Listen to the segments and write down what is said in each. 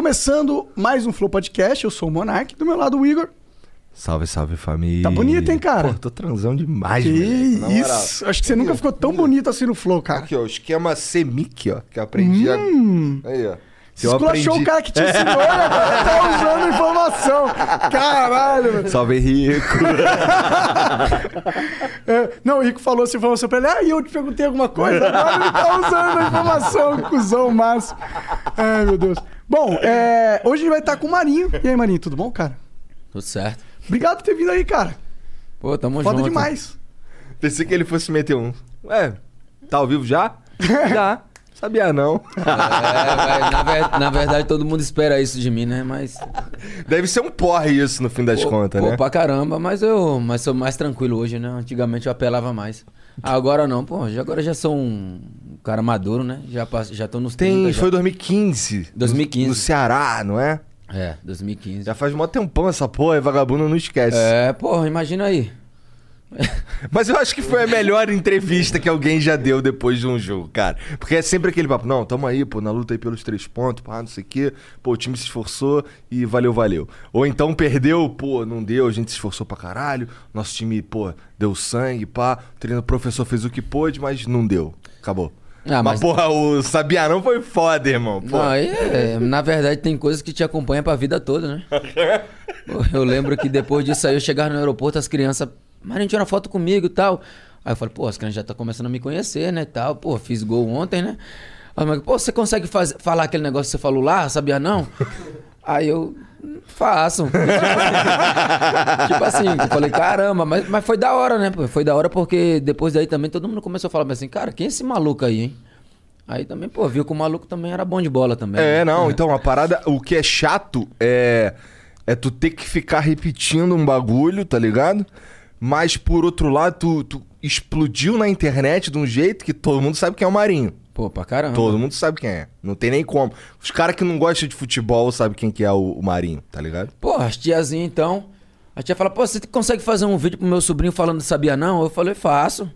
Começando mais um Flow Podcast. Eu sou o Monark, do meu lado o Igor. Salve, salve família. Tá bonito, hein, cara? Pô, tô transão demais, Que moral. isso? Acho que você Aqui, nunca ó. ficou tão bonito assim no Flow, cara. Aqui, ó, o esquema Semic, ó, que eu aprendi. a- Aí, ó. Você esculachou o cara que te ensinou e agora tá usando informação. Caralho, velho. Salve, Rico. É, não, o Rico falou essa informação pra ele. Ah, e eu te perguntei alguma coisa. Agora ele tá usando a informação, cuzão máximo. Ai, meu Deus. Bom, é, hoje a gente vai estar com o Marinho. E aí, Marinho, tudo bom, cara? Tudo certo. Obrigado por ter vindo aí, cara. Pô, tamo Foda junto. demais. Pensei que ele fosse meter um. Ué, tá ao vivo já? já. Sabia não. É, vai, na, ver- na verdade, todo mundo espera isso de mim, né? Mas. Deve ser um porre isso no fim das pô, contas, pô, né? pra caramba, mas eu mas sou mais tranquilo hoje, né? Antigamente eu apelava mais. Agora não, pô. já- Agora já sou um cara maduro, né? Já, passo- já tô nos 30. Tem, já. foi 2015. 2015. No, no Ceará, não é? É, 2015. Já faz mó tempão essa porra, e vagabundo não esquece. É, pô, imagina aí. Mas eu acho que foi a melhor entrevista que alguém já deu depois de um jogo, cara. Porque é sempre aquele papo, não, tamo aí, pô, na luta aí pelos três pontos, pá, não sei o quê. Pô, o time se esforçou e valeu, valeu. Ou então perdeu, pô, não deu, a gente se esforçou pra caralho. Nosso time, pô, deu sangue, pá. O treino- professor fez o que pôde, mas não deu. Acabou. Ah, mas, mas- porra, o Sabianão foi foda, irmão. Não, é, na verdade tem coisas que te acompanham pra vida toda, né? Eu lembro que depois disso aí eu chegava no aeroporto, as crianças, Marinho, tira uma foto comigo e tal. Aí eu falei, pô, as crianças já estão começando a me conhecer, né, tal. Pô, fiz gol ontem, né? Aí, mas, pô, você consegue faz- falar aquele negócio que você falou lá, sabia não? Aí eu "Hum, faço. tipo assim, eu falei, caramba, mas, mas foi da hora, né? Foi da hora porque depois daí também todo mundo começou a falar assim, cara, quem é esse maluco aí, hein? Aí também, pô, viu que o maluco também era bom de bola também. É, né? não, então a parada, o que é chato é é tu ter que ficar repetindo um bagulho, tá ligado? Mas por outro lado, tu, tu explodiu na internet de um jeito que todo mundo sabe quem é o Marinho. Pô, pra caramba. Todo mundo sabe quem é. Não tem nem como. Os caras que não gostam de futebol sabem quem que é o, o Marinho, tá ligado? Pô, as tiazinhas então. A tia fala, pô, você consegue fazer um vídeo pro meu sobrinho falando sabia não? Eu falei, faço.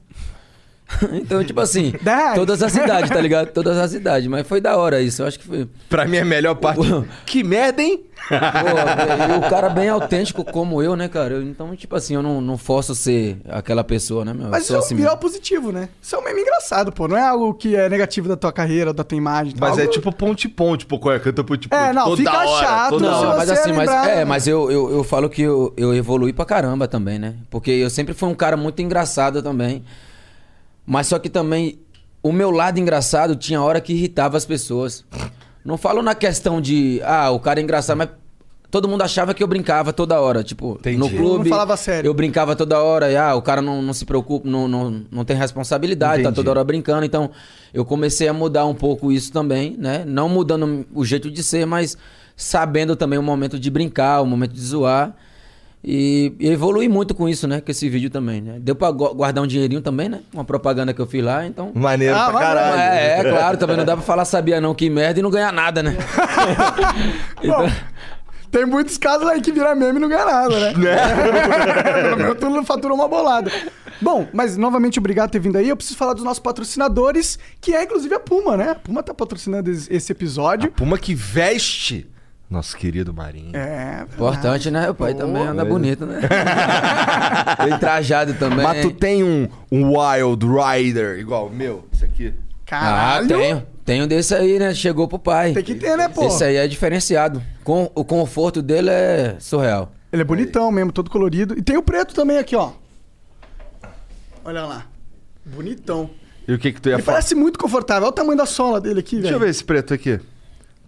então, tipo assim, todas as idades, tá ligado? Todas as idades. Mas foi da hora isso. Eu acho que foi. Pra mim, a melhor parte. que merda, hein? Pô, e o cara bem autêntico como eu, né, cara? Eu- então, tipo assim, eu não, não forço ser aquela pessoa, né, meu? Eu Mas isso é assim um viral mesmo. positivo, né? Isso é um meme engraçado, pô. Não é algo que é negativo da tua carreira, da tua imagem. Mas é algo- tipo ponte-ponte, pô, qual é? Canta ponte É, não, toda fica hora, chato, toda se Não, hora. mas você assim, mas, é, mas eu, eu, eu falo que eu, eu evolui pra caramba também, né? Porque eu sempre fui um cara muito engraçado também. Mas só que também o meu lado engraçado tinha hora que irritava as pessoas. Não falo na questão de, ah, o cara é engraçado, mas todo mundo achava que eu brincava toda hora. Tipo, Entendi. no clube. Não falava sério. Eu brincava toda hora, e ah, o cara não, não se preocupa, não, não, não tem responsabilidade, tá Entendi. toda hora brincando. Então, eu comecei a mudar um pouco isso também, né? Não mudando o jeito de ser, mas sabendo também o momento de brincar, o momento de zoar. E, e evolui muito com isso, né? Com esse vídeo também, né? Deu pra gu- guardar um dinheirinho também, né? Uma propaganda que eu fiz lá, então. Maneiro Ah, pra caralho. É, é, claro, também não dá pra falar sabia não que merda e não ganhar nada, né? Então, Bom, tem muitos casos aí que vira meme e não ganha nada, né? Pelo menos tu faturou uma bolada. Bom, mas novamente obrigado por ter vindo aí. Eu preciso falar dos nossos patrocinadores, que é inclusive a Puma, né? A Puma tá patrocinando esse esse episódio. Puma que veste nosso querido Marinho. É. importante, né? O pai também anda bonito, né? Bem trajado também. Mas tu tem um, um Wild Rider igual o meu? Isso aqui? Caralho. Ah, tenho. Tenho desse aí, né? Chegou pro pai. Tem que ter, né, pô? Esse aí é diferenciado. Com, o conforto dele é surreal. Ele é bonitão mesmo, todo colorido. E tem o preto também aqui, ó. Olha lá. Bonitão. E o que que tu ia Ele falar? parece muito confortável. Olha o tamanho da sola dele aqui, velho. Deixa eu ver esse preto aqui.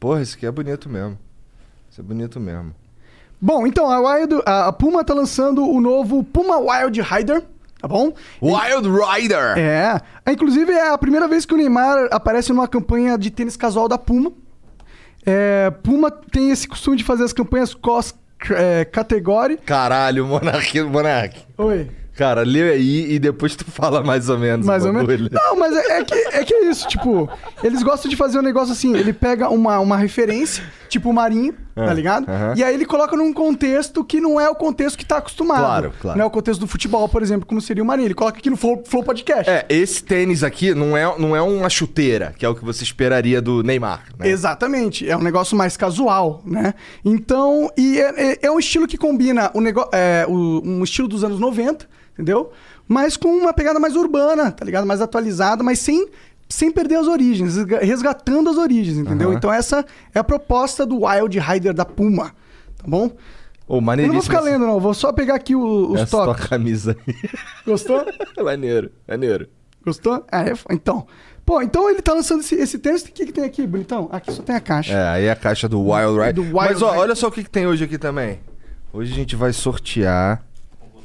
Porra, esse aqui é bonito mesmo. Esse é bonito mesmo. Bom, então, a, Wild, a Puma tá lançando o novo Puma Wild Rider, tá bom? Wild Rider! É. Inclusive, é a primeira vez que o Neymar aparece numa campanha de tênis casual da Puma. É, Puma tem esse costume de fazer as campanhas cross é, category. Caralho, Monark, Monark. Oi. Cara, lê aí e depois tu fala mais ou menos. Mais o ou menos. Não, mas é, é que, é que é isso, tipo, eles gostam de fazer um negócio assim, ele pega uma, uma referência, tipo o Marinho, tá Ah, ligado? aham. E aí ele coloca num contexto que não é o contexto que tá acostumado. Claro, claro. Não é o contexto do futebol, por exemplo, como seria o Marinho. Ele coloca aqui no Flow, Flow Podcast. É, esse tênis aqui não é, não é uma chuteira, que é o que você esperaria do Neymar, né? Exatamente, é um negócio mais casual, né? Então, e é, é- é um estilo que combina o nego... é, o- um estilo dos anos 90, entendeu? Mas com uma pegada mais urbana, tá ligado? Mais atualizada, mas sem, sem perder as origens, resga- resgatando as origens, entendeu? Aham. Então essa é a proposta do Wild Rider da Puma, tá bom? Eu maneiríssimo. não vou ficar lendo, não, vou só pegar aqui o- os essa toques. camisa aí. Gostou? maneiro, maneiro. Gostou? Ah, é, então. Pô, então ele tá lançando esse, esse tênis. O que, que tem aqui, bonitão? Aqui só tem a caixa. É, aí a caixa do Wild Rider. Do Wild Mas ó, Rider. olha só o que, que tem hoje aqui também. Hoje a gente vai sortear.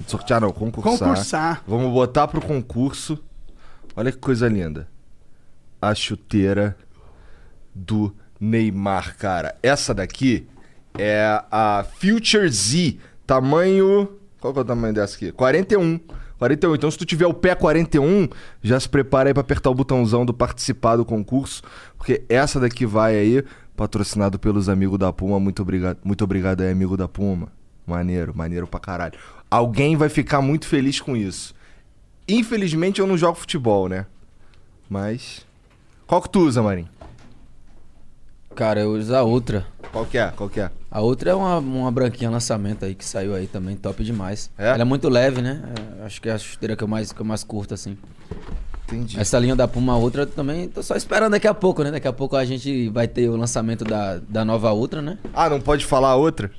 Sortear não, concursar. Concursar. Vamos botar pro concurso. Olha que coisa linda. A chuteira do Neymar, cara. Essa daqui é a Future Z, tamanho. Qual que é o tamanho dessa aqui? 41. 41. Então, se tu tiver o pé 41, já se prepara aí pra apertar o botãozão do participar do concurso, porque essa daqui vai aí, patrocinado pelos amigos da Puma. Muito obrigado, muito obrigado aí, amigo da Puma. Maneiro, maneiro pra caralho. Alguém vai ficar muito feliz com isso. Infelizmente eu não jogo futebol, né? Mas. Qual que tu usa, Marinho? Cara, eu uso a outra. Qual que é? Qual que é? A outra é uma, uma branquinha lançamento aí que saiu aí também, top demais. É? Ela é muito leve, né? É, acho que é a chuteira que eu mais, que eu mais curto, assim. Entendi. Essa linha da Puma Ultra também, tô só esperando daqui a pouco, né? Daqui a pouco a gente vai ter o lançamento da, da nova Ultra, né? Ah, não pode falar outra?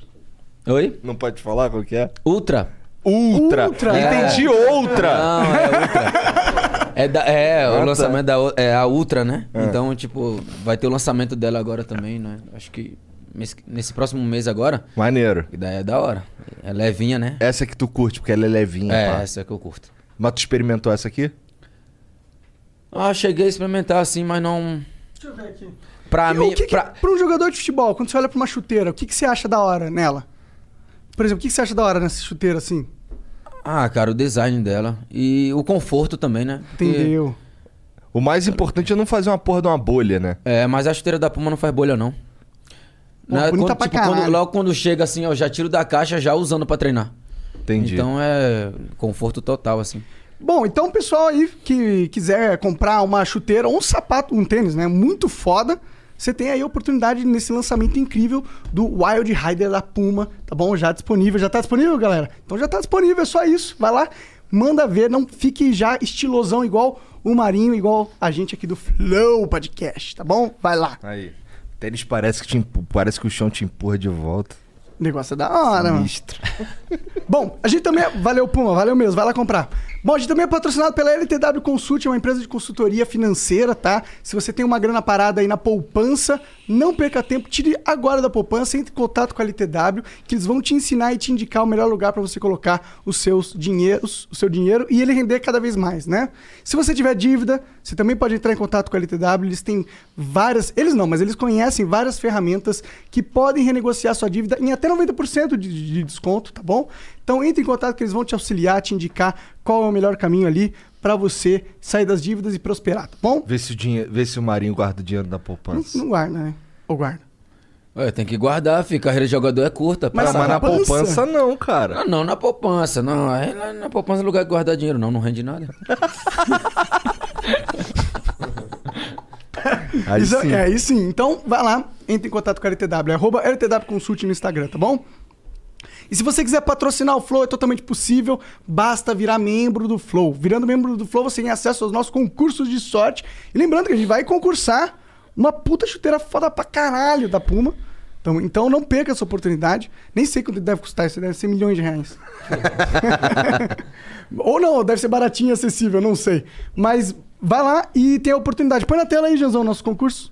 Oi? Não pode falar qual que é? Ultra. Ultra! Ultra. Entendi outra! Não, é Ultra. É, da- é Ah, o tá. lançamento da o- é a Ultra, né? Então, tipo, vai ter o lançamento dela agora também, né? Acho que nesse próximo mês agora. Maneiro. E daí é da hora. É levinha, né? Essa que tu curte, porque ela é levinha, É, pá. essa é que eu curto. Mas tu experimentou essa aqui? Ah, cheguei a experimentar assim, mas não. Deixa eu ver aqui. Pra E mim. que, que pra- pra um jogador de futebol, quando você olha pra uma chuteira, o que, que você acha da hora nela? Por exemplo, o que, que você acha da hora nessa chuteira assim? Ah, cara, o design dela. E o conforto também, né? Porque- Entendeu? O mais importante é não fazer uma porra de uma bolha, né? É, mas a chuteira da Puma não faz bolha, não. Pô, Né, bonita quando- pra tipo, quando- caralho. logo quando chega assim, eu já tiro da caixa já usando pra treinar. Entendi. Então é conforto total, assim. Bom, então o pessoal aí que quiser comprar uma chuteira ou um sapato, um tênis, né? Muito foda. Você tem aí a oportunidade nesse lançamento incrível do Wild Rider da Puma, tá bom? Já disponível. Já tá disponível, galera? Então já tá disponível, é só isso. Vai lá, manda ver, não fique já estilosão igual o Marinho, igual a gente aqui do Flow Podcast, tá bom? Vai lá. Aí. Tênis parece que, te parece que o chão te empurra de volta. Negócio é da hora, mano. Sinistro. Bom, a gente também. é- Valeu, Puma, valeu mesmo, vai lá comprar. Bom, gente também é patrocinado pela LTW Consult, é uma empresa de consultoria financeira, tá? Se você tem uma grana parada aí na poupança, não perca tempo, tire agora da poupança, entre em contato com a LTW, que eles vão te ensinar e te indicar o melhor lugar para você colocar os seus dinheiros, o seu dinheiro e ele render cada vez mais, né? Se você tiver dívida, você também pode entrar em contato com a LTW, eles têm várias, eles não, mas eles conhecem várias ferramentas que podem renegociar sua dívida em até 90% de, de desconto, tá bom? Então entre em contato que eles vão te auxiliar, te indicar qual é o melhor caminho ali para você sair das dívidas e prosperar, tá bom? Vê se o, dinhe... Vê se o Marinho guarda o dinheiro da Não, poupança. não guarda, né? Ou guarda. Ué, tem que guardar, filho. Carreira de jogador é curta. Mas mas na poupança? não, cara. Ah, não, na poupança, não. Aí na, na poupança é lugar de guardar dinheiro, não, não rende nada. Aí Isso- sim. É, aí sim. Então, vai lá, entre em contato com a LTW, arroba LTW Consult no Instagram, tá bom? E se você quiser patrocinar o Flow, é totalmente possível. Basta virar membro do Flow. Virando membro do Flow, você tem acesso aos nossos concursos de sorte. E lembrando que a gente vai concursar uma puta chuteira foda pra caralho da Puma. Então, então não perca essa oportunidade. Nem sei quanto deve custar, isso deve ser milhões de reais. Ou não, deve ser baratinho e acessível, não sei. Mas vai lá e tem a oportunidade. Põe na tela aí, Janzão, nosso concurso.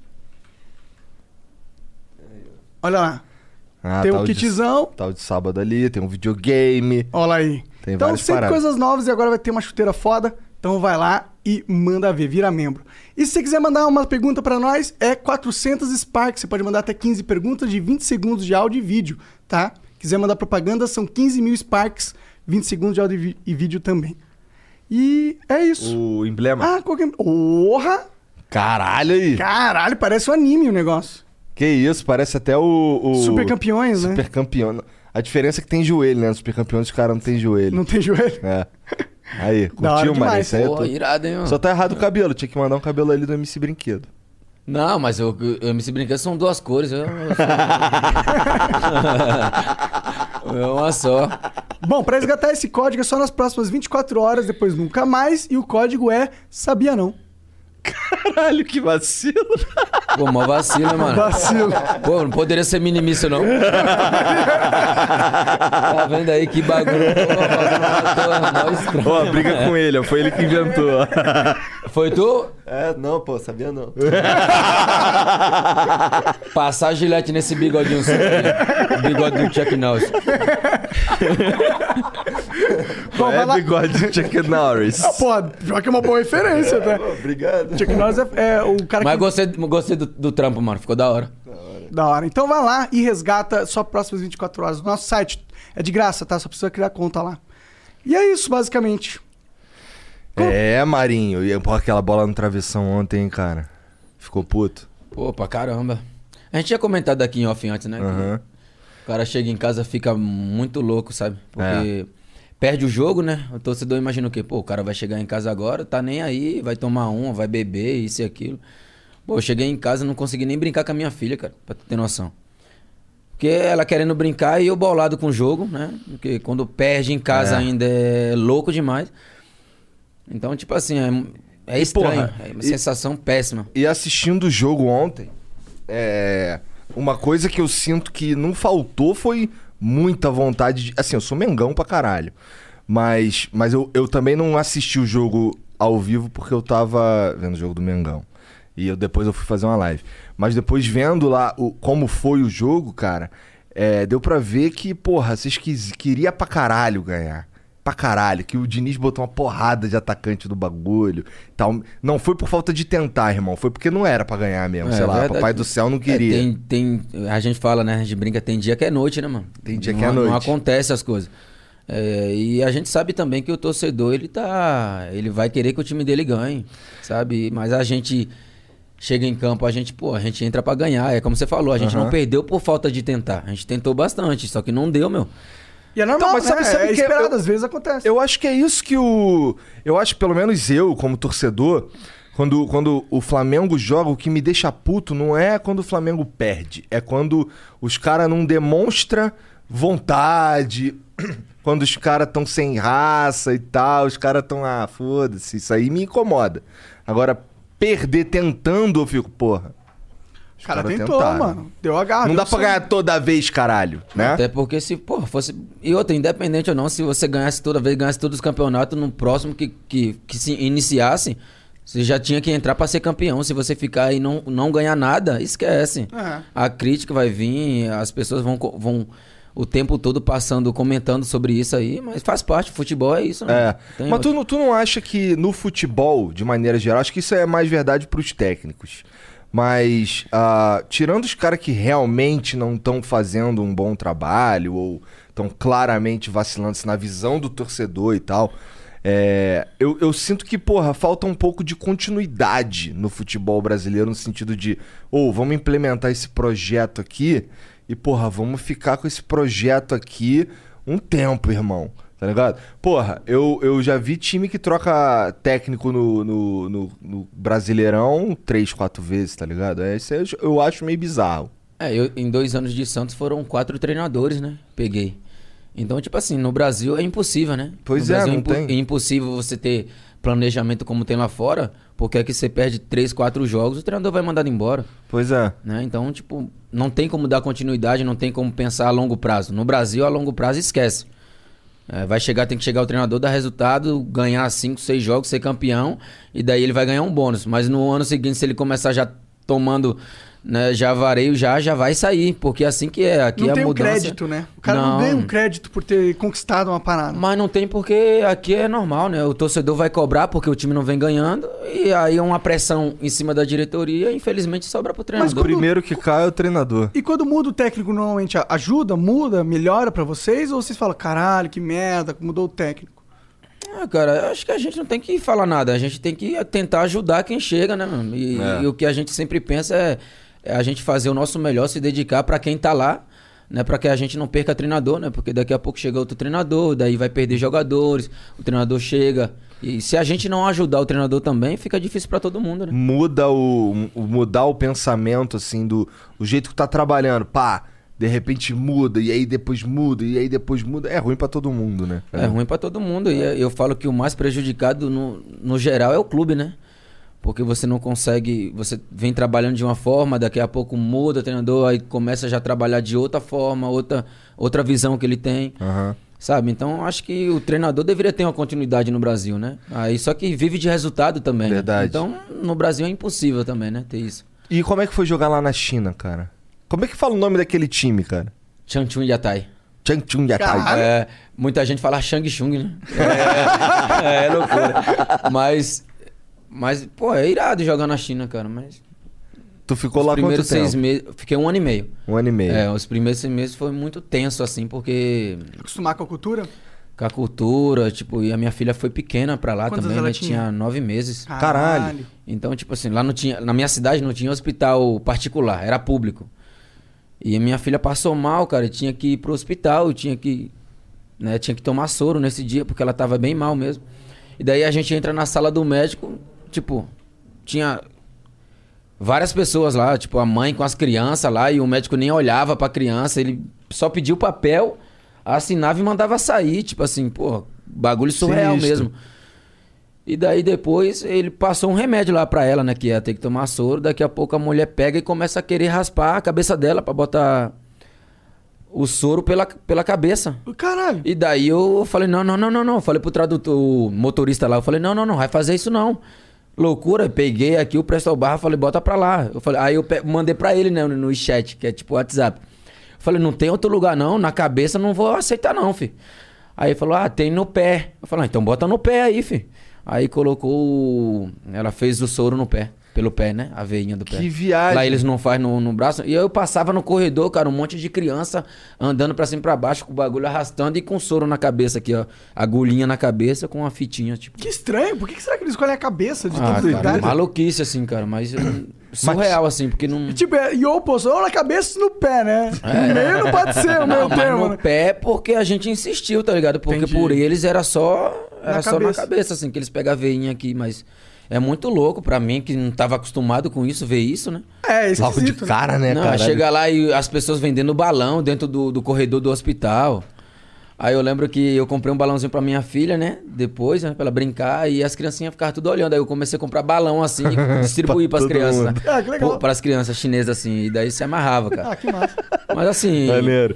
Olha lá. Ah, tem um de- kitzão. Tá o de sábado ali, tem um videogame. Olha aí. Tem então, sempre paradas. coisas novas e agora vai ter uma chuteira foda. Então vai lá e manda ver, vira membro. E se você quiser mandar uma pergunta pra nós, é 400 Sparks. Você pode mandar até 15 perguntas de 20 segundos de áudio e vídeo, tá? Quiser mandar propaganda, são 15 mil Sparks, 20 segundos de áudio e e vídeo também. E é isso. O emblema. Ah, qualquer... Porra! Caralho aí. Caralho, parece um anime o negócio. Que isso, parece até o. o... Super campeões, né? Super campeão. A diferença é que tem joelho, né? No super campeões os caras não tem joelho. Não tem joelho? É. Aí, curtiu, mano? demais. Isso aí é Pô, irado, hein, mano? Só tá errado o cabelo, tinha que mandar um cabelo ali do MC Brinquedo. Não, mas eu, eu MC Brinquedo são duas cores. Eu, eu sou- é uma só. Bom, pra resgatar esse código é só nas próximas 24 horas, depois nunca mais. E o código é Sabia Não. Caralho, que vacilo. Pô, mó vacilo, mano. Vacilo. Pô, não poderia ser minimício, não. tá vendo aí que bagulho? Pô, Ó, briga mano. com ele, ó, foi ele que inventou. Foi tu? É, não, pô, sabia não. Passar a gilete nesse bigodinho aí. O bigode do Chuck Norris. Vai é lá. bigode de Chuck Norris. Ah, pô, pior que é uma boa referência, tá? Obrigado. Chuck Norris é, é o cara Mas que... gostei, gostei do, do trampo, mano. Ficou da hora. Da hora. Então vai lá e resgata só próximas 24 horas. Nosso site é de graça, tá? Só precisa criar conta lá. E é isso, basicamente. É, Marinho. E pô, aquela bola no travessão ontem, hein, cara. Ficou puto. Pô, pra caramba. A gente tinha comentado aqui em off antes, né? Aham. O cara chega em casa fica muito louco, sabe? Porque É. perde o jogo, né? O torcedor imagina o quê? Pô, o cara vai chegar em casa agora, tá nem aí, vai tomar uma, vai beber, isso e aquilo. Pô, eu cheguei em casa não consegui nem brincar com a minha filha, cara, pra tu ter noção. Porque ela querendo brincar e eu bolado com o jogo, né? Porque quando perde em casa É. ainda é louco demais. Então, tipo assim, é, é estranho. porra, é uma e- sensação péssima. E assistindo o jogo ontem, é. Uma coisa que eu sinto que não faltou foi muita vontade de. Assim, eu sou Mengão pra caralho. Mas, mas eu, eu também não assisti o jogo ao vivo porque eu tava vendo o jogo do Mengão. E eu, depois eu fui fazer uma live. Mas depois vendo lá o, como foi o jogo, cara, é, deu pra ver que, porra, vocês quis, queria pra caralho ganhar. Pra caralho. Que o Diniz botou uma porrada de atacante do bagulho. Tal. Não foi por falta de tentar, irmão. Foi porque não era pra ganhar mesmo. É, sei lá, verdade. papai do céu não É, queria. tem, tem, a gente fala, né? A gente brinca, tem dia que é noite, né, mano? Tem dia não, que é noite. Não acontece as coisas. É, e a gente sabe também que o torcedor, ele tá. Ele vai querer que o time dele ganhe, sabe? Mas a gente chega em campo, a gente, pô, a gente entra pra ganhar. É como você falou, a gente Aham. não perdeu por falta de tentar. A gente tentou bastante, só que não deu, meu. E é normal, Então, mas sabe- né? sabe é esperado, eu- às vezes acontece. Eu acho que é isso que o. Eu acho, pelo menos eu, como torcedor, quando, quando o Flamengo joga, o que me deixa puto não é quando o Flamengo perde. É quando os caras não demonstra vontade. Quando os caras estão sem raça e tal, os caras estão, ah, foda-se, isso aí me incomoda. Agora, perder tentando, eu fico, porra. Os O cara caras tentou, tentaram. mano. Deu a garra. Não dá pra ganhar toda vez, caralho, né? Até porque se, pô, fosse. E outra, independente ou não, se você ganhasse toda vez, ganhasse todos os campeonatos, no próximo que, que, que se iniciasse, você já tinha que entrar pra ser campeão. Se você ficar e não, não ganhar nada, esquece. É. A crítica vai vir, as pessoas vão, vão o tempo todo passando, comentando sobre isso aí, mas faz parte, futebol é isso, né? É. Mas tu, tu não acha que no futebol, de maneira geral, acho que isso é mais verdade pros técnicos. Mas, ah, tirando os caras que realmente não estão fazendo um bom trabalho, ou estão claramente vacilando na visão do torcedor e tal, é, eu, eu sinto que, porra, falta um pouco de continuidade no futebol brasileiro, no sentido de, ou vamos implementar esse projeto aqui, e, porra, vamos ficar com esse projeto aqui um tempo, irmão. Tá ligado? Porra, eu, eu já vi time que troca técnico no, no, no- no Brasileirão três, quatro vezes, tá ligado? É, isso eu, eu acho meio bizarro. É, eu, em dois anos de Santos foram quatro treinadores, né? Peguei. Então, tipo assim, no Brasil é impossível, né? Pois no é, Brasil não impo- tem. é impossível você ter planejamento como tem lá fora, porque aqui você perde três, quatro jogos, o treinador vai mandar embora, Pois é. né? Então, tipo, não tem como dar continuidade, não tem como pensar a longo prazo. No Brasil, a longo prazo, esquece. É, vai chegar, tem que chegar o treinador, dar resultado, ganhar cinco, seis jogos, ser campeão, e daí ele vai ganhar um bônus. Mas no ano seguinte, se ele começar já tomando, né, já vareio, já, já vai sair, porque é assim que é. Aqui não a tem um mudança... crédito, né? O cara não. Não. ganha um crédito por ter conquistado uma parada. Mas não tem porque aqui é normal, né? O torcedor vai cobrar porque o time não vem ganhando. E aí é uma pressão em cima da diretoria, infelizmente sobra pro O treinador. quando- primeiro que cai é o treinador. E quando muda o técnico, normalmente ajuda, muda, melhora pra vocês? Ou vocês falam, caralho, que merda, mudou o técnico? Ah, cara, eu acho que a gente não tem que falar nada. A gente tem que tentar ajudar quem chega, né, mano? E, É. e o que a gente sempre pensa é a gente fazer o nosso melhor, se dedicar pra quem tá lá. Né, para que a gente não perca treinador, né? Porque daqui a pouco chega outro treinador, daí vai perder jogadores, o treinador chega. E se a gente não ajudar o treinador também, fica difícil pra todo mundo, né? Muda o, o- mudar o pensamento, assim, do o jeito que tá trabalhando. Pá, de repente muda, e aí depois muda, e aí depois muda. É ruim pra todo mundo, né? É ruim pra todo mundo. E eu falo que o mais prejudicado no, no geral é o clube, né? Porque você não consegue. Você vem trabalhando de uma forma, daqui a pouco muda o treinador, aí começa já a trabalhar de outra forma, outra, outra visão que ele tem. Aham. Sabe? Então acho que o treinador deveria ter uma continuidade no Brasil, né? Aí só que vive de resultado também. né? Verdade. Então no Brasil é impossível também, né? Ter isso. E como é que foi jogar lá na China, cara? Como é que fala o nome daquele time, cara? Changchun Yatai. Changchun Yatai. É, muita gente fala Shang Chung, né? É, é loucura. Mas, mas, pô, é irado jogar na China, cara. Mas Tu ficou os lá quanto primeiros tempo? seis meses, fiquei um ano e meio. Um ano e meio. É, os primeiros seis meses foi muito tenso, assim, porque Acostumar com a cultura? com a cultura, tipo, e a minha filha foi pequena pra lá Quantos também, ela né? tinha? Tinha nove meses. Caralho. Então, tipo assim, lá não tinha. Na minha cidade não tinha hospital particular, era público. E a minha filha passou mal, cara, e tinha que ir pro hospital, tinha que. Né, tinha que tomar soro nesse dia, porque ela tava bem mal mesmo. E daí a gente entra na sala do médico, tipo, tinha várias pessoas lá, tipo, a mãe com as crianças lá, e o médico nem olhava pra criança, ele só pediu o papel, assinava e mandava sair, tipo assim, pô, bagulho surreal Sinistro. mesmo. E daí depois ele passou um remédio lá pra ela, né? Que ia ter que tomar soro. Daqui a pouco a mulher pega e começa a querer raspar a cabeça dela pra botar o soro pela, pela cabeça. Caralho. E daí eu falei, não, não, não, não, não. Falei pro tradutor, o motorista lá, eu falei, não, não, não, vai fazer isso não. Loucura, peguei aqui o Presto Barra, falei, bota pra lá. Eu falei, aí eu mandei pra ele, né, no, chat, que é tipo WhatsApp. Eu falei, não tem outro lugar não, na cabeça não vou aceitar não, fi. Aí falou, ah, tem no pé. Eu falei, ah, então bota no pé aí, fi. Aí colocou, ela fez o soro no pé, pelo pé, né, a veinha do pé. Que viagem. Lá eles não fazem no, no braço. E eu passava no corredor, cara, um monte de criança andando pra cima e pra baixo, com o bagulho arrastando e com soro na cabeça aqui, ó. Agulhinha na cabeça com uma fitinha, tipo. Que estranho. Por que será que eles escolhem a cabeça de Ah, tanta idade? maluquice, assim, cara, mas eu- surreal, assim, porque não. Tipo, é, e o oposto, ou na cabeça ou no pé, né? No meio não pode ser o É. Meu termo, no né? pé porque a gente insistiu, tá ligado? Porque Entendi. por eles era só. Era Na só cabeça. na cabeça, assim, que eles pegam a veinha aqui, mas. É muito louco pra mim, que não tava acostumado com isso, ver isso, né? É, Logo de né? cara, né, cara? chega lá e as pessoas vendendo balão dentro do, do corredor do hospital. Aí eu lembro que eu comprei um balãozinho pra minha filha, né? Depois, né? Pra ela brincar. E as criancinhas ficavam tudo olhando. Aí eu comecei a comprar balão assim e distribuir Pra pras crianças. mundo. Ah, que legal. Pô, Pras crianças chinesas assim. E daí se amarrava, cara. Ah, que massa. Mas assim. Maneiro.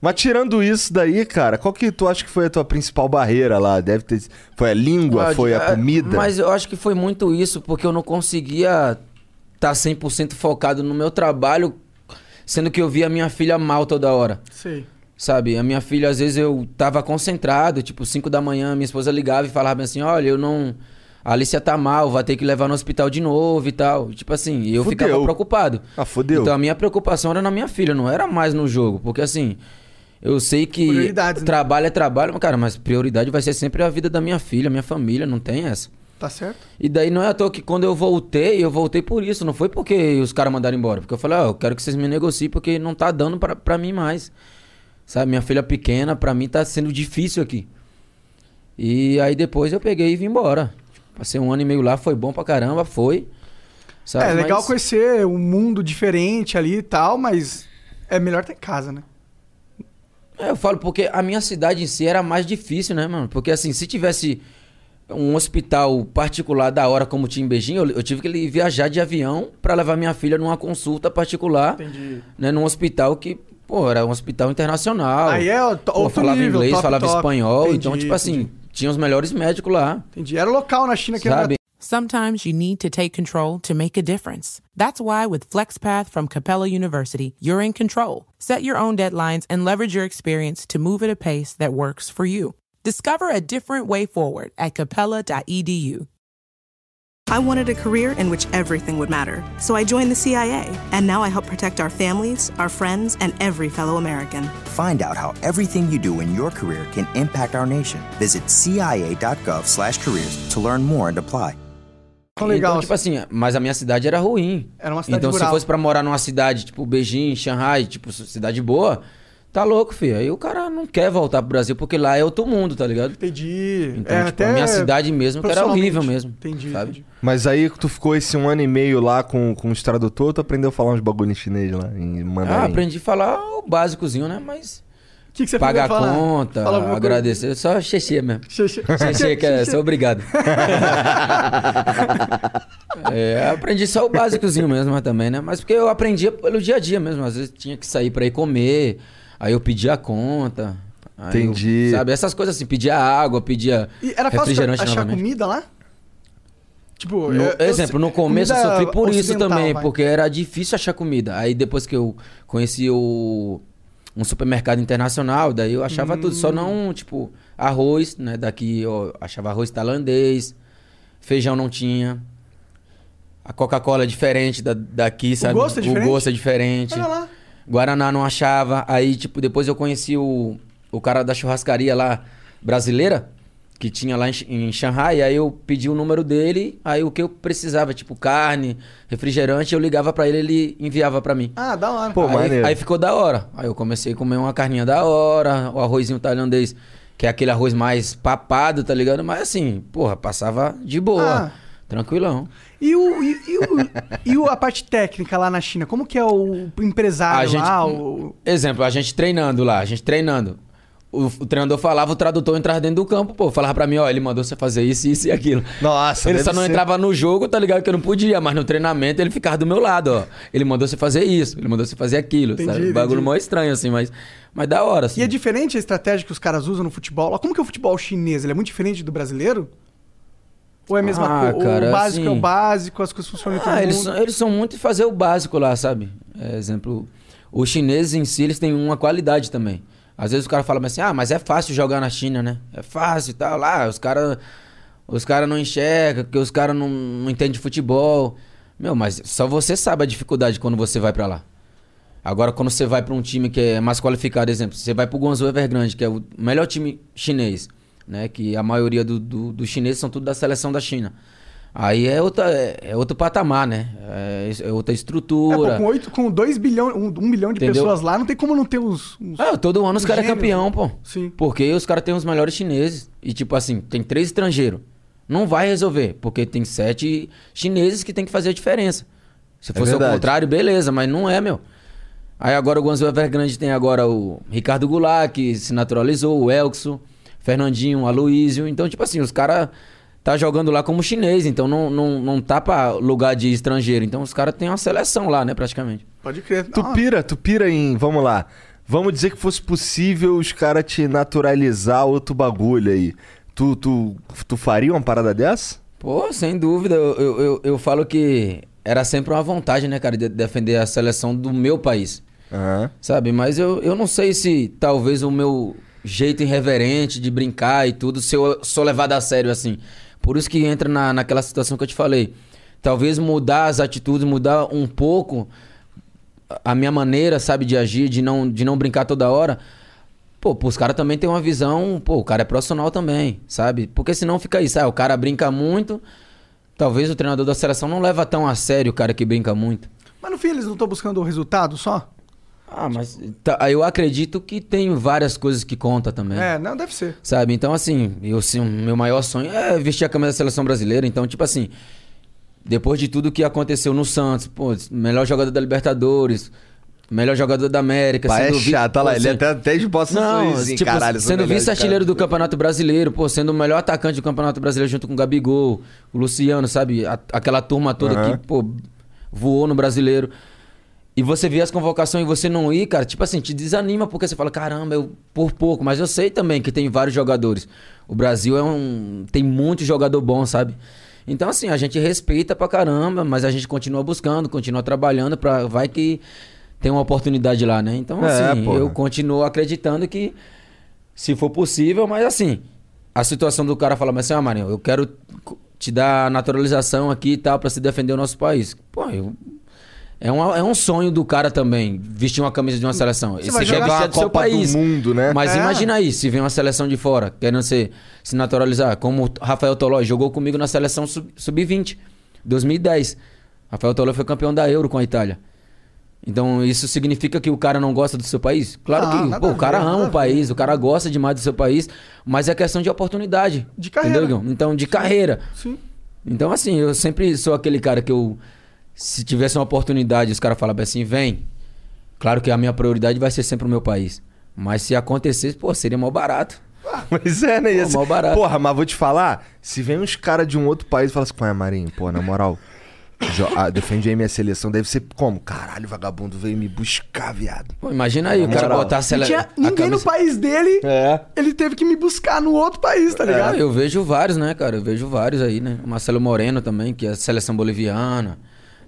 Mas tirando isso daí, cara, qual que tu acha que foi a tua principal barreira lá? Deve ter. Foi a língua? Ah, foi a é, comida? Mas eu acho que foi muito isso, porque eu não conseguia estar 100% focado no meu trabalho, sendo que eu via minha filha mal toda hora. Sei. Sabe, a minha filha, às vezes eu tava concentrado, tipo, 5 da manhã, minha esposa ligava e falava assim: olha, eu não. A Alicia tá mal, vai ter que levar no hospital de novo e tal. Tipo assim, e eu Fudeu. ficava preocupado. Ah, fodeu. Então a minha preocupação era na minha filha, não era mais no jogo. Porque assim, eu sei que né? trabalho é trabalho, mas, cara, mas prioridade vai ser sempre a vida da minha filha, minha família, não tem essa. Tá certo? E daí não é à toa que quando eu voltei, eu voltei por isso. Não foi porque os caras mandaram embora. Porque eu falei, ó, eu quero que vocês me negociem porque não tá dando pra, pra mim mais. Sabe, minha filha pequena, pra mim tá sendo difícil aqui. E aí depois eu peguei e vim embora. Passei um ano e meio lá, foi bom pra caramba, foi. Sabe, é legal mas- conhecer um mundo diferente ali e tal, mas é melhor em casa, né? É, eu falo porque a minha cidade em si era mais difícil, né, mano? Porque assim, se tivesse um hospital particular da hora como tinha em Beijing, eu, eu tive que viajar de avião pra levar minha filha numa consulta particular, Entendi. né, num hospital que, pô, era um hospital internacional. Aí é o Pô, falava nível, inglês, top, falava top. espanhol, Entendi, então tipo assim, entendi. tinha os melhores médicos lá, Entendi. Era local na China que era sabe? Sometimes you need to take control to make a difference. That's why with FlexPath from Capella University, you're in control. Set your own deadlines and leverage your experience to move at a pace that works for you. Discover a different way forward at capella.edu. I wanted a career in which everything would matter, so I joined the CIA, and now I help protect our families, our friends, and every fellow American. Find out how everything you do in your career can impact our nation. Visit cia.gov/careers to learn more and apply. Tão legal. Então, tipo assim, mas a minha cidade era ruim. Era uma cidade Então, rural. se fosse pra morar numa cidade, tipo Beijing, Shanghai, tipo, cidade boa, tá louco, filho. Aí o cara não quer voltar pro Brasil porque lá é outro mundo, tá ligado? Entendi. Então, é, tipo, até a minha cidade mesmo, que era horrível mesmo. Entendi, sabe? entendi. Mas aí tu ficou esse um ano e meio lá com, com os tradutor, tu aprendeu a falar uns bagulho em chinês lá, em mandarim. Ah, aprendi a falar o básicozinho, né? Mas que, que você pagar a falar? conta, Fala alguma coisa. agradecer, só xexê mesmo. Xexê. Xexê, que é, sou obrigado. é, aprendi só o básicozinho mesmo mas também, né? Mas porque eu aprendia pelo dia a dia mesmo. Às vezes tinha que sair pra ir comer, aí eu pedia a conta. aí eu- Entendi. sabe, essas coisas assim, pedia água, pedia E era fácil refrigerante achar novamente. comida lá? Tipo, No- eu- exemplo, no começo eu sofri por isso também, vai. porque era difícil achar comida. Aí depois que eu conheci o um supermercado internacional, daí eu achava tudo, Hum. só não, tipo, arroz, né, daqui eu achava arroz tailandês, feijão não tinha. A Coca-Cola é diferente da, daqui, sabe? gosto é diferente? O gosto é diferente. Olha lá. Guaraná não achava. Aí, tipo, depois eu conheci o, o cara da churrascaria lá, brasileira, que tinha lá em, em Shanghai. Aí eu pedi o número dele. Aí o que eu precisava, tipo, carne, refrigerante, eu ligava pra ele ele enviava pra mim. Ah, da hora. Pô, aí, maneiro. aí ficou da hora. Aí eu comecei a comer uma carninha da hora, o arrozinho tailandês, que é aquele arroz mais papado, tá ligado? Mas assim, porra, passava de boa. Ah. Tranquilão. E, o, e, e o- e o- a parte técnica lá na China? Como que é o empresário A gente- lá? O... Exemplo, a gente treinando lá, a gente treinando. O, o treinador falava, o tradutor entrava dentro do campo, pô, falava pra mim, ó, ele mandou você fazer isso, isso e aquilo. Nossa, Ele só não ser- entrava no jogo, tá ligado? Que eu não podia, mas no treinamento ele ficava do meu lado, ó. Ele mandou você fazer isso, ele mandou você fazer aquilo, Entendi, sabe? Bagulho mó estranho, assim, mas, mas da hora, assim. E é diferente a estratégia que os caras usam no futebol? lá? Como que é o futebol chinês? Ele é muito diferente do brasileiro? Ou é a mesma Ah, coisa? cara, o básico é o assim- básico, as coisas funcionam todo Ah, eles são, eles são muito fazer o básico lá, sabe? É, exemplo, os chineses em si, eles têm uma qualidade também. Às vezes o cara fala assim, ah, mas é fácil jogar na China, né? É fácil e tal. Lá, os caras os cara não enxergam, porque os caras não, não entendem de futebol. Meu, mas só você sabe a dificuldade quando você vai pra lá. Agora, quando você vai pra um time que é mais qualificado, exemplo, você vai pro Guangzhou Evergrande, que é o melhor time chinês, né? Que a maioria do- do- dos chineses são tudo da seleção da China. Aí é, outra, é, é outro patamar, né? É, é outra É, estrutura. pô, com, oito, com 2 bilhões, 1 um, um milhão de Entendeu? pessoas lá, não tem como não ter os. os- Ah, todo ano os caras é campeão, né? pô. Sim. Porque os caras têm os melhores chineses. E tipo assim, tem três estrangeiros. Não vai resolver, porque tem sete chineses que tem que fazer a diferença. Se fosse ao verdade. contrário, beleza, mas não é, meu. Aí agora o Guangzhou Evergrande tem agora o Ricardo Goulart, que se naturalizou, o Elkson, Fernandinho, o Aloysio. Então, tipo assim, os caras tá jogando lá como chinês, então não, não, não tá pra lugar de estrangeiro. Então os caras têm uma seleção lá, né, praticamente. Pode crer. Tu Ah, pira, tu pira em. Vamos lá. Vamos dizer que fosse possível os caras te naturalizar outro bagulho aí. Tu, tu, tu faria uma parada dessa? Pô, sem dúvida. Eu, eu, eu, eu falo que era sempre uma vontade, né, cara, de defender a seleção do meu país. Aham. Sabe? Mas eu, eu não sei se talvez o meu jeito irreverente de brincar e tudo, se eu sou levado a sério assim. Por isso que entra na, naquela situação que eu te falei. Talvez mudar as atitudes, mudar um pouco a minha maneira, sabe, de agir, de não, de não brincar toda hora. Pô, os caras também têm uma visão, pô, o cara é profissional também, sabe? Porque senão fica isso, ah, o cara brinca muito, talvez o treinador da seleção não leva tão a sério o cara que brinca muito. Mas no fim eles não estão buscando o resultado só? Ah, mas tá, eu acredito que tem várias coisas que conta também. É, não, deve ser. Sabe? Então, assim, eu, assim, o meu maior sonho é vestir a camisa da seleção brasileira. Então, tipo assim, depois de tudo que aconteceu no Santos, pô, melhor jogador da Libertadores, melhor jogador da América. Pai é sendo vi- chato, lá, pô, ele até, até esboça um Não, sorrisinho, tipo, caralho. sendo de vice-artilheiro cara. do Campeonato Brasileiro, pô, sendo o melhor atacante do Campeonato Brasileiro junto com o Gabigol, o Luciano, sabe? A- aquela turma toda Aham. que, pô, voou no Brasileiro. E você vê as convocações e você não ir, cara, tipo assim, te desanima porque você fala, caramba, eu por pouco, mas eu sei também que tem vários jogadores. O Brasil é um tem muito jogador bom, sabe? Então assim, a gente respeita pra caramba, mas a gente continua buscando, continua trabalhando pra vai que tem uma oportunidade lá, né? Então É, assim, porra. eu continuo acreditando que se for possível, mas assim, a situação do cara falar, mas assim, ah, Marinho, eu quero te dar naturalização aqui e tal pra se defender o nosso país. Pô, eu é um, é um sonho do cara também, vestir uma camisa de uma seleção. Você Você vai quer vestir do seu Copa do país. Mundo, né? Mas É. imagina aí, se vem uma seleção de fora, querendo ser, se naturalizar, como Rafael Tolói jogou comigo na seleção sub- sub-20, 2010. Rafael Tolói foi campeão da Euro com a Itália. Então isso significa que o cara não gosta do seu país? Claro Ah, que pô, o cara ver, ama o país, o cara gosta demais do seu país, mas é questão de oportunidade. De carreira. Entendeu? Então, de carreira. Sim. Então, assim, eu sempre sou aquele cara que eu. Se tivesse uma oportunidade, os caras falavam assim, vem. Claro que a minha prioridade vai ser sempre o meu país. Mas se acontecesse, pô, seria mal barato. Mas é, né? Pô, mó barato. Porra, mas vou te falar, se vem uns caras de um outro país e falam assim, pô, é Marinho, pô, na moral, jo- ah, defende aí minha seleção, deve ser como? Caralho, vagabundo veio me buscar, viado. Pô, imagina aí, o cara moral. botar a Não sele... tinha a ninguém no país dele, É. ele teve que me buscar no outro país, tá Ah, ligado? eu vejo vários, né, cara? Eu vejo vários aí, né? O Marcelo Moreno também, que é a seleção boliviana.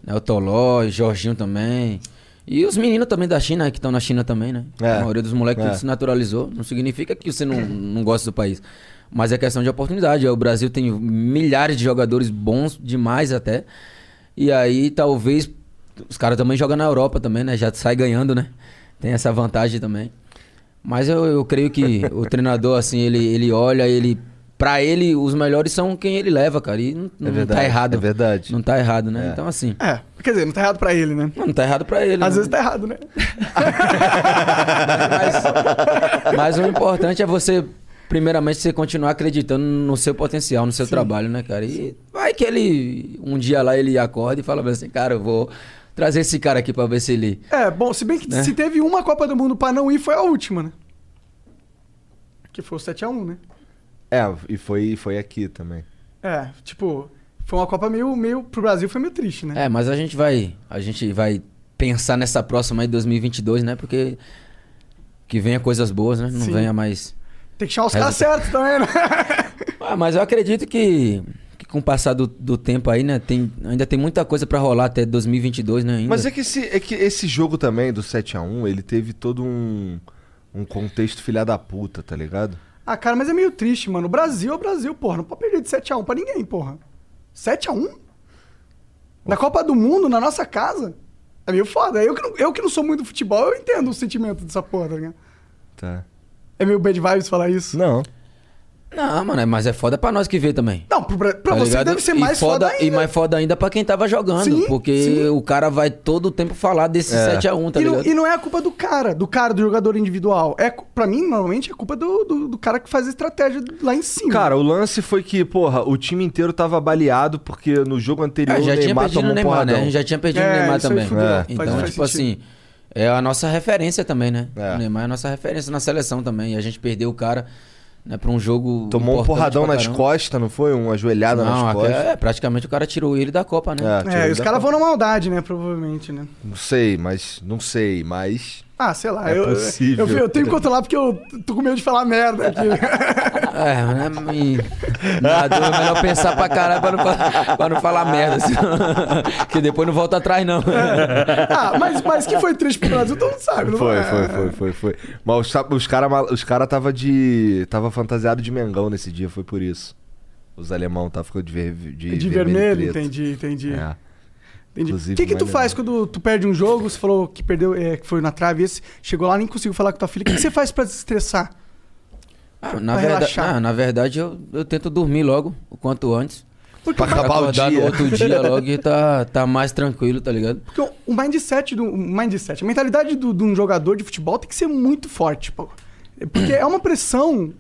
Né? O Tolói, Jorginho também. E os meninos também da China, que estão na China também, né? É. A maioria dos moleques É. se naturalizou. Não significa que você não, não gosta do país. Mas é questão de oportunidade. O Brasil tem milhares de jogadores bons demais até. E aí, talvez, os caras também jogam na Europa também, né? Já sai ganhando, né? Tem essa vantagem também. Mas eu, eu creio que o treinador, assim, ele, ele olha, ele. Pra ele, os melhores são quem ele leva, cara. E não, não verdade, tá errado. é verdade. Não tá errado, né? É. Então, assim. É, quer dizer, não tá errado pra ele, né? Não, não tá errado pra ele. Às né? vezes tá errado, né? Mas, mas o importante é você, primeiramente, você continuar acreditando no seu potencial, no seu trabalho, né, cara? E vai que ele, um dia lá, ele acorda e fala assim, cara, eu vou trazer esse cara aqui pra ver se ele. É, bom, se bem que Né? se teve uma Copa do Mundo pra não ir, foi a última, né? Que foi o 7x1, né? É, e foi, foi aqui também. É, tipo, foi uma Copa meio, meio. Pro Brasil foi meio triste, né? É, mas a gente vai. A gente vai pensar nessa próxima aí, 2022, né? Porque. Que venha coisas boas, né? Não Sim. venha mais. Tem que chamar os caras certos também, né? Ah, mas eu acredito que, que com o passar do, do tempo aí, né? Tem, ainda tem muita coisa pra rolar até 2022, né? Ainda. Mas é que, esse, é que esse jogo também, do 7x1, ele teve todo um, um contexto filha da puta, tá ligado? Ah, cara, mas é meio triste, mano. O Brasil é o Brasil, porra. Não pode perder de 7x1 pra ninguém, porra. 7x1? Na Copa do Mundo, na nossa casa? É meio foda. Eu que, não, eu que não sou muito do futebol, eu entendo o sentimento dessa porra, tá ligado? Tá. É meio bad vibes falar isso. Não. Não, mano, é- mas é foda pra nós que vê também. Não, pro Bra- pra Tá você ligado? deve ser E mais foda, E ainda. mais foda ainda pra quem tava jogando. Sim, porque sim. o cara vai todo o tempo falar desse É. 7x1, tá e, não, ligado? e não é a culpa do cara, do cara, do jogador individual. É, pra mim, normalmente, é culpa do, do, do cara que faz a estratégia lá em cima. Cara, o lance foi que, porra, o time inteiro tava baleado porque no jogo anterior Ah, já o tinha Neymar perdido tomou o Neymar, porradão. né? A gente já tinha perdido É, o Neymar também. É. Faz- Então, faz tipo sentido. assim, é a nossa referência também, né? É. O Neymar é a nossa referência na seleção também. E a gente perdeu o cara né, pra um jogo. Tomou um porradão nas costas, não foi? Uma joelhada Não, nas costas. é, praticamente o cara tirou ele da Copa, né? É, É, e os caras vão na maldade, né? Provavelmente, né? Não sei, mas. Não sei, mas. Ah, sei lá. É eu, possível. Eu, eu tenho que controlar porque eu tô com medo de falar merda aqui. É, né? E, nada, é melhor pensar pra caralho pra não, fa- pra não falar merda. assim. que depois não volta atrás, não. ah, mas, mas que foi triste pro Brasil, todo mundo sabe, não Foi, é? foi, foi, foi, foi. Mas os, os caras os cara tava de. Tava fantasiado de Mengão nesse dia, foi por isso. Os alemão tá ficando de, ver, de, De vermelho, preto. entendi, entendi. É. entendi. O que que tu faz quando tu perde um jogo, você falou que perdeu, é, que foi na trave, esse chegou lá nem conseguiu falar com tua filha. O que, que você faz pra desestressar? Ah, na, Pra verda- relaxar. ah, na verdade, eu, eu tento dormir logo, o quanto antes. Porque, Pra acabar o dia. no outro dia logo e tá, tá mais tranquilo, tá ligado? porque o- mindset do o mindset, a mentalidade do- de um jogador de futebol tem que ser muito forte, pô. Porque é uma pressão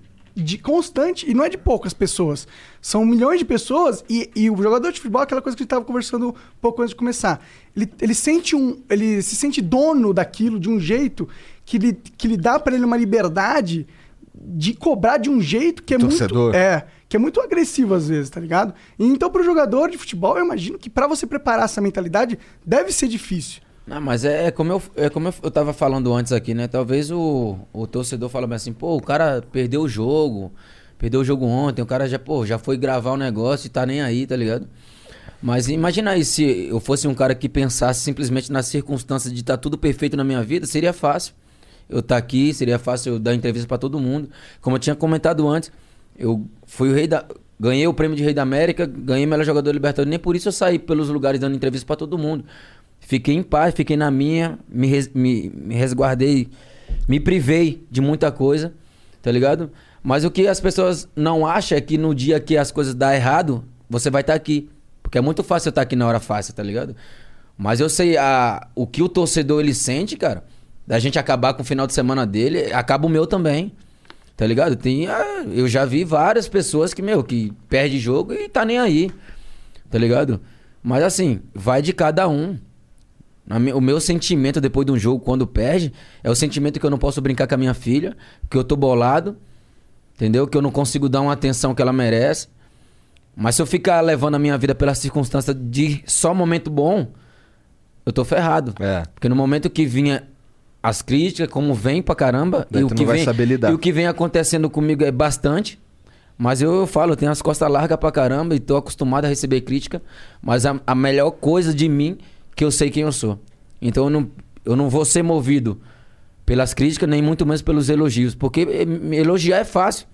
de constante, e não é de poucas pessoas. São milhões de pessoas, e, e o jogador de futebol, é aquela coisa que a gente estava conversando um pouco antes de começar. Ele, ele sente um. Ele se sente dono daquilo de um jeito que lhe, que lhe dá para ele uma liberdade de cobrar de um jeito que é Torcedor. muito. É, que é muito agressivo às vezes, tá ligado? E então, pro jogador de futebol, eu imagino que para você preparar essa mentalidade deve ser difícil. Não, mas é, é como, eu, é como eu, eu tava falando antes aqui, né? Talvez o, o torcedor fala bem assim, pô, o cara perdeu o jogo, perdeu o jogo ontem, o cara já, pô, já foi gravar o negócio e tá nem aí, tá ligado? Mas imagina aí, se eu fosse um cara que pensasse simplesmente nas circunstâncias de estar tudo perfeito na minha vida, seria fácil. Eu estar aqui, seria fácil eu dar entrevista pra todo mundo. Como eu tinha comentado antes, eu fui o rei da. Ganhei o prêmio de Rei da América, ganhei melhor jogador da Libertadores. Nem por isso eu saí pelos lugares dando entrevista pra todo mundo. Fiquei em paz, fiquei na minha, me, res- me, me resguardei, me privei de muita coisa, tá ligado? Mas o que as pessoas não acham é que no dia que as coisas dão errado, você vai estar aqui. Porque é muito fácil eu estar aqui na hora fácil, tá ligado? Mas eu sei a, o que o torcedor ele sente, cara, da gente acabar com o final de semana dele, acaba o meu também. Tá ligado? Tem, ah, eu já vi várias pessoas que, meu, que perde jogo e tá nem aí. Tá ligado? Mas assim, vai de cada um. O meu sentimento depois de um jogo, quando perde, é o sentimento que eu não posso brincar com a minha filha, que eu tô bolado, entendeu? Que eu não consigo dar uma atenção que ela merece. Mas se eu ficar levando a minha vida pela circunstância de só momento bom, eu tô ferrado. É. Porque no momento que vinha as críticas, como vem pra caramba, Daí e o, que vem, e o que vem acontecendo comigo é bastante. Mas eu, eu falo, eu tenho as costas largas pra caramba e tô acostumado a receber crítica. Mas a, a melhor coisa de mim, que eu sei quem eu sou. Então eu não, eu não vou ser movido pelas críticas, nem muito menos pelos elogios. Porque eh, elogiar é fácil.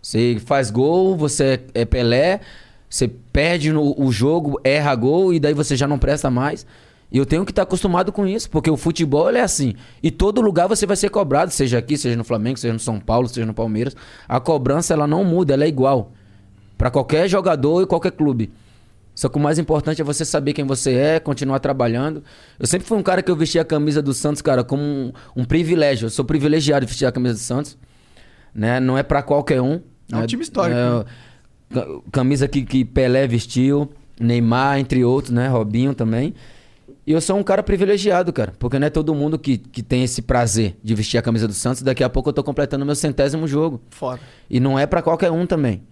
Você faz gol, você é Pelé, você perde no, o jogo, erra gol e daí você já não presta mais. E eu tenho que estar acostumado com isso, porque o futebol é assim. E todo lugar você vai ser cobrado, seja aqui, seja no Flamengo, seja no São Paulo, seja no Palmeiras. A cobrança ela não muda, ela é igual Pra qualquer jogador e qualquer clube. Só que o mais importante é você saber quem você é, continuar trabalhando. Eu sempre fui um cara que eu vestia a camisa do Santos, cara, como um, um privilégio. Eu sou privilegiado de vestir a camisa do Santos. Né? Não é pra qualquer um. É um né? time histórico, É, ca- camisa que, que Pelé vestiu, Neymar, entre outros, né? Robinho também. E eu sou um cara privilegiado, cara. Porque não é todo mundo que, que tem esse prazer de vestir a camisa do Santos. Daqui a pouco eu tô completando meu centésimo jogo. Fora. E não é pra qualquer um também.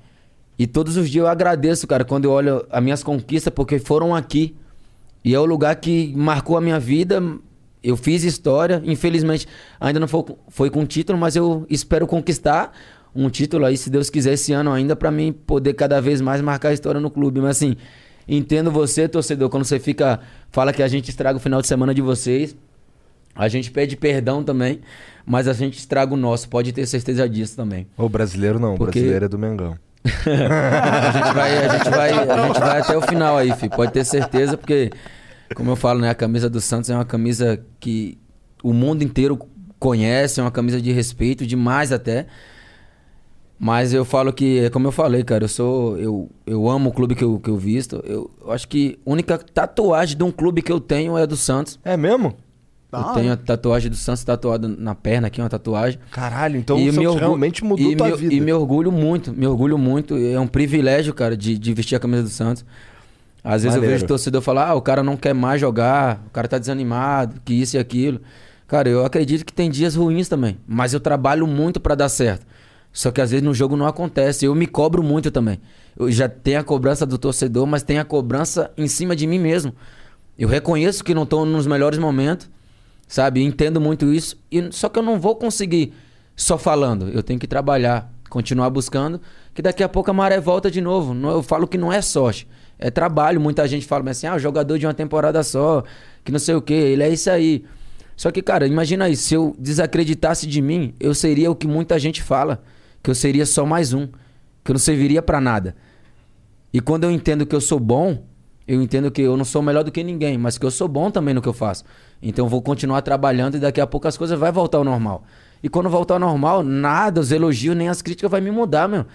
E todos os dias eu agradeço, cara, quando eu olho as minhas conquistas, porque foram aqui. E é o lugar que marcou a minha vida. Eu fiz história. Infelizmente, ainda não foi, foi com título, mas eu espero conquistar um título aí, se Deus quiser, esse ano ainda, pra mim poder cada vez mais marcar a história no clube. Mas assim, entendo você, torcedor, quando você fica. Fala que a gente estraga o final de semana de vocês. A gente pede perdão também, mas a gente estraga o nosso, pode ter certeza disso também. O brasileiro não, o Porque- brasileiro é do Mengão. A gente vai, a gente vai, a gente vai até o final aí, filho. Pode ter certeza, porque, como eu falo, né? A camisa do Santos é uma camisa que o mundo inteiro conhece, é uma camisa de respeito, demais até. Mas eu falo que, é como eu falei, cara, eu sou. Eu, eu amo o clube que eu, que eu visto. Eu, eu acho que a única tatuagem de um clube que eu tenho é do Santos. É mesmo? Da eu hora. tenho a tatuagem do Santos tatuada na perna aqui, uma tatuagem. Caralho, então o Santos orgu- realmente mudou e tua me, vida. E me orgulho muito, me orgulho muito. É um privilégio, cara, de, de vestir a camisa do Santos. Às vezes eu Maneiro. vejo torcedor falar, ah, o cara não quer mais jogar, o cara tá desanimado, que isso e aquilo. Cara, eu acredito que tem dias ruins também, mas eu trabalho muito pra dar certo. Só que às vezes no jogo não acontece. Eu me cobro muito também. Eu já tenho a cobrança do torcedor, mas tem a cobrança em cima de mim mesmo. Eu reconheço que não tô nos melhores momentos, sabe? Entendo muito isso. E, só que eu não vou conseguir só falando. Eu tenho que trabalhar, continuar buscando, que daqui a pouco a maré volta de novo. Eu falo que não é sorte, é trabalho. Muita gente fala assim, ah, o jogador de uma temporada só, que não sei o que, ele é isso aí. Só que, cara, imagina aí, se eu desacreditasse de mim, eu seria o que muita gente fala, que eu seria só mais um, que eu não serviria pra nada. E quando eu entendo que eu sou bom, eu entendo que eu não sou melhor do que ninguém, mas que eu sou bom também no que eu faço. Então vou continuar trabalhando e daqui a pouco as coisas vai voltar ao normal. E quando voltar ao normal, nada, os elogios nem as críticas vai me mudar, meu.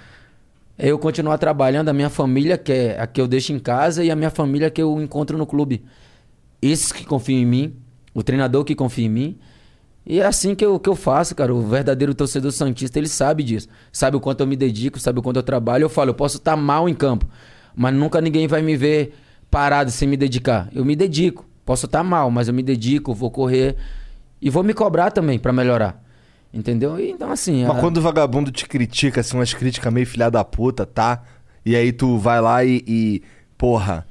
É eu continuar trabalhando, a minha família, que é a que eu deixo em casa, e a minha família que eu encontro no clube. Esses que confiam em mim, o treinador que confia em mim, E é assim que eu, que eu faço, cara. O verdadeiro torcedor santista, ele sabe disso. Sabe o quanto eu me dedico, sabe o quanto eu trabalho. Eu falo, eu posso estar mal em campo, mas nunca ninguém vai me ver parado sem me dedicar. Eu me dedico. Posso estar mal, mas eu me dedico, vou correr e vou me cobrar também pra melhorar. Entendeu? E, então, assim. Mas a- quando o vagabundo te critica, assim, umas críticas meio filha da puta, tá? E aí tu vai lá e, e, porra,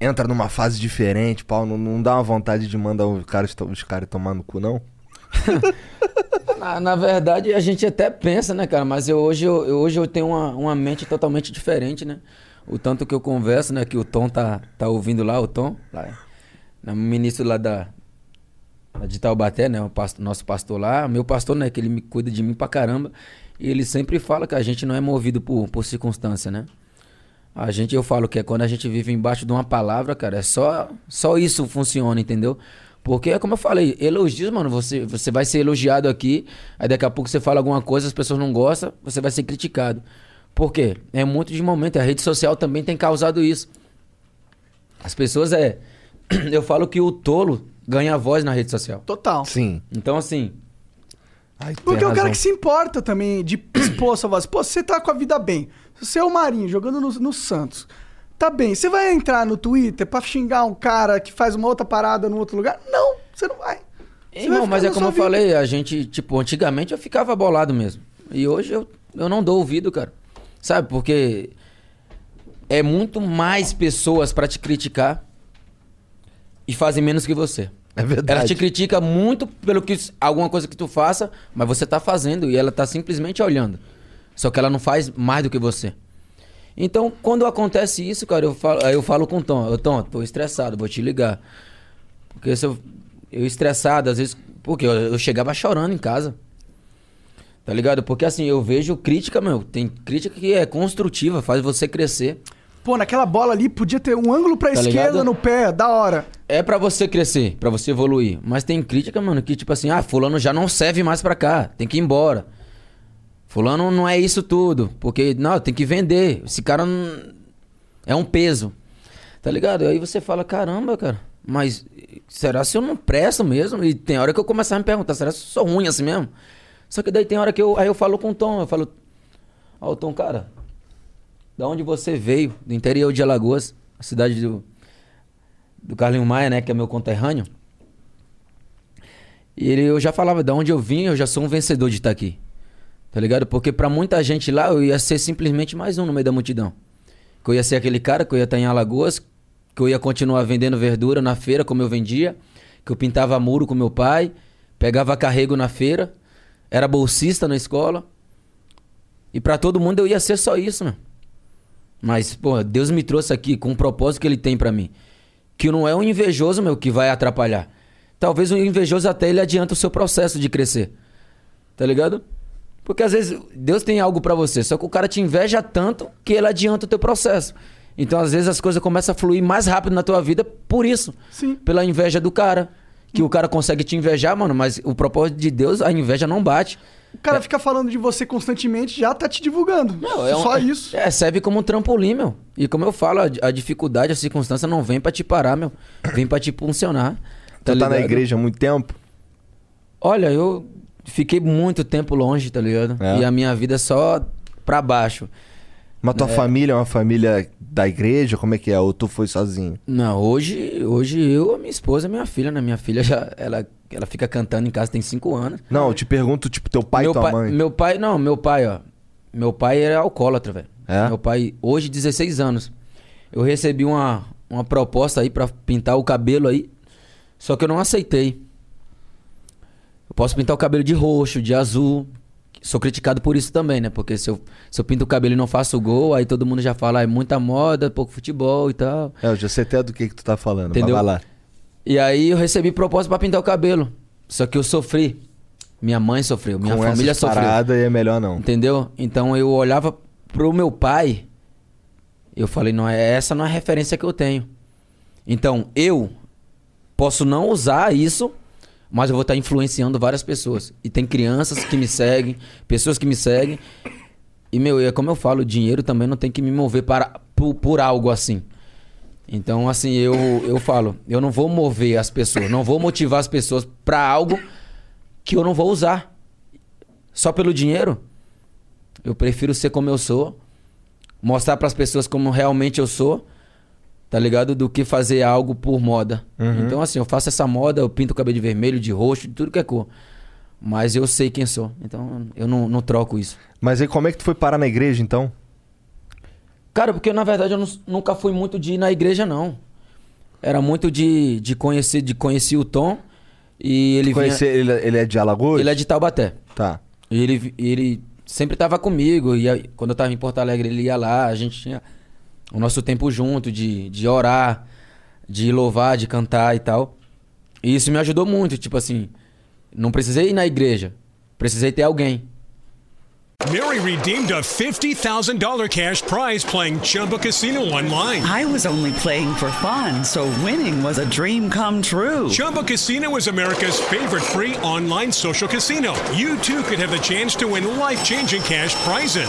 entra numa fase diferente, pau, não, não dá uma vontade de mandar os caras, os caras tomar no cu, não? Na, na verdade, a gente até pensa, né, cara? Mas eu, hoje, eu, eu- hoje eu tenho uma, uma mente totalmente diferente, né? O tanto que eu converso, né? Que o Tom tá, tá ouvindo lá, o Tom, lá, o ministro lá da, de Taubaté, né? O nosso pastor lá, meu pastor, né? Que ele me cuida de mim pra caramba. E ele sempre fala que a gente não é movido por, por circunstância, né? A gente, eu falo que é quando a gente vive embaixo de uma palavra, cara, é só, só isso funciona, entendeu? Porque é como eu falei, elogios, mano, você, você vai ser elogiado aqui, aí daqui a pouco você fala alguma coisa, as pessoas não gostam, você vai ser criticado. Por quê? É muito de momento, a rede social também tem causado isso. As pessoas é. Eu falo que o tolo ganha voz na rede social. Total. Sim. Então, assim, Ai, Porque é o cara que se importa também de expor sua voz. Pô, você tá com a vida bem. Se você é o Marinho jogando no, no Santos, tá bem. Você vai entrar no Twitter pra xingar um cara que faz uma outra parada num outro lugar? Não, você não vai. Você Irmão, vai mas é como eu vida. falei, a gente, tipo, antigamente eu ficava bolado mesmo. E hoje eu, eu não dou ouvido, cara. Sabe, porque é muito mais pessoas pra te criticar e fazem menos que você. É verdade. Ela te critica muito pelo que alguma coisa que tu faça, mas você tá fazendo e ela tá simplesmente olhando. Só que ela não faz mais do que você. Então, quando acontece isso, cara, eu falo, eu falo com o Tom, ô Tom, tô estressado, vou te ligar. Porque se eu, eu estressado, às vezes, porque eu, eu chegava chorando em casa. Tá ligado? Porque assim, eu vejo crítica, meu, tem crítica que é construtiva, faz você crescer. Pô, naquela bola ali podia ter um ângulo pra Tá esquerda ligado? no pé, da hora. É pra você crescer, pra você evoluir. Mas tem crítica, mano, que tipo assim, ah, fulano já não serve mais pra cá, tem que ir embora. Fulano não é isso tudo, porque não, tem que vender. Esse cara não... é um peso. Tá ligado? Aí você fala, caramba, cara, mas será se eu não presto mesmo? E tem hora que eu começo a me perguntar, será se eu sou ruim assim mesmo? Só que daí tem hora que eu, aí eu falo com o Tom, eu falo, ó, o Tom, cara, da onde você veio? Do interior de Alagoas, a cidade do, do Carlinho Maia, né, que é meu conterrâneo. E ele, eu já falava, da onde eu vim, eu já sou um vencedor de estar aqui. Tá ligado? Porque pra muita gente lá, eu ia ser simplesmente mais um no meio da multidão. Que eu ia ser aquele cara que eu ia estar em Alagoas, que eu ia continuar vendendo verdura na feira como eu vendia, que eu pintava muro com meu pai, pegava carrego na feira, era bolsista na escola. E pra todo mundo eu ia ser só isso, meu. Mas, pô, Deus me trouxe aqui com o propósito que ele tem pra mim. Que não é um invejoso, meu, que vai atrapalhar. Talvez o invejoso até ele adianta o seu processo de crescer. Tá ligado? Porque às vezes Deus tem algo pra você, só que o cara te inveja tanto que ele adianta o teu processo. Então às vezes as coisas começam a fluir mais rápido na tua vida por isso. Sim. Pela inveja do cara. Que o cara consegue te invejar, mano, mas o propósito de Deus, a inveja não bate. O cara fica falando de você constantemente, já tá te divulgando. Não, é um- Só isso. É, serve como um trampolim, meu. E como eu falo, a, a dificuldade, a circunstância não vem pra te parar, meu. Vem pra te impulsionar. Tu tá na ligado? igreja há muito tempo? Olha, eu fiquei muito tempo longe, tá ligado? É. E a minha vida é só pra baixo. Mas tua família é uma família da igreja? Como é que é? Ou tu foi sozinho? Não, hoje, hoje eu, a minha esposa e minha filha, né? Minha filha já, ela, ela fica cantando em casa tem cinco anos. Não, eu te pergunto, tipo, teu pai e meu tua pai, mãe. Meu pai, não, meu pai, ó. Meu pai era alcoólatra, velho. É? Meu pai, hoje, 16 anos. Eu recebi uma, uma proposta aí pra pintar o cabelo aí. Só que eu não aceitei. Eu posso pintar o cabelo de roxo, de azul. Sou criticado por isso também, né? Porque se eu, se eu pinto o cabelo e não faço gol, aí todo mundo já fala, ah, é muita moda, pouco futebol e tal. É, eu já sei até do que, que tu tá falando. Entendeu? Vai lá. E aí eu recebi proposta pra pintar o cabelo. Só que eu sofri. Minha mãe sofreu, minha Com família essas sofreu. paradas aí é melhor não. Entendeu? Então eu olhava pro meu pai, eu falei, não é essa não é a referência que eu tenho. Então eu posso não usar isso, mas eu vou estar influenciando várias pessoas. E tem crianças que me seguem, pessoas que me seguem. E meu, é como eu falo, o dinheiro também não tem que me mover para por, por algo assim. Então, assim, eu, eu falo, eu não vou mover as pessoas, não vou motivar as pessoas para algo que eu não vou usar. Só pelo dinheiro, eu prefiro ser como eu sou, mostrar pras pessoas como realmente eu sou, tá ligado? Do que fazer algo por moda. Então, assim, eu faço essa moda, eu pinto o cabelo de vermelho, de roxo, de tudo que é cor. Mas eu sei quem sou. Então, eu não, não troco isso. Mas aí como é que tu foi parar na igreja, então? Cara, porque na verdade eu nu- nunca fui muito de ir na igreja, não. Era muito de, de conhecer, de conhecer o Tom. E ele vinha- Conhecer, ele, ele é de Alagoas? Ele é de Taubaté. Tá. E ele, ele sempre tava comigo. E quando eu tava em Porto Alegre, ele ia lá. A gente tinha o nosso tempo junto de, de orar, de louvar, de cantar e tal. E isso me ajudou muito. Tipo assim, não precisei ir na igreja. Precisei ter alguém. Mary redeemed a $50,000 cash prize playing Chumba Casino online. I was only playing for fun, so winning was a dream come true. Chumba Casino is America's favorite free online social casino. You too could have the chance to win life changing cash prizes.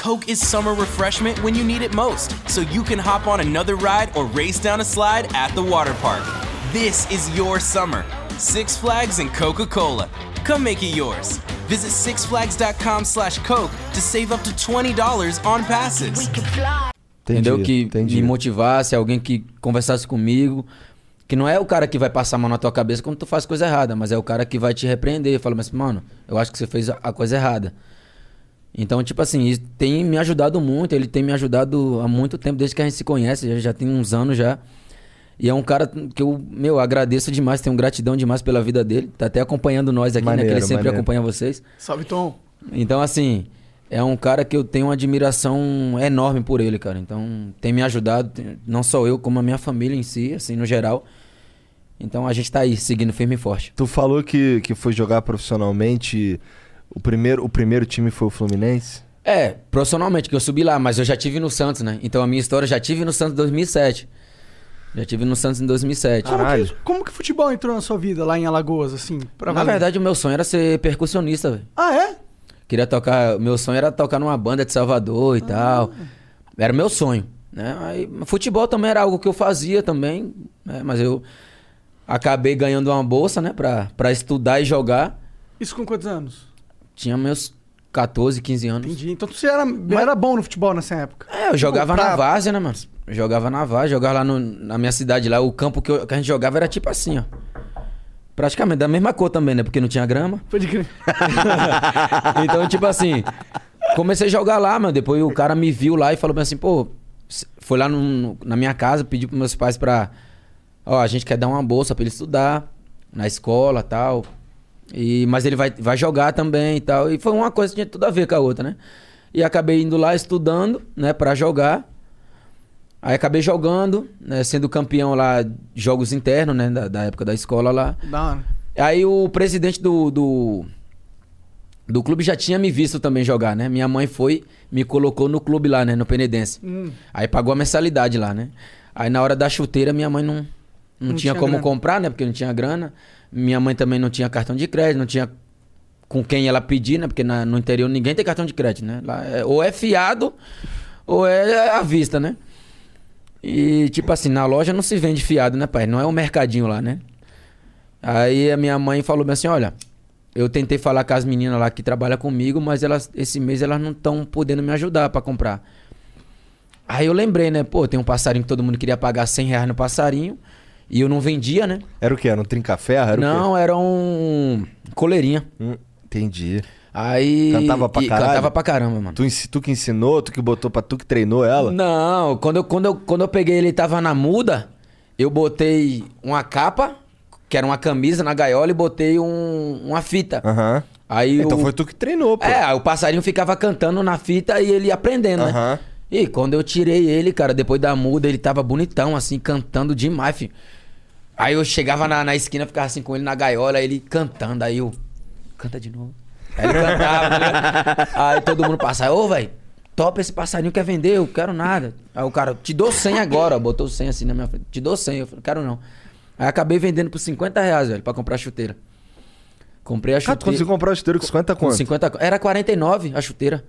Coke is summer refreshment when you need it most, so you can hop on another ride or race down a slide at the water park. This is your summer. Six Flags and Coca Cola. Come make it yours. Visit sixflags.com slash Coke to save up to $20 on passes. entendeu? Que me motivasse, alguém que conversasse comigo. Que não é o cara que vai passar a mão na tua cabeça quando tu faz coisa errada, mas é o cara que vai te repreender. Fala, mas, mano, eu acho que você fez a coisa errada. Então, tipo assim, tem me ajudado muito. Ele tem me ajudado há muito tempo, desde que a gente se conhece. Já, já tem uns anos já. E é um cara que eu, meu, agradeço demais, tenho gratidão demais pela vida dele. Tá até acompanhando nós aqui, né? Maneiro, Que ele sempre maneiro. acompanha vocês. Salve, Tom. Então, assim, é um cara que eu tenho uma admiração enorme por ele, cara. Então, tem me ajudado, não só eu, como a minha família em si, assim, no geral. Então, a gente tá aí, seguindo firme e forte. Tu falou que, que foi jogar profissionalmente. O primeiro, o primeiro time foi o Fluminense? É, profissionalmente, que eu subi lá, mas eu já tive no Santos, né? Então, a minha história, eu já tive no Santos em 2007. Já tive no Santos em 2007. Como que, como que futebol entrou na sua vida lá em Alagoas, assim? Pra Na valer? verdade, o meu sonho era ser percussionista, velho. Ah, é? Queria tocar. Meu sonho era tocar numa banda de Salvador Ah. e tal. Era meu sonho. Né? Aí, futebol também era algo que eu fazia também. né? Mas eu acabei ganhando uma bolsa, né? Pra, pra estudar e jogar. Isso com quantos anos? Tinha meus 14, 15 anos. Entendi. Então você era, era bom no futebol nessa época. É, eu jogava Pra- na várzea, né, mano? Jogava na várzea, jogava lá no- na minha cidade lá. O campo que, eu- que a gente jogava era tipo assim, ó. Praticamente da mesma cor também, né? Porque não tinha grama. Pode crer. então, tipo assim, comecei a jogar lá, mano. Depois o cara me viu lá e falou assim, pô, foi lá no- na minha casa, pediu pros meus pais pra. Ó, a gente quer dar uma bolsa pra ele estudar na escola tal. E, mas ele vai, vai jogar também e tal. E foi uma coisa que tinha tudo a ver com a outra, né? E acabei indo lá estudando, né, pra jogar. Aí acabei jogando, né, sendo campeão lá de jogos internos, né, da, da época da escola lá. Da. Aí o presidente do, do, do clube já tinha me visto também jogar, né? Minha mãe foi, me colocou no clube lá, né? No Penedense. Hum. Aí pagou a mensalidade lá, né? Aí na hora da chuteira, minha mãe não, não, Não tinha, tinha como grana. comprar, né? Porque não tinha grana. Minha mãe também não tinha cartão de crédito, não tinha com quem ela pedir, né? Porque na- no interior ninguém tem cartão de crédito, né? Lá é- ou é fiado ou é à vista, né? E tipo assim, na loja não se vende fiado, né, pai? Não é um mercadinho lá, né? Aí a minha mãe falou assim, olha, eu tentei falar com as meninas lá que trabalham comigo, mas elas esse mês elas não estão podendo me ajudar pra comprar. Aí eu lembrei, né? Pô, tem um passarinho que todo mundo queria pagar 100 reais no passarinho. E eu não vendia, né? Era o quê? Era um trinca-ferro? Era não, era um coleirinha. Hum, entendi. Aí. Cantava pra caralho? Cantava pra caramba, mano. Tu, tu que ensinou, tu que botou pra tu que treinou ela? Não, quando eu, quando, eu, quando eu peguei ele tava na muda, eu botei uma capa, que era uma camisa na gaiola, e botei um- uma fita. Aham. Aí Então o- foi tu que treinou, pô. É, o passarinho ficava cantando na fita e ele ia aprendendo, né? Aham. E quando eu tirei ele, cara, depois da muda, ele tava bonitão, assim, cantando demais, filho. Aí eu chegava na, na esquina, ficava assim com ele na gaiola, ele cantando, aí eu. Canta de novo. Aí ele cantava, ligado? Aí todo mundo passava, ô, velho, top esse passarinho, quer vender? Eu quero nada. Aí o cara, te dou 100 agora, botou 100 assim na minha frente, te dou 100. Eu falei, quero não. Aí acabei vendendo por 50 reais, velho, pra comprar a chuteira. Comprei a Ah, tu chuteira. conseguiu comprar o chuteiro com 50 Com quanto? 50 co- Era 49 a chuteira.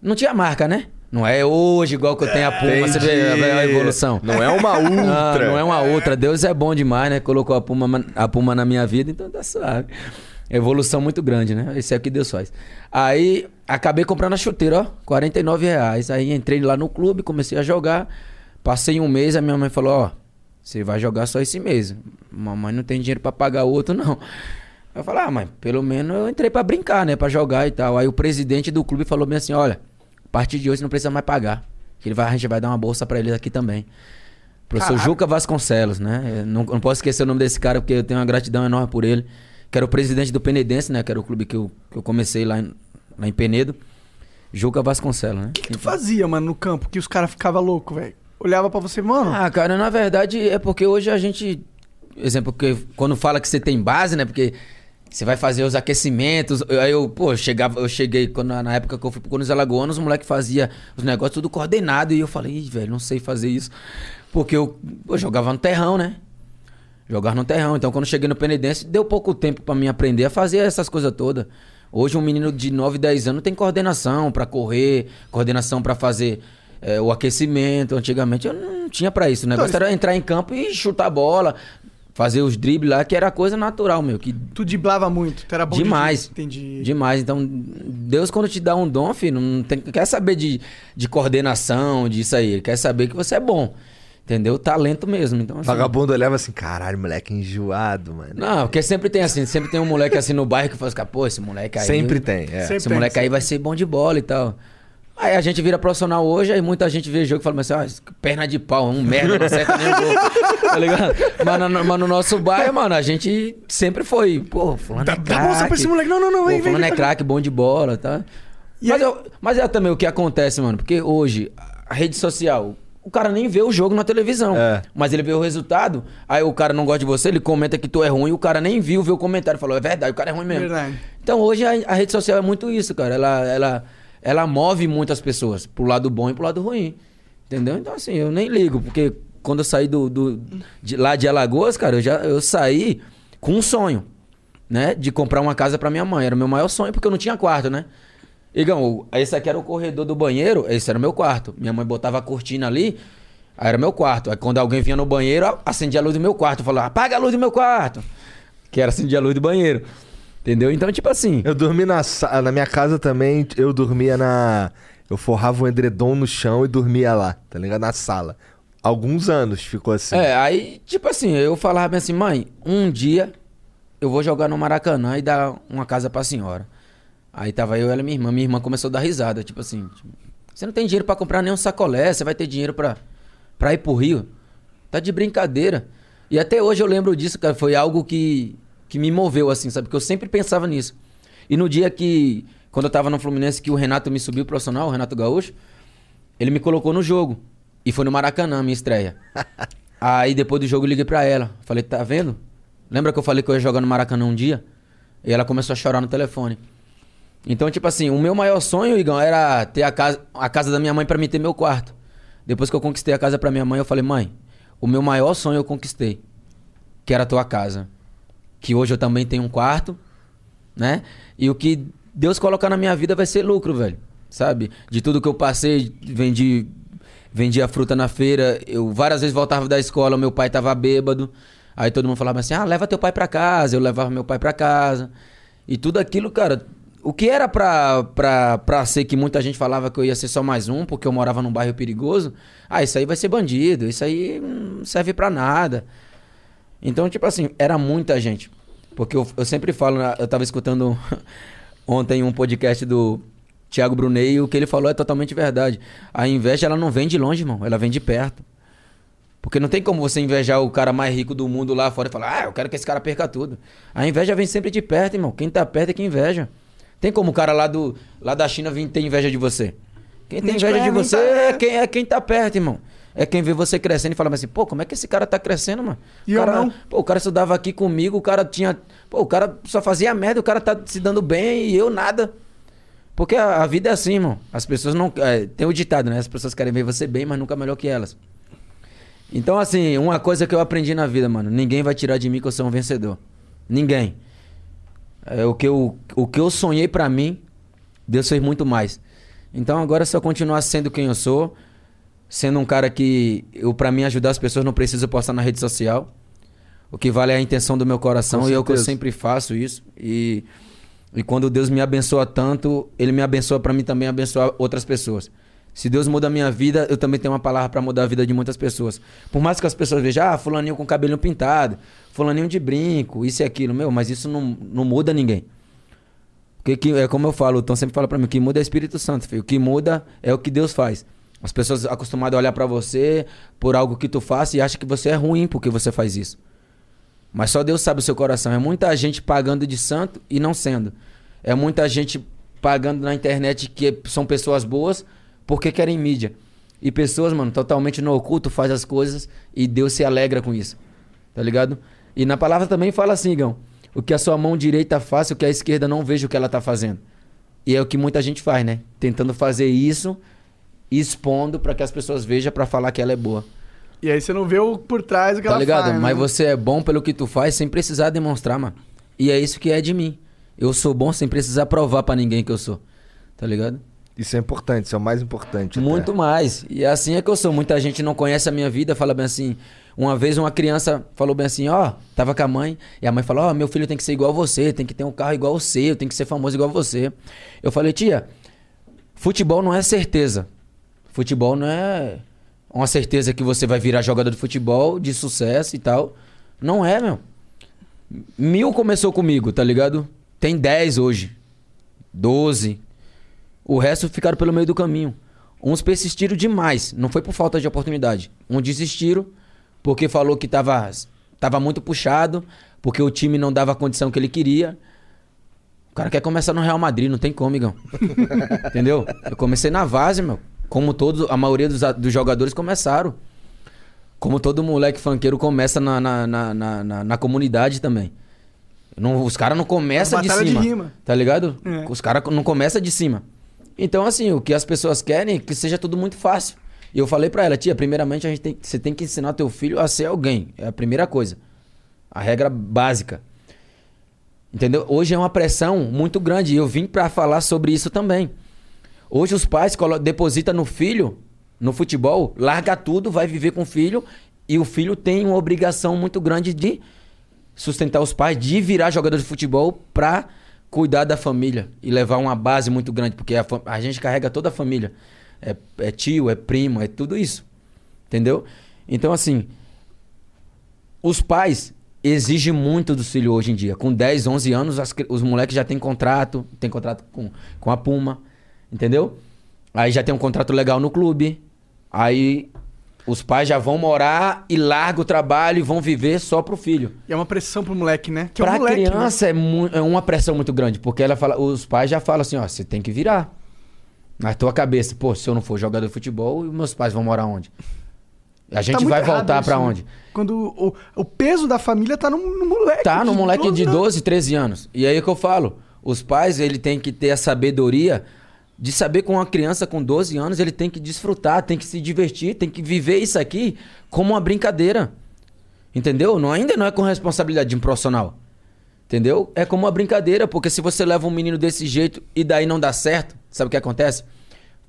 Não tinha marca, né? Não é hoje igual que eu tenho a Puma, você vê a- Entendi. evolução. Não é uma Ah, Ultra. não é uma outra. Deus é bom demais, né? Colocou a Puma, a Puma na minha vida, então tá suave. Evolução muito grande, né? Esse é o que Deus faz. Aí acabei comprando a chuteira, ó, 49 reais. Aí entrei lá no clube, comecei a jogar. Passei um mês, a minha mãe falou: Ó, você vai jogar só esse mês. Mamãe não tem dinheiro pra pagar outro, não. Eu falei, ah, mãe, pelo menos eu entrei pra brincar, né? Pra jogar e tal. Aí o presidente do clube falou bem assim: olha, partir de hoje não precisa mais pagar. Que ele vai, a gente vai dar uma bolsa pra ele aqui também. Professor Caraca. Juca Vasconcelos, né? Não, não posso esquecer o nome desse cara, porque eu tenho uma gratidão enorme por ele. Que era o presidente do Penedense, né? Que era o clube que eu, que eu comecei lá em, lá em Penedo. Juca Vasconcelos, né? O que tu fazia, mano, no campo que os caras ficavam loucos, velho? Olhava pra você, mano. Ah, cara, na verdade é porque hoje a gente. Exemplo, porque quando fala que você tem base, né? Porque você vai fazer os aquecimentos. eu- Aí eu, pô, eu chegava, eu cheguei, quando, na época que eu fui pro Conos Alagoanos, o moleque fazia os negócios tudo coordenado. E eu falei, Ih, velho, não sei fazer isso. Porque eu, eu jogava no terrão, né? Jogava no terrão. Então, quando cheguei no Penedense, deu pouco tempo pra mim aprender a fazer essas coisas todas. Hoje, um menino de 9, 10 anos tem coordenação pra correr, coordenação pra fazer é, o aquecimento. Antigamente eu não tinha pra isso. O negócio Então, era entrar em campo e chutar a bola, fazer os dribles lá, que era coisa natural, meu. Que Tu driblava muito, tu era bom de Demais. drible, Entendi. Demais. Então, Deus, quando te dá um dom, filho, não tem, quer saber de, de coordenação, disso aí. Ele quer saber que você é bom. Entendeu? Talento mesmo. Então, assim, Vagabundo olhava assim, caralho, moleque enjoado, mano. Não, porque sempre tem assim, sempre tem um moleque assim no bairro que fala assim, pô, esse moleque aí. Sempre tem, é. Sempre esse tem, moleque aí sempre vai ser bom de bola e tal. Aí a gente vira profissional hoje, aí muita gente vê jogo e fala assim, esse perna de pau, um merda, não acerta nem gol. tá ligado? Mas no, mas no nosso bairro, mano, a gente sempre foi, pô, fulano é Dá- dá bolsa pra esse moleque. Não, não, não, Pô, vem, vem, fulano é vem. craque, bom de bola, tá? Mas, eu- mas é também o que acontece, mano, porque hoje, a rede social, o cara nem vê o jogo na televisão. É. Mas ele vê o resultado, aí o cara não gosta de você, ele comenta que tu é ruim, o cara nem viu, vê o comentário, falou, é verdade, o cara é ruim mesmo. Verdade. Então hoje a, a rede social é muito isso, cara. Ela, ela, ela move muitas pessoas pro lado bom e pro lado ruim. Entendeu? Então, assim, eu nem ligo, porque quando eu saí do, do- de, lá de Alagoas, cara, eu já eu saí com um sonho, né? De comprar uma casa pra minha mãe. Era o meu maior sonho, porque eu não tinha quarto, né? Igão, esse aqui era o corredor do banheiro, esse era o meu quarto. Minha mãe botava a cortina ali, aí era meu quarto. Aí quando alguém vinha no banheiro, acendia a luz do meu quarto. Falava, apaga a luz do meu quarto. Que era acendia a luz do banheiro. Entendeu? Então, tipo assim. Eu dormi na na minha casa também, eu dormia na. Eu forrava um edredom no chão e dormia lá, tá ligado? Na sala. Alguns anos ficou assim. É, aí, tipo assim, eu falava assim, mãe, um dia eu vou jogar no Maracanã e dar uma casa pra senhora. Aí tava eu, ela e minha irmã. Minha irmã começou a dar risada, tipo assim, você não tem dinheiro pra comprar nenhum sacolé, você vai ter dinheiro pra, pra ir pro Rio. Tá de brincadeira. E até hoje eu lembro disso, cara, foi algo que, que me moveu, assim, sabe? Porque eu sempre pensava nisso. E no dia que, quando eu tava no Fluminense, que o Renato me subiu profissional, o Renato Gaúcho, ele me colocou no jogo. E foi no Maracanã, minha estreia. Aí depois do jogo eu liguei pra ela. Falei, tá vendo? Lembra que eu falei que eu ia jogar no Maracanã um dia? E ela começou a chorar no telefone. Então, tipo assim, o meu maior sonho, Igão, era ter a casa, a casa da minha mãe pra mim ter meu quarto. Depois que eu conquistei a casa pra minha mãe, eu falei, mãe, o meu maior sonho eu conquistei. Que era a tua casa. Que hoje eu também tenho um quarto, né? E o que Deus colocar na minha vida vai ser lucro, velho. Sabe? De tudo que eu passei, vendi, vendi a fruta na feira. Eu várias vezes voltava da escola, meu pai tava bêbado. Aí todo mundo falava assim: ah, leva teu pai pra casa. Eu levava meu pai pra casa. E tudo aquilo, cara. O que era pra, pra, pra ser que muita gente falava que eu ia ser só mais um, porque eu morava num bairro perigoso. Ah, isso aí vai ser bandido. Isso aí não serve pra nada. Então, tipo assim, era muita gente. Porque eu, eu sempre falo, né, eu tava escutando ontem um podcast do Thiago Brunei e o que ele falou é totalmente verdade. A inveja, ela não vem de longe, irmão, ela vem de perto. Porque não tem como você invejar o cara mais rico do mundo lá fora e falar, ah, eu quero que esse cara perca tudo. A inveja vem sempre de perto, irmão. Quem tá perto é que inveja. Tem como o cara lá, do, lá da China vir ter inveja de você? Quem tem inveja de é, você tá- é quem, é quem tá perto, irmão. É quem vê você crescendo e fala assim, pô, como é que esse cara tá crescendo, mano? E o eu cara, não. Pô, o cara estudava aqui comigo, o cara tinha Pô, o cara só fazia merda, o cara tá se dando bem e eu nada. Porque a, a vida é assim, irmão. As pessoas não. é, tem o ditado, né? As pessoas querem ver você bem, mas nunca melhor que elas. Então, assim, uma coisa que eu aprendi na vida, mano. Ninguém vai tirar de mim que eu sou um vencedor. Ninguém. É, o, que eu, o que eu sonhei pra mim, Deus fez muito mais. Então agora é só continuar sendo quem eu sou. Sendo um cara que, eu, pra mim, ajudar as pessoas, não preciso postar na rede social. O que vale é a intenção do meu coração e é o que eu sempre faço isso. E, e quando Deus me abençoa tanto, Ele me abençoa pra mim também abençoar outras pessoas. Se Deus muda a minha vida, eu também tenho uma palavra pra mudar a vida de muitas pessoas. Por mais que as pessoas vejam, ah, fulaninho com cabelinho pintado, fulaninho de brinco, isso e aquilo, meu, mas isso não, não muda ninguém. Porque que, é como eu falo, o Tom sempre fala pra mim, o que muda é o Espírito Santo, filho. O que muda é o que Deus faz. As pessoas acostumadas a olhar pra você por algo que tu faça e acham que você é ruim porque você faz isso. Mas só Deus sabe o seu coração. É muita gente pagando de santo e não sendo. É muita gente pagando na internet que são pessoas boas porque querem mídia. E pessoas, mano, totalmente no oculto faz as coisas e Deus se alegra com isso. Tá ligado? E na palavra também fala assim, Gão. O que a sua mão direita faz, o que a esquerda não veja o que ela tá fazendo. E é o que muita gente faz, né? Tentando fazer isso, expondo pra que as pessoas vejam pra falar que ela é boa. E aí você não vê o por trás do que Tá ela ligado? faz, Mas né? você é bom pelo que tu faz sem precisar demonstrar, mano. E é isso que é de mim. Eu sou bom sem precisar provar pra ninguém que eu sou. Tá ligado? Isso é importante, isso é o mais importante. até. Muito mais. E assim é que eu sou. Muita gente não conhece a minha vida, fala bem assim. Uma vez uma criança falou bem assim, ó, tava com a mãe, e a mãe falou, ó, meu filho tem que ser igual a você, tem que ter um carro igual ao seu, tem que ser famoso igual a você. Eu falei, tia, futebol não é certeza. Futebol não é uma certeza que você vai virar jogador de futebol, de sucesso e tal. Não é, meu. Mil começou comigo, tá ligado? Tem 10 hoje. 12. O resto ficaram pelo meio do caminho. Uns persistiram demais, não foi por falta de oportunidade. Uns desistiram porque falou que tava, tava muito puxado, porque o time não dava a condição que ele queria. O cara quer começar no Real Madrid, não tem como, Igão. Entendeu? Eu comecei na base, meu. Como todos, a maioria dos, dos jogadores começaram. Como todo moleque funkeiro começa na, na, na, na, na- comunidade também. Não, os caras não começam de batalha de cima. rima. Tá ligado? É. Os caras não começam de cima. Então, assim, o que as pessoas querem é que seja tudo muito fácil. E eu falei pra ela, tia, primeiramente a gente tem, você tem que ensinar teu filho a ser alguém. É a primeira coisa. A regra básica. Entendeu? Hoje é uma pressão muito grande e eu vim pra falar sobre isso também. Hoje os pais depositam no filho, no futebol, larga tudo, vai viver com o filho e o filho tem uma obrigação muito grande de sustentar os pais, de virar jogador de futebol pra cuidar da família e levar uma base muito grande, porque a, a gente carrega toda a família. É, é tio, é primo, é tudo isso. Entendeu? Então, assim, os pais exigem muito dos filhos hoje em dia. Com 10, 11 anos, as os moleques já têm contrato, tem contrato com, com a Puma, entendeu? Aí já tem um contrato legal no clube. Aí os pais já vão morar e largam o trabalho e vão viver só pro filho. E é uma pressão pro moleque, né? Que é pra um moleque, criança é, mu- é uma pressão muito grande, porque ela fala, os pais já falam assim, ó, você tem que virar. Na tua cabeça, pô, se eu não for jogador de futebol, meus pais vão morar onde? A Tá gente muito vai voltar pra né? onde? Quando o, o peso da família tá no, no moleque. Tá, no moleque de 12 12, 13 anos. E aí é que eu falo, os pais, ele tem que ter a sabedoria de saber com uma criança com 12 anos, ele tem que desfrutar, tem que se divertir, tem que viver isso aqui como uma brincadeira. Entendeu? Não, ainda não é com responsabilidade de um profissional. Entendeu? É como uma brincadeira, porque se você leva um menino desse jeito e daí não dá certo, sabe o que acontece?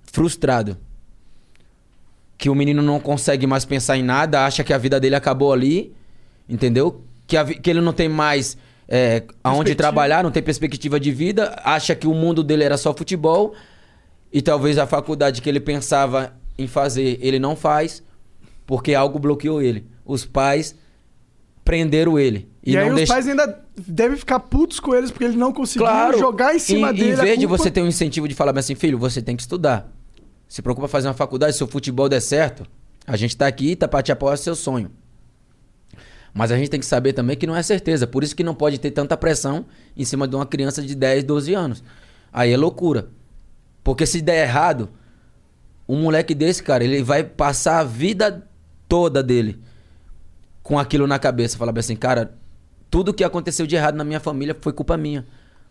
Frustrado. Que o menino não consegue mais pensar em nada, acha que a vida dele acabou ali, entendeu? Que, a que ele não tem mais é, aonde trabalhar, não tem perspectiva de vida, acha que o mundo dele era só futebol e talvez a faculdade que ele pensava em fazer ele não faz porque algo bloqueou ele. Os pais prenderam ele. E, E, aí os deixa... pais ainda devem ficar putos com eles porque ele não conseguiu Claro. jogar em cima em, dele. Em vez de culpa. você ter um incentivo de falar assim, filho, você tem que estudar. Se preocupa em fazer uma faculdade, se o futebol der certo, a gente tá aqui, tá pra te apoiar seu sonho. Mas a gente tem que saber também que não é certeza. Por isso que não pode ter tanta pressão em cima de uma criança de 10, 12 anos. Aí é loucura. Porque se der errado, um moleque desse, cara, ele vai passar a vida toda dele com aquilo na cabeça. Falar bem assim, cara, tudo que aconteceu de errado na minha família foi culpa minha.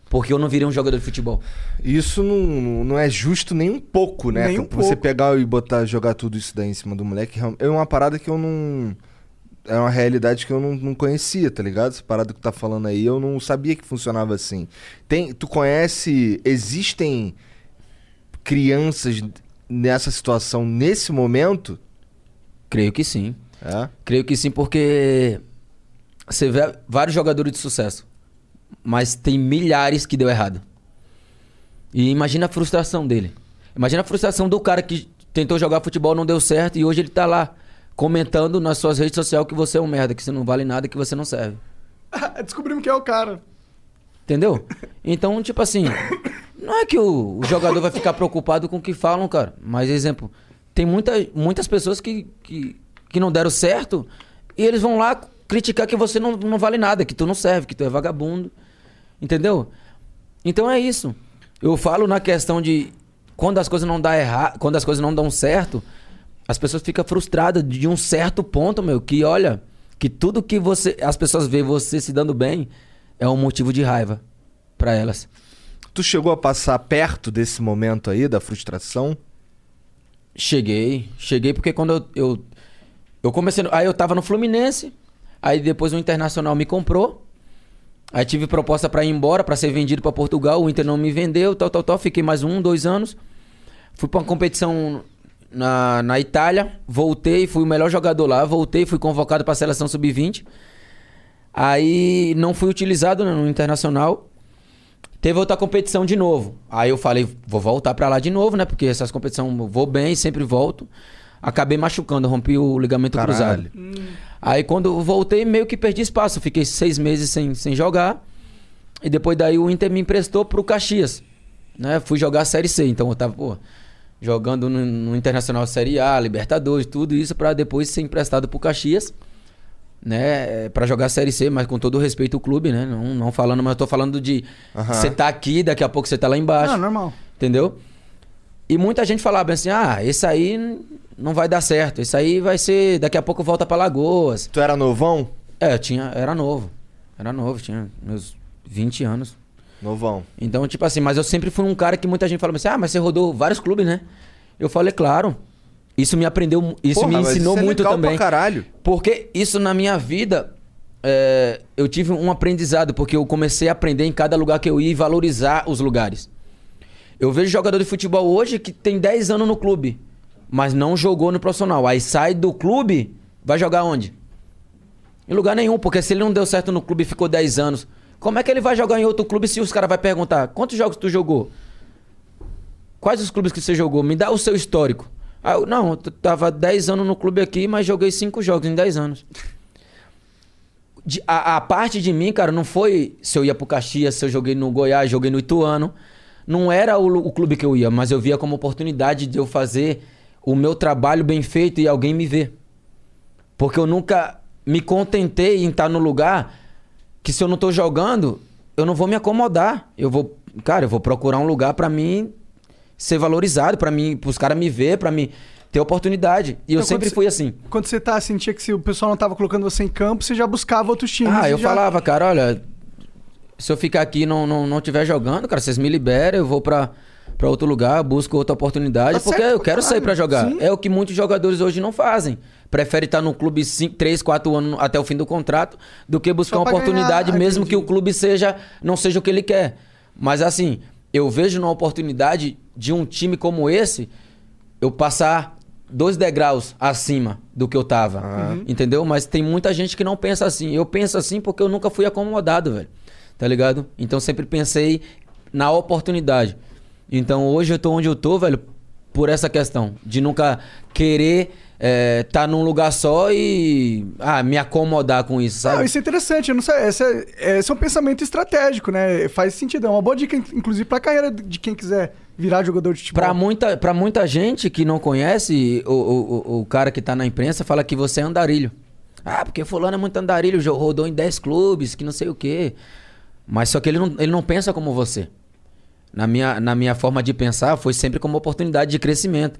Porque eu não virei um jogador de futebol. Isso não, não é justo nem um pouco, né? Nem um Você pouco. pegar e botar, jogar tudo isso daí em cima do moleque, é uma parada que eu não. É uma realidade que eu não, não conhecia, tá ligado? Essa parada que tu tá falando aí, eu não sabia que funcionava assim. Tem, tu conhece. Existem crianças nessa situação nesse momento? Creio que sim. É? Creio que sim, porque você vê vários jogadores de sucesso, mas tem milhares que deu errado. E imagina a frustração dele. Imagina a frustração do cara que tentou jogar futebol, não deu certo e hoje ele tá lá comentando nas suas redes sociais que você é um merda, que você não vale nada, que você não serve. Descobrimos que é o cara. Entendeu? Então, tipo assim, não é que o, o jogador vai ficar preocupado com o que falam, cara. Mas, exemplo, tem muita, muitas pessoas que, que, que não deram certo e eles vão lá criticar que você não, não vale nada, que tu não serve, que tu é vagabundo. Entendeu? Então é isso. Eu falo na questão de quando as coisas não dão errado, quando as coisas não dão certo, as pessoas ficam frustradas de um certo ponto, meu, que olha, que tudo que você as pessoas veem você se dando bem é um motivo de raiva pra elas. Tu chegou a passar perto desse momento aí, da frustração? Cheguei, cheguei porque quando eu, eu, eu comecei. Aí eu tava no Fluminense, aí depois o Internacional me comprou. Aí tive proposta pra ir embora, pra ser vendido pra Portugal. O Inter não me vendeu, tal, tal, tal. Fiquei mais um, dois anos. Fui pra uma competição na, na Itália, voltei, fui o melhor jogador lá. Voltei, fui convocado pra seleção sub-20. Aí não fui utilizado né, no Internacional. Teve outra competição de novo. Aí eu falei, vou voltar pra lá de novo, né? Porque essas competições eu vou bem, sempre volto. Acabei machucando, rompi o ligamento Caralho. cruzado. Aí quando eu voltei, meio que perdi espaço. Fiquei seis meses sem, sem jogar. E depois daí o Inter me emprestou pro Caxias. Né? Fui jogar a Série C. Então eu tava, pô, jogando no, no Internacional Série A, Libertadores, tudo isso pra depois ser emprestado pro Caxias. Né, para jogar a Série C, mas com todo o respeito ao clube, né? Não, não falando, mas eu tô falando de você tá aqui, daqui a pouco você tá lá embaixo. Ah, normal. Entendeu? E muita gente falava assim: ah, esse aí não vai dar certo. Esse aí vai ser. Daqui a pouco volta pra Lagoas. Tu era novão? É, eu tinha. Era novo. Era novo, tinha meus 20 anos. Novão. Então, tipo assim, mas eu sempre fui um cara que muita gente falava assim: ah, mas você rodou vários clubes, né? Eu falei, claro. Isso me aprendeu, isso Porra, me ensinou isso é muito legal também. pra caralho. Porque isso na minha vida, é, eu tive um aprendizado, porque eu comecei a aprender em cada lugar que eu ia e valorizar os lugares. Eu vejo jogador de futebol hoje que tem 10 anos no clube, mas não jogou no profissional. Aí sai do clube, vai jogar onde? Em lugar nenhum, porque se ele não deu certo no clube e ficou 10 anos, como é que ele vai jogar em outro clube se os caras vão perguntar quantos jogos tu jogou? Quais os clubes que você jogou? Me dá o seu histórico. Ah, eu, não, eu tava 10 anos no clube aqui, mas joguei 5 jogos em 10 anos. De- a, a parte de mim, cara, não foi se eu ia pro Caxias, se eu joguei no Goiás, joguei no Ituano. Não era o, o clube que eu ia, mas eu via como oportunidade de eu fazer o meu trabalho bem feito e alguém me ver. Porque eu nunca me contentei em estar no lugar que se eu não tô jogando, eu não vou me acomodar. Eu vou, cara, eu vou procurar um lugar pra mim ser valorizado, pra mim, pros caras me ver, pra mim ter oportunidade. E eu Então, sempre quando fui assim. Quando você tá, sentia que se o pessoal não tava colocando você em campo, você já buscava outros times. Ah, eu já- falava, cara, olha, se eu ficar aqui e não, não, não tiver jogando, cara, vocês me liberam, eu vou pra, pra outro lugar, busco outra oportunidade, Tá porque certo eu quero sair pra jogar. sim. É o que muitos jogadores hoje não fazem. Prefere estar no clube 3, 4 anos até o fim do contrato do que buscar uma oportunidade, ganhar, mesmo entendi. que o clube seja não seja o que ele quer. Mas assim, eu vejo uma oportunidade de um time como esse eu passar dois degraus acima do que eu tava. Uhum. Entendeu? Mas tem muita gente que não pensa assim. Eu penso assim porque eu nunca fui acomodado, velho. Tá ligado? Então sempre pensei na oportunidade. Então hoje eu tô onde eu tô, velho, por essa questão. De nunca querer estar tá num lugar só e ah, me acomodar com isso, sabe? Não, isso é interessante. Eu não sei, esse, é, esse é um pensamento estratégico, né? Faz sentido. É uma boa dica, inclusive, pra carreira de quem quiser virar jogador de futebol. Pra muita, pra muita gente que não conhece, o, o, o- cara que tá na imprensa fala que você é andarilho. Ah, porque fulano é muito andarilho, rodou em 10 clubes, que não sei o quê. Mas só que ele não, ele não pensa como você. Na minha, na minha forma de pensar, foi sempre como oportunidade de crescimento.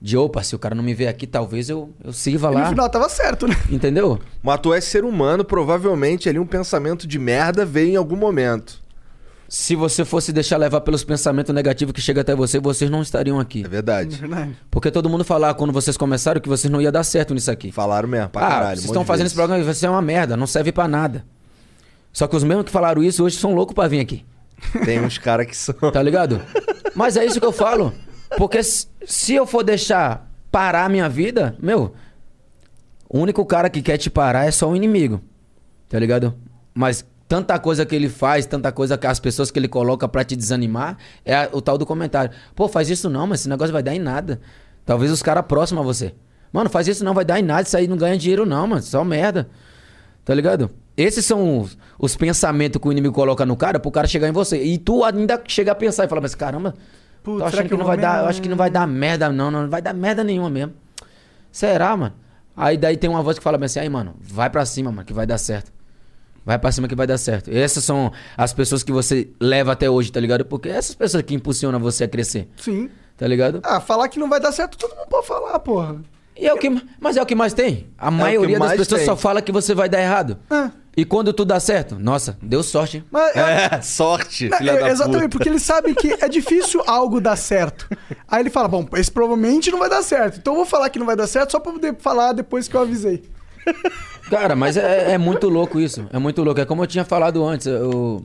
De opa, se o cara não me ver aqui, talvez eu, eu sirva E lá. no final tava certo, né? Entendeu? Mas tu é ser humano, provavelmente ali um pensamento de merda veio em algum momento. Se você fosse deixar levar pelos pensamentos negativos que chegam até você, vocês não estariam aqui. É verdade. Verdade. Porque todo mundo falava quando vocês começaram que vocês não ia dar certo nisso aqui. Falaram mesmo, pra ah, caralho. vocês um estão fazendo vezes. esse programa, você é uma merda, não serve pra nada. Só que os mesmos que falaram isso hoje são loucos pra vir aqui. Tem uns caras que são. Tá ligado? Mas é isso que eu falo. Porque se eu for deixar parar a minha vida, meu, o único cara que quer te parar é só o inimigo. Tá ligado? Mas tanta coisa que ele faz, tanta coisa que as pessoas que ele coloca pra te desanimar, é o tal do comentário. Pô, faz isso não, mas esse negócio vai dar em nada. Talvez os caras próximos a você. Mano, faz isso não, vai dar em nada, isso aí não ganha dinheiro não, mano, só merda. Tá ligado? Esses são os, os pensamentos que o inimigo coloca no cara pro cara chegar em você. E tu ainda chega a pensar e falar, mas caramba, Putz, será achando que que, eu não vai dar, eu acho que não vai dar merda não, não vai dar merda nenhuma mesmo. Será, mano? Aí daí tem uma voz que fala bem assim, aí, mano, vai pra cima, mano, que vai dar certo. Vai pra cima que vai dar certo. Essas são as pessoas que você leva até hoje, tá ligado? Porque essas pessoas que impulsionam você a crescer, Sim. tá ligado? Ah, falar que não vai dar certo, todo mundo pode falar, porra. E é o que, mas é o que mais tem. A maioria das pessoas tem. só fala que você vai dar errado. É. E quando tudo dá certo, nossa, deu sorte. hein? Mas é- É, sorte, Não, é, da exatamente, puta. porque ele sabe que é difícil algo dar certo. Aí ele fala, bom, esse provavelmente não vai dar certo. Então eu vou falar que não vai dar certo só pra poder falar depois que eu avisei. Cara, mas é, é muito louco isso. É muito louco. É como eu tinha falado antes. Eu,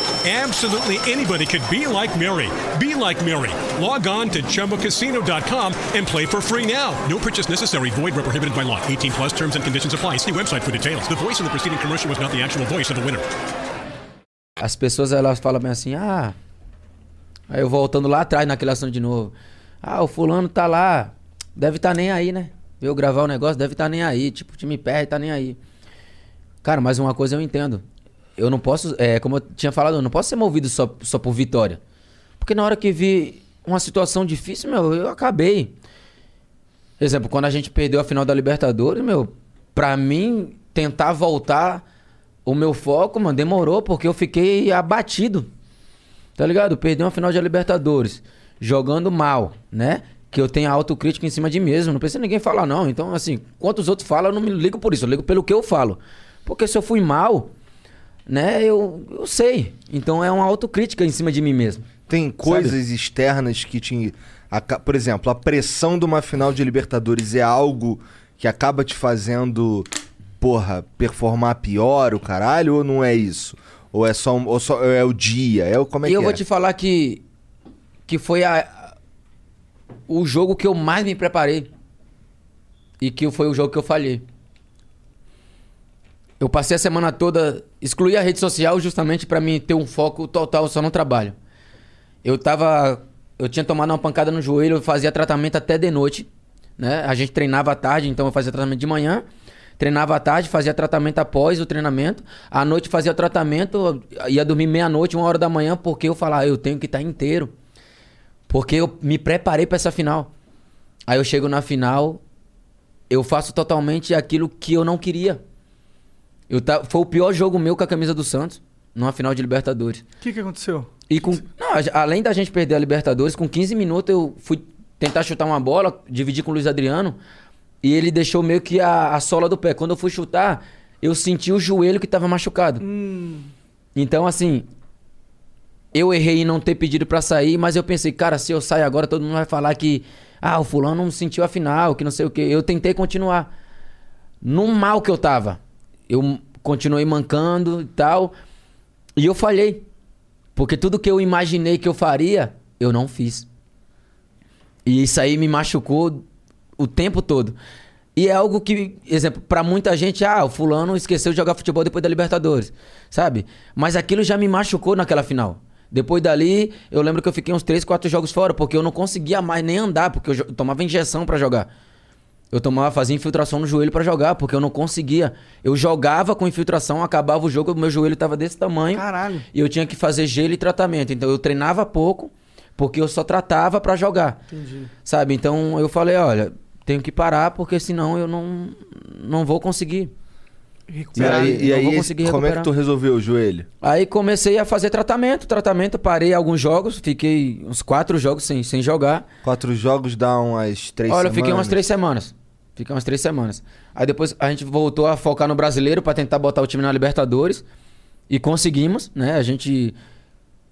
Absolutely anybody could be like Mary. Be like Mary. Log on to chumbacasino.com and play for free now. No purchase necessary. Void where prohibited by law. 18 plus terms and conditions apply. See website for details. The voice in the preceding commercial was not the actual voice of the winner. as pessoas elas falam bem assim, ah. Aí eu voltando lá atrás naquele assunto de novo. Ah, o fulano tá lá. Deve tá nem aí, né? Eu gravar o negócio, deve tá nem aí. Tipo, o time perde, tá nem aí. Cara, mas uma coisa eu entendo. Eu não posso, é, como eu tinha falado, eu não posso ser movido só, só por vitória. Porque na hora que vi uma situação difícil, meu, eu acabei. Exemplo, quando a gente perdeu a final da Libertadores, meu, pra mim tentar voltar o meu foco, mano, demorou porque eu fiquei abatido. Tá ligado? Perdi uma final de Libertadores, jogando mal, né? Que eu tenho autocrítica em cima de mim mesmo. Não precisa ninguém falar, não. Então, assim, quantos outros falam, eu não me ligo por isso. Eu ligo pelo que eu falo. Porque se eu fui mal, né, eu, eu sei. Então é uma autocrítica em cima de mim mesmo. Tem coisas externas que te. Por exemplo, a pressão de uma final de Libertadores é algo que acaba te fazendo, porra, performar pior o caralho, ou não é isso? Ou é só, um- ou só é o dia? É como é e que eu é? vou te falar que, que foi a, o jogo que eu mais me preparei. E que foi o jogo que eu falhei. Eu passei a semana toda, excluí a rede social justamente pra mim ter um foco total só no trabalho. Eu tava. Eu tinha tomado uma pancada no joelho, eu fazia tratamento até de noite. Né? A gente treinava à tarde, então eu fazia tratamento de manhã. Treinava à tarde, fazia tratamento após o treinamento. À noite fazia tratamento, ia dormir meia-noite, uma hora da manhã, porque eu falava, "Ah, eu tenho que estar inteiro. Porque eu me preparei pra essa final. Aí eu chego na final, eu faço totalmente aquilo que eu não queria. Eu ta... Foi o pior jogo meu com a camisa do Santos, numa final de Libertadores. O que, que aconteceu? E com. Não, além da gente perder a Libertadores, com 15 minutos eu fui tentar chutar uma bola, dividir com o Luiz Adriano. E ele deixou meio que a, a sola do pé. Quando eu fui chutar, eu senti o joelho que tava machucado. Então, assim. Eu errei em não ter pedido pra sair, mas eu pensei, cara, se eu sair agora, todo mundo vai falar que. Ah, o fulano não sentiu a final, que não sei o quê. Eu tentei continuar. No mal que eu tava. Eu continuei mancando e tal. E eu falhei. Porque tudo que eu imaginei que eu faria, eu não fiz. E isso aí me machucou o tempo todo. E é algo que, exemplo, pra muita gente, ah, o fulano esqueceu de jogar futebol depois da Libertadores, sabe? Mas aquilo já me machucou naquela final. Depois dali, eu lembro que eu fiquei uns 3, 4 jogos fora, porque eu não conseguia mais nem andar, porque eu tomava injeção pra jogar. Eu tomava, fazia infiltração no joelho pra jogar, porque eu não conseguia. Eu jogava com infiltração, acabava o jogo, o meu joelho tava desse tamanho. Caralho. E eu tinha que fazer gelo e tratamento. Então eu treinava pouco, porque eu só tratava pra jogar. Entendi. Sabe? Então eu falei, olha, tenho que parar porque senão eu não, não vou conseguir. E Recuperar. aí, e aí vou conseguir como é que recuperar. tu resolveu o joelho? Aí comecei a fazer tratamento, tratamento, parei alguns jogos, fiquei uns quatro jogos sem, sem jogar. Quatro jogos dá umas três Olha, eu semanas? fiquei umas três semanas. Fiquei umas três semanas. Aí depois a gente voltou a focar no brasileiro pra tentar botar o time na Libertadores. E conseguimos, né? A gente,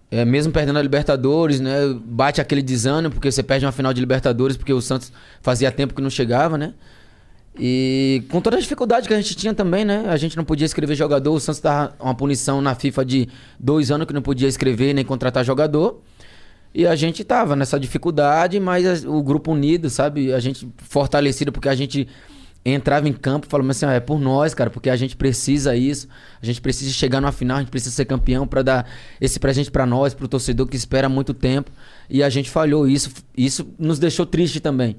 é, mesmo perdendo a Libertadores, né? Bate aquele desânimo, porque você perde uma final de Libertadores, porque o Santos fazia tempo que não chegava, né? E com toda a dificuldade que a gente tinha também, né? A gente não podia escrever jogador. O Santos tava uma punição na FIFA de dois anos que não podia escrever nem contratar jogador. E a gente tava nessa dificuldade, mas o grupo unido, sabe? A gente fortalecido porque a gente entrava em campo falava assim, ah, é por nós, cara, porque a gente precisa isso. A gente precisa chegar numa final, a gente precisa ser campeão pra dar esse presente pra nós, pro torcedor que espera muito tempo. E a gente falhou isso, isso nos deixou triste também.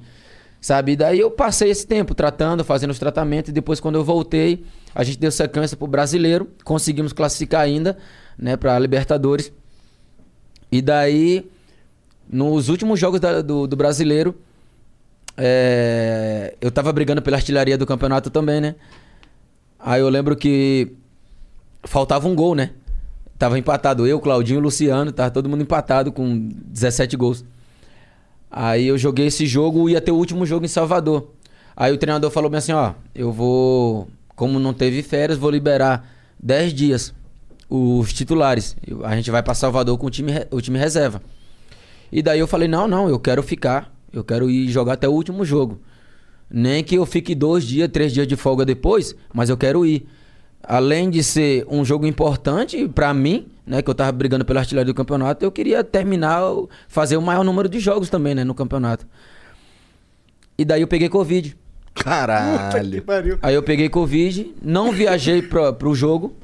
Sabe? E daí eu passei esse tempo tratando, fazendo os tratamentos, e depois quando eu voltei, a gente deu sequência pro brasileiro, conseguimos classificar ainda, né, pra Libertadores. E daí, nos últimos jogos da- do, do brasileiro, é, eu tava brigando pela artilharia do campeonato também, né? Aí eu lembro que faltava um gol, né? Tava empatado eu, Claudinho Luciano, tava todo mundo empatado com 17 gols. Aí eu joguei esse jogo, ia ter o último jogo em Salvador. Aí o treinador falou bem assim, ó, eu vou, como não teve férias, vou liberar 10 dias os titulares. A gente vai pra Salvador com o time, o time reserva. E daí eu falei, não, não, eu quero ficar. Eu quero ir jogar até o último jogo. Nem que eu fique dois dias, três dias de folga depois, mas eu quero ir. Além de ser um jogo importante pra mim, né, que eu tava brigando pela artilharia do campeonato, eu queria terminar, fazer o maior número de jogos também, né, no campeonato. E daí eu peguei Covid. Caralho. Pariu. Aí eu peguei Covid, não viajei pra, pro jogo,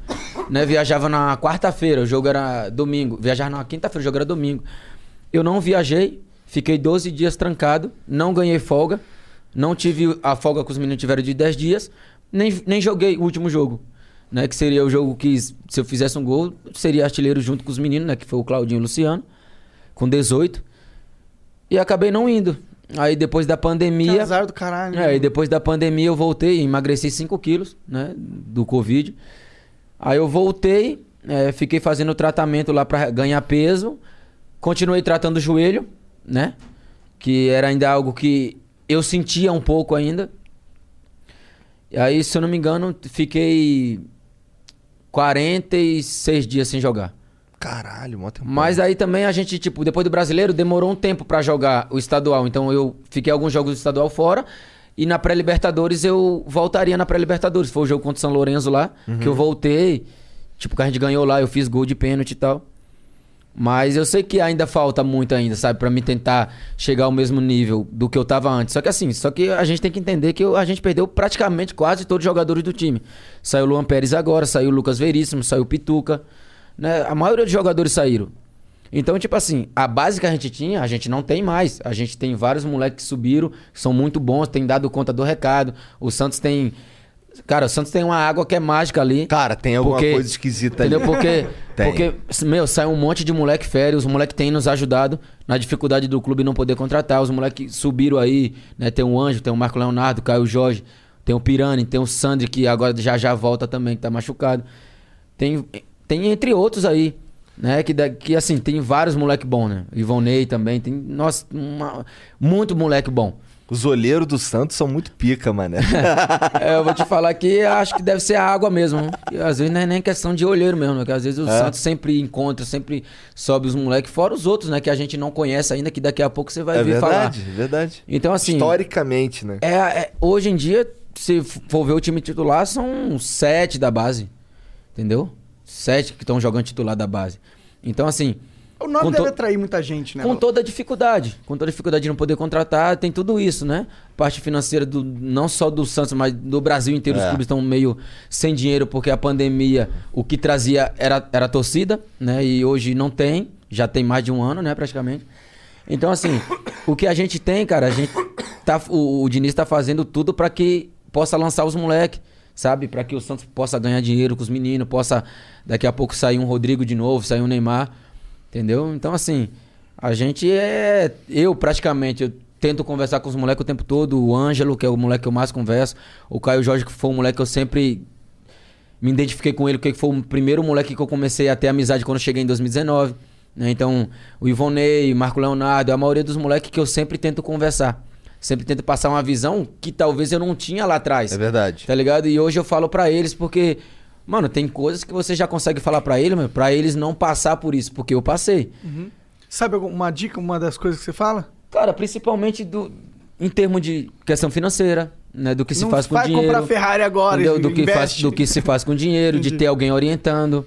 né? Viajava na quarta-feira, o jogo era domingo. Viajava na quinta-feira, o jogo era domingo. Eu não viajei, fiquei 12 dias trancado, não ganhei folga, não tive a folga que os meninos tiveram de 10 dias, nem, nem joguei o último jogo. Né, que seria o jogo que, se eu fizesse um gol, seria artilheiro junto com os meninos, né? Que foi o Claudinho e o Luciano, com 18. E acabei não indo. Aí depois da Que pandemia. azar do caralho. É, e depois da pandemia eu voltei, emagreci 5 quilos, né? Do Covid. Aí eu voltei, é, fiquei fazendo tratamento lá pra ganhar peso. Continuei tratando o joelho, né? Que era ainda algo que eu sentia um pouco ainda. E aí, se eu não me engano, fiquei 46 dias sem jogar. Caralho, mó tempo. Mas aí também a gente, tipo, depois do brasileiro, demorou um tempo pra jogar o estadual. Então eu fiquei alguns jogos do estadual fora. E na pré-Libertadores eu voltaria na pré-Libertadores. Foi o jogo contra o São Lourenço lá, que eu voltei. Tipo, que a gente ganhou lá, eu fiz gol de pênalti e tal. Mas eu sei que ainda falta muito ainda, sabe? Pra mim tentar chegar ao mesmo nível do que eu tava antes. Só que assim, só que a gente tem que entender que a gente perdeu praticamente quase todos os jogadores do time. Saiu o Luan Pérez agora, saiu o Lucas Veríssimo, saiu o Pituca. Né? A maioria dos jogadores saíram. Então, tipo assim, a base que a gente tinha, a gente não tem mais. A gente tem vários moleques que subiram, são muito bons, têm dado conta do recado. O Santos tem. Cara, o Santos tem uma água que é mágica ali. Cara, tem alguma Porque- coisa esquisita Entendeu? ali. Porque, Tem. porque, meu, sai um monte de moleque férias, os moleques têm nos ajudado na dificuldade do clube não poder contratar. Os moleques subiram aí, né? Tem o Anjo, tem o Marco Leonardo, Caio Jorge, tem o Pirani, tem o Sandri, que agora já já volta também, que tá machucado. Tem, tem entre outros aí, né? Que, que assim, tem vários moleque bom, né? Ivonei também, tem, nossa, uma- muito moleque bom. Os olheiros do Santos são muito pica, mané. É, eu vou te falar que acho que deve ser a água mesmo. E às vezes não é nem questão de olheiro mesmo, né? Porque às vezes o É. Santos sempre encontra, sempre sobe os moleques, fora os outros, né? Que a gente não conhece ainda, que daqui a pouco você vai é vir verdade, falar. é verdade. Então, assim. Historicamente, né? É, é- hoje em dia, se for ver o time titular, são sete da base. Entendeu? Sete que estão jogando titular da base. Então, assim. O nome deve to- atrair muita gente, né? com toda a dificuldade. Com toda a dificuldade de não poder contratar, tem tudo isso, né? Parte financeira do, não só do Santos, mas do Brasil inteiro. Os É. clubes estão meio sem dinheiro porque a pandemia, o que trazia era, era a torcida, né? E hoje não tem. Já tem mais de um ano, né? Praticamente. Então, assim, o que a gente tem, cara, a gente tá, o, o Diniz tá fazendo tudo para que possa lançar os moleques, sabe? Para que o Santos possa ganhar dinheiro com os meninos, possa daqui a pouco sair um Rodrigo de novo, sair um Neymar, entendeu? Então, assim, A gente é. Eu, praticamente, eu tento conversar com os moleques o tempo todo. O Ângelo, que é o moleque que eu mais converso. O Caio Jorge, que foi um moleque que eu sempre me identifiquei com ele, porque foi o primeiro moleque que eu comecei a ter amizade quando eu cheguei em 2019. Né? Então, o Ivonei, Marco Leonardo, a maioria dos moleques que eu sempre tento conversar. Sempre tento passar uma visão que talvez eu não tinha lá atrás. É verdade. Tá ligado? E hoje eu falo pra eles porque, mano, tem coisas que você já consegue falar pra eles, mas pra eles não passar por isso, porque eu passei. Uhum. Sabe alguma dica, uma das coisas que você fala? Cara, principalmente do, em termos de questão financeira, né? Do que se Não faz com vai dinheiro. comprar Ferrari agora, entendeu? Do que, faz, do que se faz com dinheiro, de ter alguém orientando,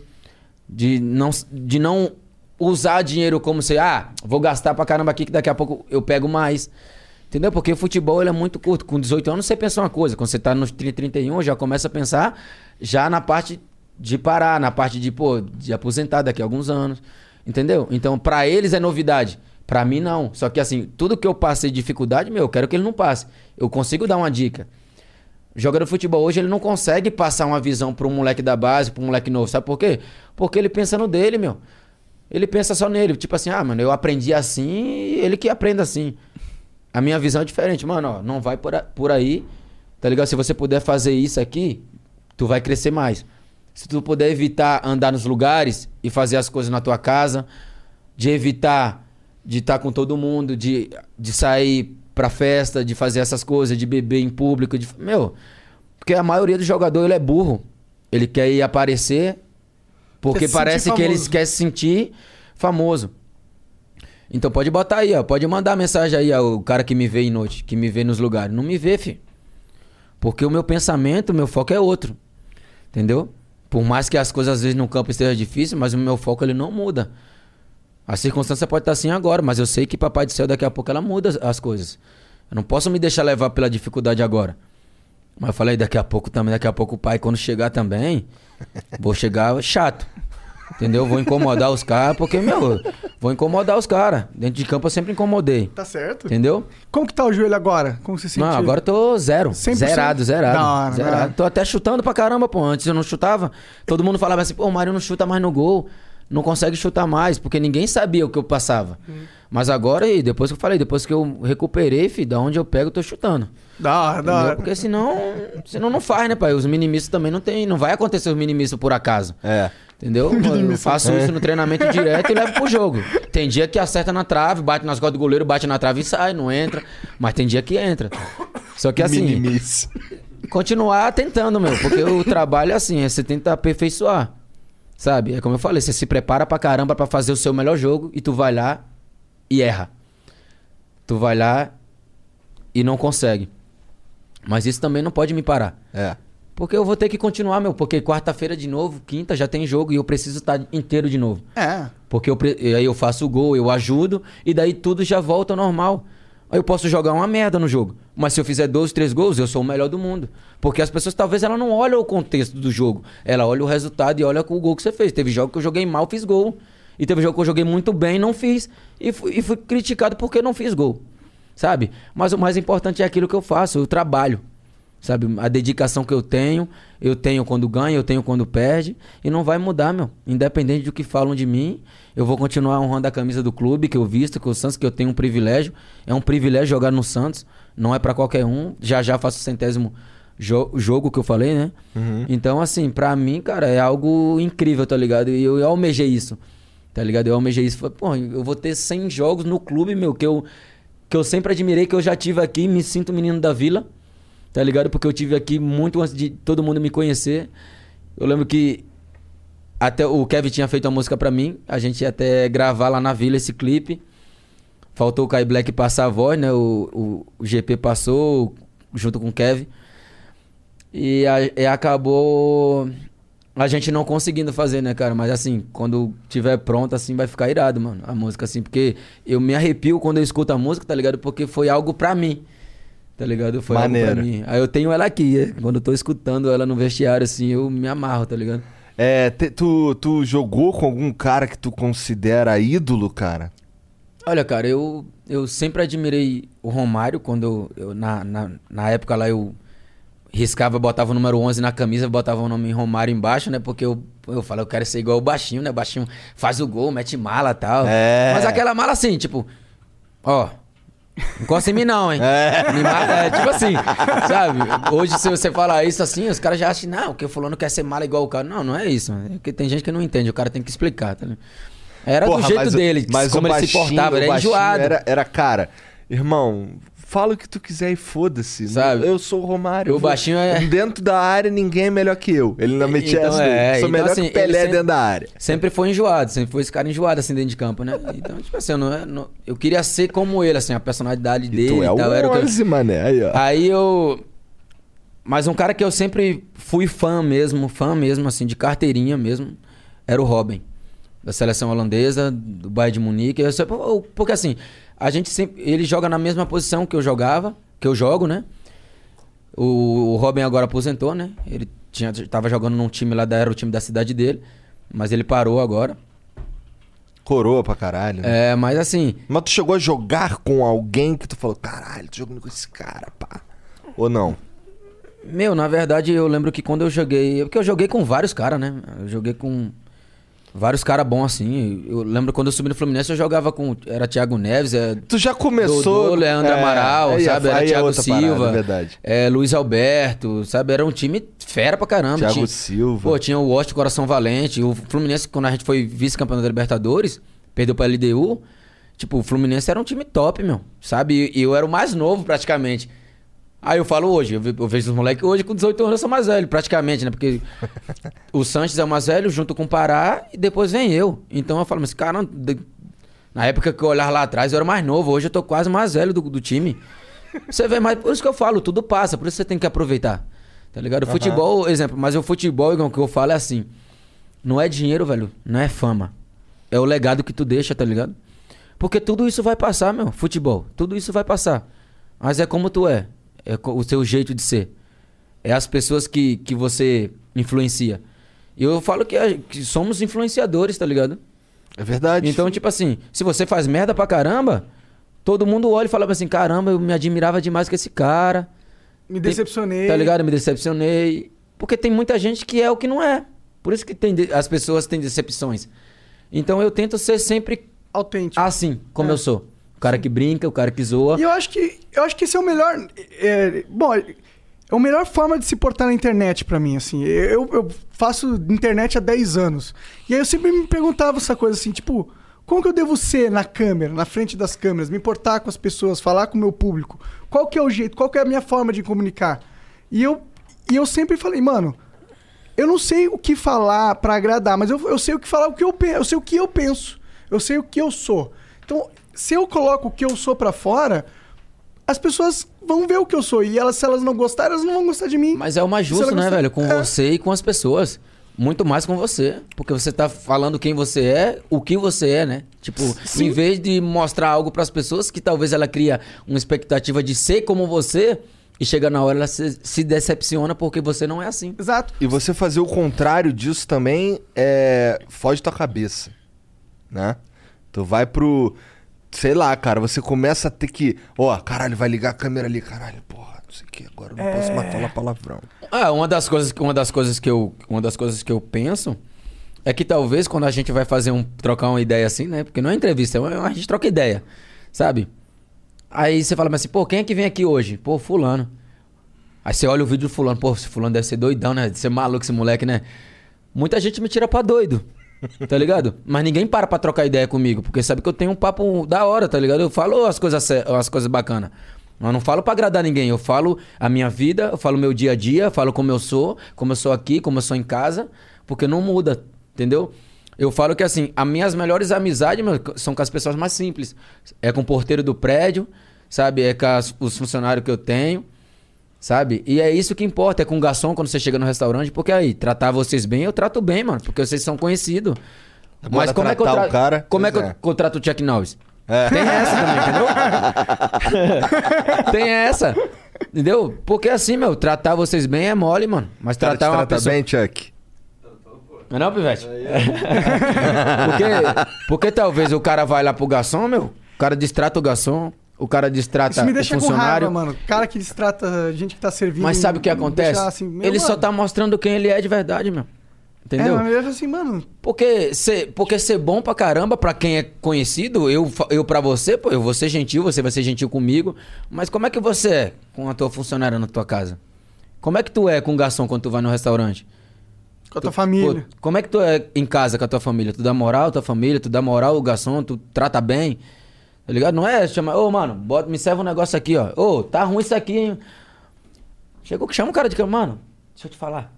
de não, de não usar dinheiro como se, ah, vou gastar pra caramba aqui que daqui a pouco eu pego mais. Entendeu? Porque o futebol ele é muito curto. Com 18 anos você pensa uma coisa. Quando você tá nos 30, 31, já começa a pensar já na parte de parar, na parte de, pô, de aposentar daqui a alguns anos. Entendeu? Então, pra eles é novidade. Pra mim, não. Só que assim, tudo que eu passei de dificuldade, meu, eu quero que ele não passe. Eu consigo dar uma dica. Jogador de futebol hoje, ele não consegue passar uma visão pra um moleque da base, pra um moleque novo. Sabe por quê? Porque ele pensa no dele, meu. Ele pensa só nele. Tipo assim, ah, mano, eu aprendi assim, ele que aprenda assim. A minha visão é diferente. Mano, ó, não vai por, a- por aí, tá ligado? Se você puder fazer isso aqui, tu vai crescer mais. Se tu puder evitar andar nos lugares e fazer as coisas na tua casa, de evitar de estar com todo mundo, de, de sair pra festa, de fazer essas coisas, de beber em público, de, meu, porque a maioria do jogador ele é burro. Ele quer ir aparecer porque parece que ele quer se sentir famoso. Então pode botar aí, ó. Pode mandar mensagem aí, ó, o cara que me vê em noite, que me vê nos lugares. Não me vê, filho. Porque o meu pensamento, o meu foco é outro. Entendeu? Por mais que as coisas às vezes no campo estejam difíceis, mas o meu foco ele não muda. A circunstância pode estar assim agora, mas eu sei que Papai do Céu daqui a pouco ela muda as coisas. Eu não posso me deixar levar pela dificuldade agora. Mas eu falei, daqui a pouco também, daqui a pouco o pai, quando chegar também, vou chegar chato. Entendeu? Vou incomodar os caras, porque, meu, vou incomodar os caras. Dentro de campo eu sempre incomodei. Tá certo. Entendeu? Como que tá o joelho agora? Como você sentiu? Não, agora eu tô zero. 100%? Zerado, zerado. Da hora, zerado. Tô até chutando pra caramba, pô. Antes eu não chutava. Todo mundo falava assim, pô, o Mário não chuta mais no gol. Não consegue chutar mais, porque ninguém sabia o que eu passava. Mas agora, e depois que eu falei, depois que eu recuperei, filho, da onde eu pego, eu tô chutando. Da hora, da hora. Porque senão, senão não faz, né, pai? Os minimissos também não tem. Não vai acontecer os minimissos por acaso. É. Entendeu? Eu faço isso no treinamento direto e levo pro jogo. Tem dia que acerta na trave, bate nas costas do goleiro, bate na trave e sai, não entra. Mas tem dia que entra. Só que assim. Minimice. Continuar tentando, meu. Porque o trabalho é assim, é você tenta aperfeiçoar. Sabe? É como eu falei, você se prepara pra caramba pra fazer o seu melhor jogo e tu vai lá e erra. Tu vai lá e não consegue. Mas isso também não pode me parar. É. Porque eu vou ter que continuar, meu. Porque quarta-feira de novo, quinta já tem jogo e eu preciso estar inteiro de novo. É. Porque eu, aí eu faço o gol, eu ajudo e daí tudo já volta ao normal. Aí eu posso jogar uma merda no jogo. Mas se eu fizer 12, 3 gols, eu sou o melhor do mundo. Porque as pessoas talvez ela não olham o contexto do jogo. Ela olha o resultado e olha o gol que você fez. Teve jogo que eu joguei mal, fiz gol. E teve jogo que eu joguei muito bem, não fiz. E fui, e fui criticado porque não fiz gol. Sabe? Mas o mais importante é aquilo que eu faço, o trabalho. Sabe? A dedicação que eu tenho, eu tenho quando ganha, eu tenho quando perde. E não vai mudar, meu. Independente do que falam de mim, eu vou continuar honrando a camisa do clube que eu visto, que o Santos, que eu tenho um privilégio. É um privilégio jogar no Santos. Não é pra qualquer um. Já já faço o centésimo jo- jogo que eu falei, né? Então, assim, pra mim, cara, é algo incrível, tá ligado? E eu, eu almejei isso. Tá ligado? Eu almejei isso. Falei, Pô, eu vou ter 100 jogos no clube, meu, que eu, que eu sempre admirei, que eu já tive aqui, me sinto menino da vila. Tá ligado? Porque eu tive aqui muito antes de todo mundo me conhecer. Eu lembro que até o Kevin tinha feito a música pra mim. A gente ia até gravar lá na vila esse clipe. Faltou o Kai Black passar a voz, né? O, o, o GP passou junto com o Kevin. E, a- e acabou a gente não conseguindo fazer, né, cara? Mas assim, quando tiver pronto, assim, vai ficar irado, mano. A música, assim, porque eu me arrepio quando eu escuto a música, tá ligado? Porque foi algo pra mim. Tá ligado? Foi algo Maneiro. pra mim. Aí eu tenho ela aqui. é. Quando eu tô escutando ela no vestiário, assim, eu me amarro, tá ligado? É, te- tu, tu jogou com algum cara que tu considera ídolo, cara? Olha, cara, eu, eu sempre admirei o Romário quando eu, eu- na, na, na época lá eu riscava, botava o número 11 na camisa, botava o nome Romário embaixo, né? Porque eu, eu falei, eu quero ser igual o baixinho, né? O baixinho faz o gol, mete mala e tal. É. Mas aquela mala assim, tipo, ó. Não encosta em mim, não, hein? Me mata- é, tipo assim, sabe? Hoje, se você falar isso assim, os caras já acham, não, que o fulano quer ser mala igual o cara. Não, não é isso, mano. É porque tem gente que não entende, o cara tem que explicar, tá ligado? Era Porra, do jeito mas dele, mas como ele se baixinho- portava, o ele era enjoado. Era, era, cara, irmão, fala o que tu quiser e foda-se. Sabe? Eu sou o Romário. O baixinho é- Dentro da área, ninguém é melhor que eu. Ele não metia Então, essa. é, sou então, melhor assim, que o Pelé sempre- dentro da área. Sempre foi enjoado, sempre foi esse cara enjoado assim dentro de campo, né? Então, tipo assim, eu, não, não- eu queria ser como ele, assim, a personalidade dele tu é o tal. era o que eu- 11, mané. Aí, ó. Aí eu. Mas um cara que eu sempre fui fã mesmo, fã mesmo, assim, de carteirinha mesmo, era o Robin. Da seleção holandesa, do Bayern de Munique. Eu sempre- porque assim, a gente sempre. Ele joga na mesma posição que eu jogava, que eu jogo, né? O, o Robin agora aposentou, né? Ele tinha, tava jogando num time lá, da, era o time da cidade dele, mas ele parou agora. Coroa pra caralho. né? É, mas assim. Mas tu chegou a jogar com alguém que tu falou, caralho, tô jogando com esse cara, pá. Ou não? Meu, na verdade, eu lembro que quando eu joguei. Porque eu joguei com vários caras, né? Eu joguei com vários caras bons, assim. Eu lembro quando eu subi no Fluminense, eu jogava com. Era Thiago Neves, é. Tu já começou- Dodô, Leandro é, Amaral, é- sabe? Era é Thiago outra parada, Silva. é verdade. é, Luiz Alberto, sabe? Era um time fera pra caramba. Thiago tinha, Silva. Pô, tinha o Washington Coração Valente. O Fluminense, quando a gente foi vice-campeão da Libertadores, perdeu pra LDU. Tipo, o Fluminense era um time top, meu. Sabe? E eu era o mais novo, praticamente. Aí eu falo hoje, eu ve- eu vejo os moleques hoje com 18 anos eu sou mais velho, praticamente, né? Porque o Sanches é o mais velho junto com o Pará e depois vem eu. Então eu falo, mas cara, na época que eu olhava lá atrás eu era mais novo, hoje eu tô quase mais velho do, do time. Você vê, mas por isso que eu falo, tudo passa, por isso você tem que aproveitar. Tá ligado? O Aham. futebol, exemplo, mas o futebol, igual que eu falo, é assim: não é dinheiro, velho, não é fama. É o legado que tu deixa, tá ligado? Porque tudo isso vai passar, meu, futebol. Tudo isso vai passar. Mas é como tu é. É o seu jeito de ser. É as pessoas que, que você influencia. E eu falo que, é- que somos influenciadores, tá ligado? É verdade. Então, tipo assim, se você faz merda pra caramba, todo mundo olha e fala assim: caramba, eu me admirava demais com esse cara. Me decepcionei. Tá ligado? Eu me decepcionei. Porque tem muita gente que é o que não é. Por isso que tem de- as pessoas têm decepções. Então eu tento ser sempre autêntico. Assim, como eu sou. O cara que brinca, o cara que zoa. E eu acho que eu acho que esse é o melhor. é, bom, é a melhor forma de se portar na internet pra mim, assim. Eu, eu faço internet há 10 anos. E aí eu sempre me perguntava essa coisa assim, tipo, como que eu devo ser na câmera, na frente das câmeras, me portar com as pessoas, falar com o meu público? Qual que é o jeito, qual que é a minha forma de comunicar? E eu, e eu sempre falei, mano, eu não sei o que falar pra agradar, mas eu, eu sei o que falar, o que eu penso, eu sei o que eu penso, eu sei o que eu sou. Então, se eu coloco o que eu sou pra fora, as pessoas vão ver o que eu sou e elas, se elas não gostarem, elas não vão gostar de mim. Mas é o mais Se justo, ela né, gostar- velho? Com É. você e com as pessoas. Muito mais com você. Porque você tá falando quem você é, o que você é, né? Tipo, Sim. em vez de mostrar algo pras pessoas que talvez ela cria uma expectativa de ser como você e chega na hora ela se, se decepciona porque você não é assim. Exato. E você fazer o contrário disso também é. Foge tua cabeça. Né? Tu vai pro. Sei lá, cara, você começa a ter que. Ó, caralho, vai ligar a câmera ali, caralho, porra, não sei o que, agora eu não posso mais falar palavrão. Ah, uma das coisas, uma das coisas que eu, uma das coisas que eu penso é que talvez quando a gente vai fazer um trocar uma ideia assim, né? Porque não é entrevista, é uma- a gente troca ideia, sabe? Aí você fala mas assim, pô, quem é que vem aqui hoje? Pô, fulano. Aí você olha o vídeo do fulano, pô, esse fulano deve ser doidão, né? Deve ser maluco esse moleque, né? Muita gente me tira pra doido. Tá ligado? Mas ninguém para pra trocar ideia comigo, porque sabe que eu tenho um papo da hora, tá ligado? Eu falo as coisas, as coisas bacanas. Eu não falo pra agradar ninguém, eu falo a minha vida, eu falo meu dia a dia, falo como eu sou, como eu sou aqui, como eu sou em casa, porque não muda, entendeu? Eu falo que assim, as minhas melhores amizades são com as pessoas mais simples. É com o porteiro do prédio, sabe? É com as- os funcionários que eu tenho. Sabe? E é isso que importa, é com o garçom quando você chega no restaurante, porque aí, tratar vocês bem, eu trato bem, mano, porque vocês são conhecidos. Agora, Mas como é que eu trato. cara, como é que eu, é. que eu trato o Chuck Norris? Tem essa também, entendeu? Tem essa. Entendeu? Porque assim, meu, tratar vocês bem é mole, mano. Mas Cara, te tratar uma trata pessoa. bem, Chuck? Não é não, Pivete? porque, porque talvez o cara vai lá pro garçom, meu, o cara distrata o garçom, o cara destrata Isso me o deixa com funcionário. raiva, mano. Cara que destrata gente que tá servindo. Mas sabe o que acontece? deixa assim, ele só mano. tá mostrando quem ele é de verdade, meu. Entendeu? É, mas eu assim, mano. Porque ser, porque ser bom pra caramba, pra quem é conhecido, eu, eu pra você, pô, eu vou ser gentil, você vai ser gentil comigo. Mas como é que você é com a tua funcionária na tua casa? Como é que tu é com o garçom quando tu vai no restaurante? Com a tua família. Pô, como é que tu é em casa com a tua família? Tu dá moral à tua família, tu dá moral ao garçom, tu trata bem. Tá ligado? Não é chamar, ô mano, bota, me serve um negócio aqui, ó. Ô, tá ruim isso aqui, hein? Chegou que chama o cara de cama, mano, deixa eu te falar.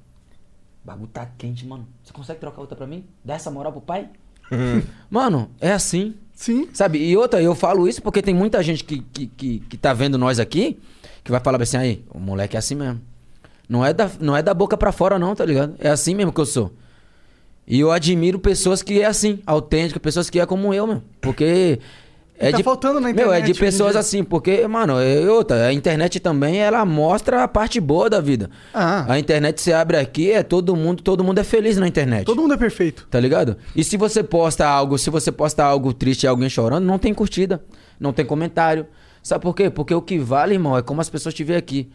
O bagulho tá quente, mano. Você consegue trocar outra pra mim? Dá essa moral pro pai? Mano, é assim. Sim. Sabe? E outra, eu falo isso porque tem muita gente que, que, que, que tá vendo nós aqui que vai falar assim, aí, o moleque é assim mesmo. Não é da, não é da boca pra fora, não, tá ligado? É assim mesmo que eu sou. E eu admiro pessoas que é assim, autênticas, pessoas que é como eu, meu. Porque. É tá de, faltando na Meu, é internet de pessoas assim, porque, mano, é outra, a internet também, ela mostra a parte boa da vida. Ah. A internet você abre aqui, é todo mundo, todo mundo é feliz na internet. Todo mundo é perfeito. Tá ligado? E se você posta algo, se você posta algo triste e alguém chorando, não tem curtida, não tem comentário. Sabe por quê? Porque o que vale, irmão, é como as pessoas te veem aqui.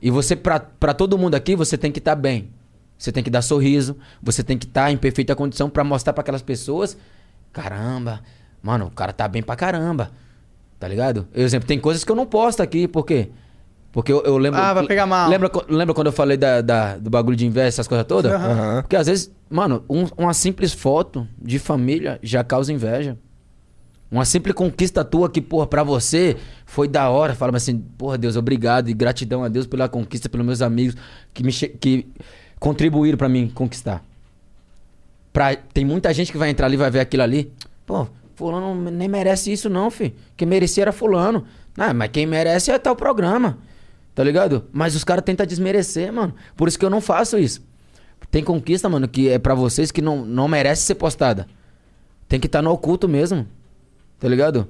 E você, pra, pra todo mundo aqui, você tem que estar bem. Você tem que dar sorriso, você tem que estar em perfeita condição pra mostrar pra aquelas pessoas, caramba, mano, o cara tá bem pra caramba. Tá ligado? Eu, exemplo, tem coisas que eu não posto aqui, por quê? Porque eu, eu lembro. Ah, vai pegar mal. Lembra, lembra quando eu falei da, da- do bagulho de inveja, essas coisas todas? Aham. Porque às vezes, mano, um- uma simples foto de família já causa inveja. Uma simples conquista tua que, porra, pra você foi da hora. Fala assim, porra, Deus, obrigado e gratidão a Deus pela conquista, pelos meus amigos que, me que contribuíram pra mim conquistar. Pra, tem muita gente que vai entrar ali e vai ver aquilo ali. Pô, fulano nem merece isso não, filho. Quem merecia era fulano. Ah, mas quem merece é tal programa. Tá ligado? Mas os caras tentam desmerecer, mano. Por isso que eu não faço isso. Tem conquista, mano, que é pra vocês que não, não merece ser postada. Tem que estar no oculto mesmo. Tá ligado?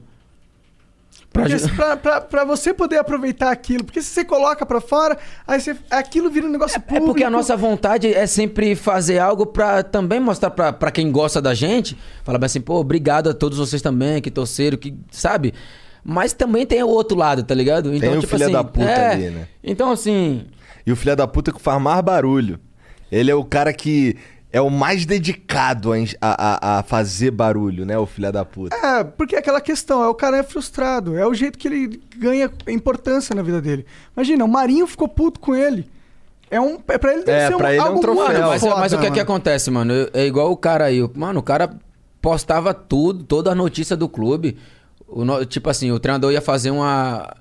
Pra Porque ju- se- pra, pra, pra você poder aproveitar aquilo. Porque se você coloca pra fora, aí você, aquilo vira um negócio É público. porque a nossa vontade é sempre fazer algo pra também mostrar pra, pra quem gosta da gente. Falar bem assim, pô, obrigado a todos vocês também que torceram, que, sabe? Mas também tem o outro lado, tá ligado? Tem o filho da puta é, ali, né? Então, assim, E o filho da puta que faz mais barulho. Ele é o cara que é o mais dedicado a, a, a- fazer barulho, né? O filho da puta. É, porque é aquela questão, é o cara é frustrado, é o jeito que ele ganha importância na vida dele. Imagina, o Marinho ficou puto com ele. É um, é pra ele deve É, ser pra ele é um troféu. muito mas, foda, mas o que é que mano. acontece, mano? É igual o cara aí. o- Mano, o cara postava tudo, toda a notícia do clube. O tipo assim, o treinador ia fazer uma,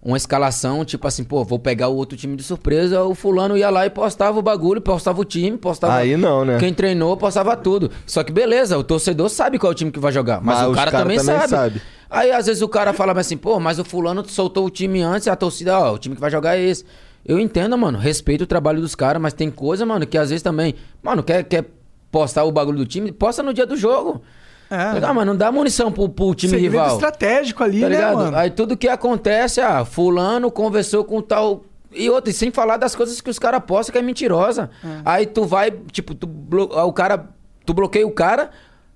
uma escalação, tipo assim, pô, vou pegar o outro time de surpresa. O fulano ia lá e postava o bagulho, postava o time, postava. Aí não, né? Quem treinou, postava tudo. Só que beleza, o torcedor sabe qual é o time que vai jogar. Mas, Mas o os cara, cara também, também sabe. sabe. Aí às vezes o cara fala assim, pô, mas o fulano soltou o time antes, a torcida, ó, o time que vai jogar é esse. Eu entendo, mano, respeito o trabalho dos caras, mas tem coisa, mano, que às vezes também, mano, quer, quer postar o bagulho do time, posta no dia do jogo. É. Ah, mas não dá munição pro, pro time Segredo rival. estratégico ali, Tá né, ligado? mano? Aí tudo que acontece, ah, fulano conversou com tal. E outra, e sem falar das coisas que os caras postam que é mentirosa. Aí tu vai, tipo, tu blo... o cara. Tu bloqueia o cara,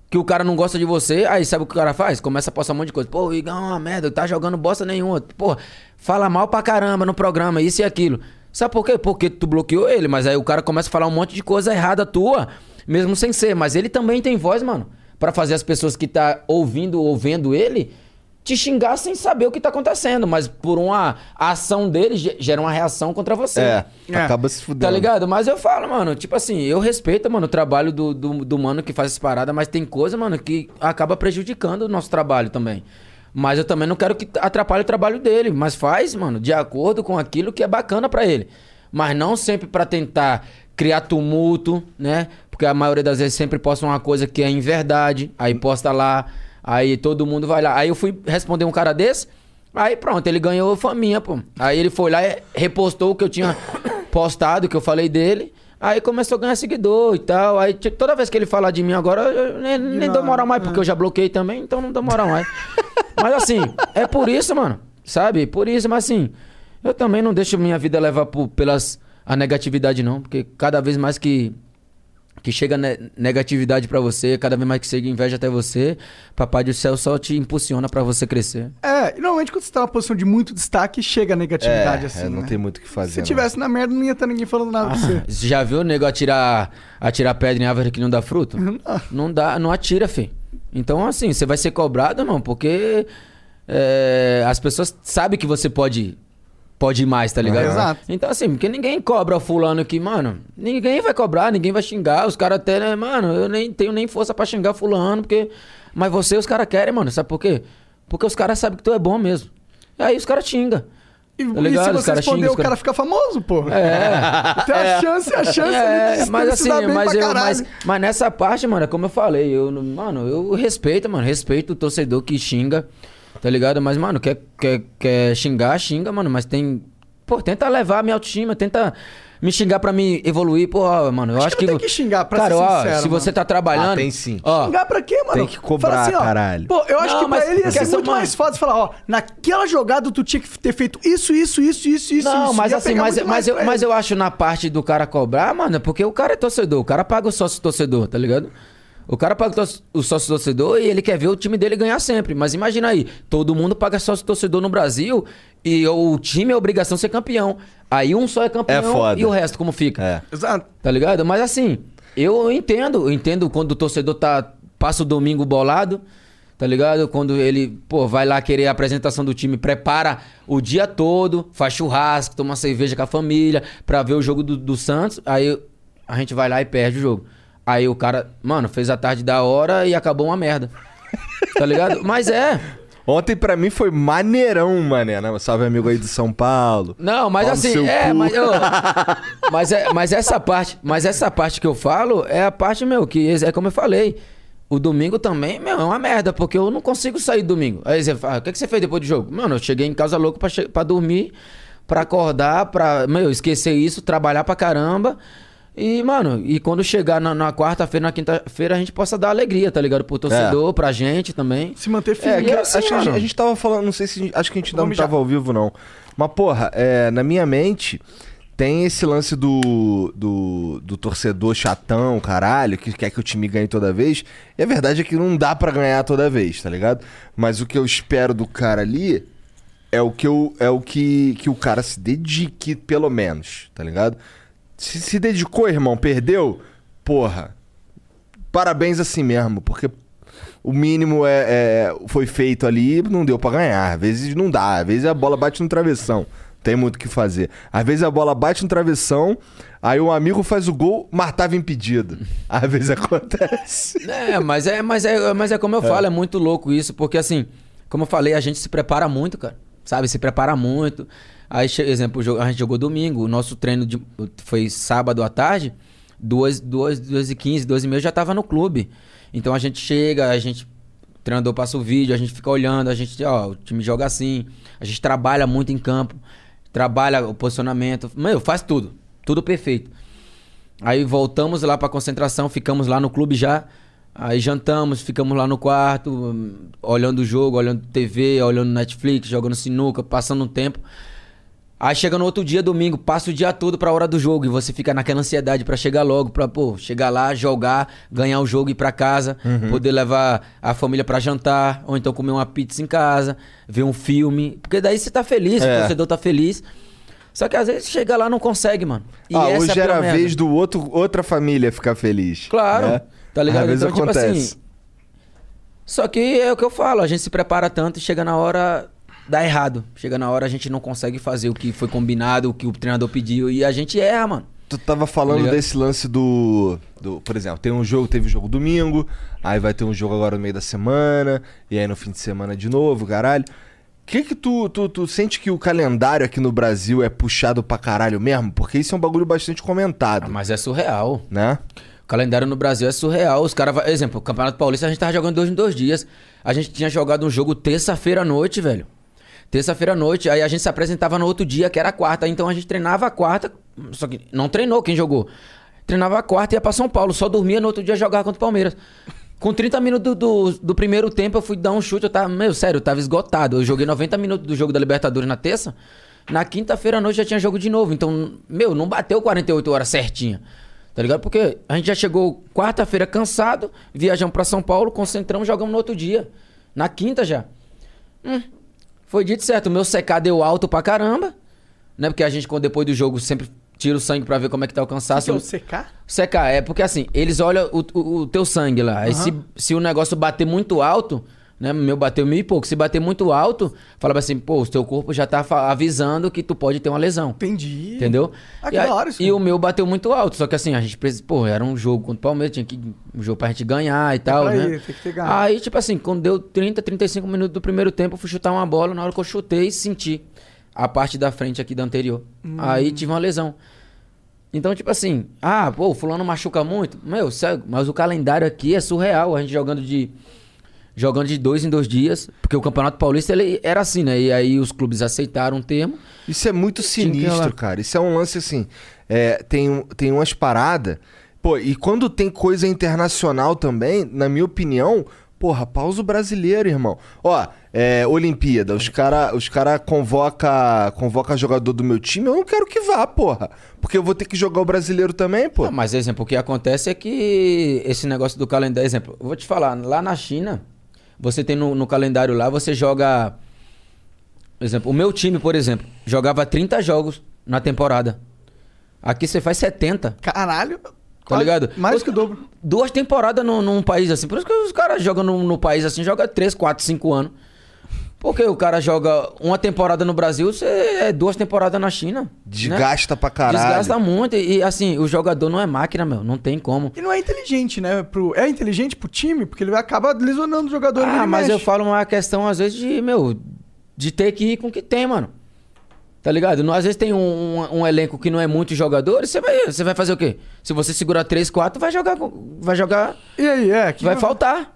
que o cara não gosta de você, aí sabe o que o cara faz? Começa a postar um monte de coisa. Pô, o Igão é uma merda, tá jogando bosta nenhuma. Pô, fala mal pra caramba no programa, isso e aquilo. Sabe por quê? Porque tu bloqueou ele, mas aí o cara começa a falar um monte de coisa errada tua, mesmo sem ser. Mas ele também tem voz, mano. Pra fazer as pessoas que tá ouvindo ou vendo ele te xingar sem saber o que tá acontecendo. Mas por uma ação dele, ge- gera uma reação contra você. É, É. acaba se fudendo. Tá ligado? Mas eu falo, mano, tipo assim, eu respeito, mano, o trabalho do, do, do mano que faz essas paradas, mas tem coisa, mano, que acaba prejudicando o nosso trabalho também. Mas eu também não quero que atrapalhe o trabalho dele. Mas faz, mano, de acordo com aquilo que é bacana pra ele. Mas não sempre pra tentar criar tumulto, né? Porque a maioria das vezes sempre posta uma coisa que é em verdade, aí posta lá, aí todo mundo vai lá. Aí eu fui responder um cara desse, aí pronto, ele ganhou faminha, pô. Aí ele foi lá e repostou o que eu tinha postado, que eu falei dele. Aí começou a ganhar seguidor e tal. Aí tipo, toda vez que ele falar de mim agora, eu nem, nem dou moral mais, porque eu já bloqueei também, então não dou moral mais. mas assim, é por isso, mano. Sabe? Por isso, mas assim, eu também não deixo minha vida levar por- pelas a negatividade, não. Porque cada vez mais que que chega ne- negatividade pra você, cada vez mais que chega inveja até você, papai do céu só te impulsiona pra você crescer. É, e normalmente quando você tá numa posição de muito destaque, chega a negatividade É, assim. é, não né? tem muito o que fazer. Se não. tivesse na merda, não ia estar ninguém falando nada pra você. Você já viu o nego atirar, atirar pedra em árvore que não dá fruto? Não dá, não atira, fi. Então, assim, você vai ser cobrado, não, porque é, as pessoas sabem que você pode, pode ir mais, tá ligado? Aham. Exato. Então, assim, porque ninguém cobra o fulano que, mano, ninguém vai cobrar, ninguém vai xingar. Os caras até, né, mano, eu nem tenho nem força pra xingar fulano, porque. Mas você, os caras querem, mano, sabe por quê? Porque os caras sabem que tu é bom mesmo. E aí os caras xingam. E, Tá e ligado? se você responder, xingam, o cara caras- fica famoso, pô. É. Tem a chance, a chance É, de, de mas assim, mas, eu, mas, mas nessa parte, mano, é como eu falei, eu, mano, eu respeito, mano, respeito o torcedor que xinga, tá ligado? Mas, mano, quer, quer, quer xingar, xinga, mano, mas tem. Pô, tenta levar a minha autoestima, tenta me xingar pra me evoluir, pô, ó, mano, eu acho, que não tem que xingar, pra Cara, ser ó, sincero, se você tá trabalhando. Ah, tem sim. Ó, Xingar pra quê, mano? Tem que cobrar, Fala assim, ó, caralho. Pô, eu acho Não, que mas pra ele ia ser muito mano. mais fácil falar, ó, naquela jogada tu tinha que ter feito isso, isso, isso, isso, isso. Não, isso. mas assim, mas, mas, eu, mas eu acho na parte do cara cobrar, mano, é porque o cara é torcedor, o cara paga o sócio torcedor, tá ligado? O cara paga o sócio torcedor e ele quer ver o time dele ganhar sempre. Mas imagina aí, todo mundo paga sócio torcedor no Brasil e o time é obrigação ser campeão. Aí um só é campeão É e o resto como fica? É. Exato. Tá ligado? Mas assim, eu entendo, eu entendo quando o torcedor tá passa o domingo bolado, tá ligado? Quando ele, pô, vai lá querer a apresentação do time, prepara o dia todo, faz churrasco, toma cerveja com a família pra ver o jogo do, do Santos, aí a gente vai lá e perde o jogo. Aí o cara, mano, fez a tarde da hora e acabou uma merda. Tá ligado? Mas é. Ontem pra mim foi maneirão, mané. Né? Salve amigo aí de São Paulo. Não, mas assim, é, mas, eu- mas, é, mas essa parte, mas essa parte que eu falo é a parte, meu, que é como eu falei. O domingo também, meu, é uma merda, porque eu não consigo sair domingo. Aí você fala, o que, que você fez depois do jogo? Mano, eu cheguei em casa louco pra, che- pra dormir, pra acordar, pra, meu, esquecer isso, trabalhar pra caramba. E, mano, e quando chegar na, na quarta-feira, na quinta-feira, a gente possa dar alegria, tá ligado? Pro torcedor, pra gente também. Se manter É, firme. que E eu- assim, acho que a gente, mano. a gente tava falando, não sei se. a gente- Acho que a gente não mijar. tava ao vivo, não. Mas, porra, é, na minha mente, tem esse lance do, do, do torcedor chatão, caralho, que quer que o time ganhe toda vez. E a verdade é que não dá pra ganhar toda vez, tá ligado? Mas o que eu espero do cara ali é o que, eu, é o que, que o cara se dedique, pelo menos, tá ligado? Se se dedicou, irmão, perdeu, porra, parabéns assim mesmo, porque o mínimo é, é- foi feito ali não deu pra ganhar. Às vezes não dá, às vezes a bola bate no travessão. Tem muito o que fazer. Às vezes a bola bate no travessão, aí um amigo faz o gol, mas tava impedido. Às vezes acontece. É, mas é, mas é, mas é como eu falo, é muito louco isso, porque assim, como eu falei, a gente se prepara muito, cara. Sabe, se prepara muito. Aí, exemplo, a gente jogou domingo, o nosso treino de- foi sábado à tarde, duas, duas, duas e quinze, duas e meia já tava no clube. Então a gente chega, a gente o treinador passa o vídeo, a gente fica olhando, a gente, ó, o time joga assim, a gente trabalha muito em campo, trabalha o posicionamento, meu, faz tudo, tudo perfeito. Aí voltamos lá pra concentração, ficamos lá no clube já. Aí jantamos, ficamos lá no quarto, hum, olhando o jogo, olhando TV, olhando Netflix, jogando sinuca, passando um tempo. Aí chega no outro dia, domingo, passa o dia todo pra hora do jogo e você fica naquela ansiedade pra chegar logo, pra, pô, chegar lá, jogar, ganhar o jogo e ir pra casa, poder levar a família pra jantar, ou então comer uma pizza em casa, ver um filme, porque daí você tá feliz, É. o torcedor tá feliz. Só que às vezes chega lá e não consegue, mano. E ah, essa hoje é era a merda. vez do outro, outra família ficar feliz. Claro, né? tá ligado? Às vezes Então, tipo acontece. assim, Só que é o que eu falo, a gente se prepara tanto e chega na hora dá errado. Chega na hora a gente não consegue fazer o que foi combinado, o que o treinador pediu e a gente erra, mano. Tu tava falando ligado? desse lance do, do. Por exemplo, tem um jogo, teve um jogo domingo, aí vai ter um jogo agora no meio da semana, e aí no fim de semana de novo, caralho. O que que tu, tu, tu sente que o calendário aqui no Brasil é puxado pra caralho mesmo? Porque isso é um bagulho bastante comentado. Mas é surreal. Né? O calendário no Brasil é surreal. Os caras, exemplo, o Campeonato Paulista a gente tava jogando dois em dois dias. A gente tinha jogado um jogo terça-feira à noite, velho. Terça-feira à noite, aí a gente se apresentava no outro dia, que era quarta. Então a gente treinava a quarta, só que não treinou quem jogou. Treinava a quarta e ia pra São Paulo, só dormia no outro dia jogar contra o Palmeiras. Com 30 minutos do, do, do primeiro tempo, eu fui dar um chute, eu tava, meu, sério, eu tava esgotado. Eu joguei 90 minutos do jogo da Libertadores na terça. Na quinta-feira à noite já tinha jogo de novo. Então, meu, não bateu 48 horas certinha. Tá ligado? Porque a gente já chegou quarta-feira cansado, viajamos pra São Paulo, concentramos, jogamos no outro dia. Na quinta já. Hum, foi dito certo. O meu secar deu alto pra caramba. Né? Porque a gente, depois do jogo, sempre tira o sangue pra ver como é que tá o cansaço. Que é o secar? Secar, é porque assim, eles olham o, o- o teu sangue lá. Aí se, se o negócio bater muito alto, né? Meu bateu mil e pouco. Se bater muito alto, falava assim, pô, o teu corpo já tá avisando que tu pode ter uma lesão. Entendi. Entendeu? Ah, que e, aí- da hora isso, e o meu bateu muito alto. Só que assim, a gente precisa. Pô, era um jogo contra o Palmeiras, tinha que. Um jogo pra gente ganhar e tal, pra né? ir. Aí, tipo assim, quando deu 30, 35 minutos do primeiro tempo, eu fui chutar uma bola. Na hora que eu chutei, senti a parte da frente aqui da anterior. Hum. Aí tive uma lesão. Então, tipo assim, ah, pô, o fulano machuca muito. Meu, sério, mas o calendário aqui é surreal. A gente jogando de. Jogando de dois em dois dias. Porque o Campeonato Paulista ele era assim, né? E aí os clubes aceitaram o termo. Isso é muito sinistro, cara. Isso é um lance assim. é, tem, tem umas paradas. Pô, e quando tem coisa internacional também, na minha opinião, porra, pausa o brasileiro, irmão. Ó, é, Olimpíada, os cara, os cara convoca, convoca jogador do meu time, eu não quero que vá, porra. Porque eu vou ter que jogar o brasileiro também, pô. Não, mas, exemplo, o que acontece é que esse negócio do calendário, exemplo, eu vou te falar, lá na China, você tem no, no calendário lá, você joga. Exemplo, o meu time, por exemplo, jogava 30 jogos na temporada. Aqui você faz 70. Caralho. Tá ligado? Mais Os- que o dobro. Duas temporadas num, num país assim. Por isso que os caras jogam no, no país assim, joga 3, 4, 5 anos. Porque o cara joga uma temporada no Brasil, você é duas temporadas na China. né? Desgasta pra caralho. Desgasta muito. E, assim, o jogador não é máquina, meu. Não tem como. E não é inteligente, né? Pro... É inteligente pro time, porque ele acaba lesionando o jogador. Ah, mas eu falo uma questão, às vezes, de, meu, de ter que ir com o que tem, mano. Tá ligado? Não- Às vezes tem um, um- um elenco que não é muito jogadores, você vai, você vai fazer o quê? Se você segurar 3, 4, vai jogar. com- Vai jogar. E aí, é? Que vai faltar.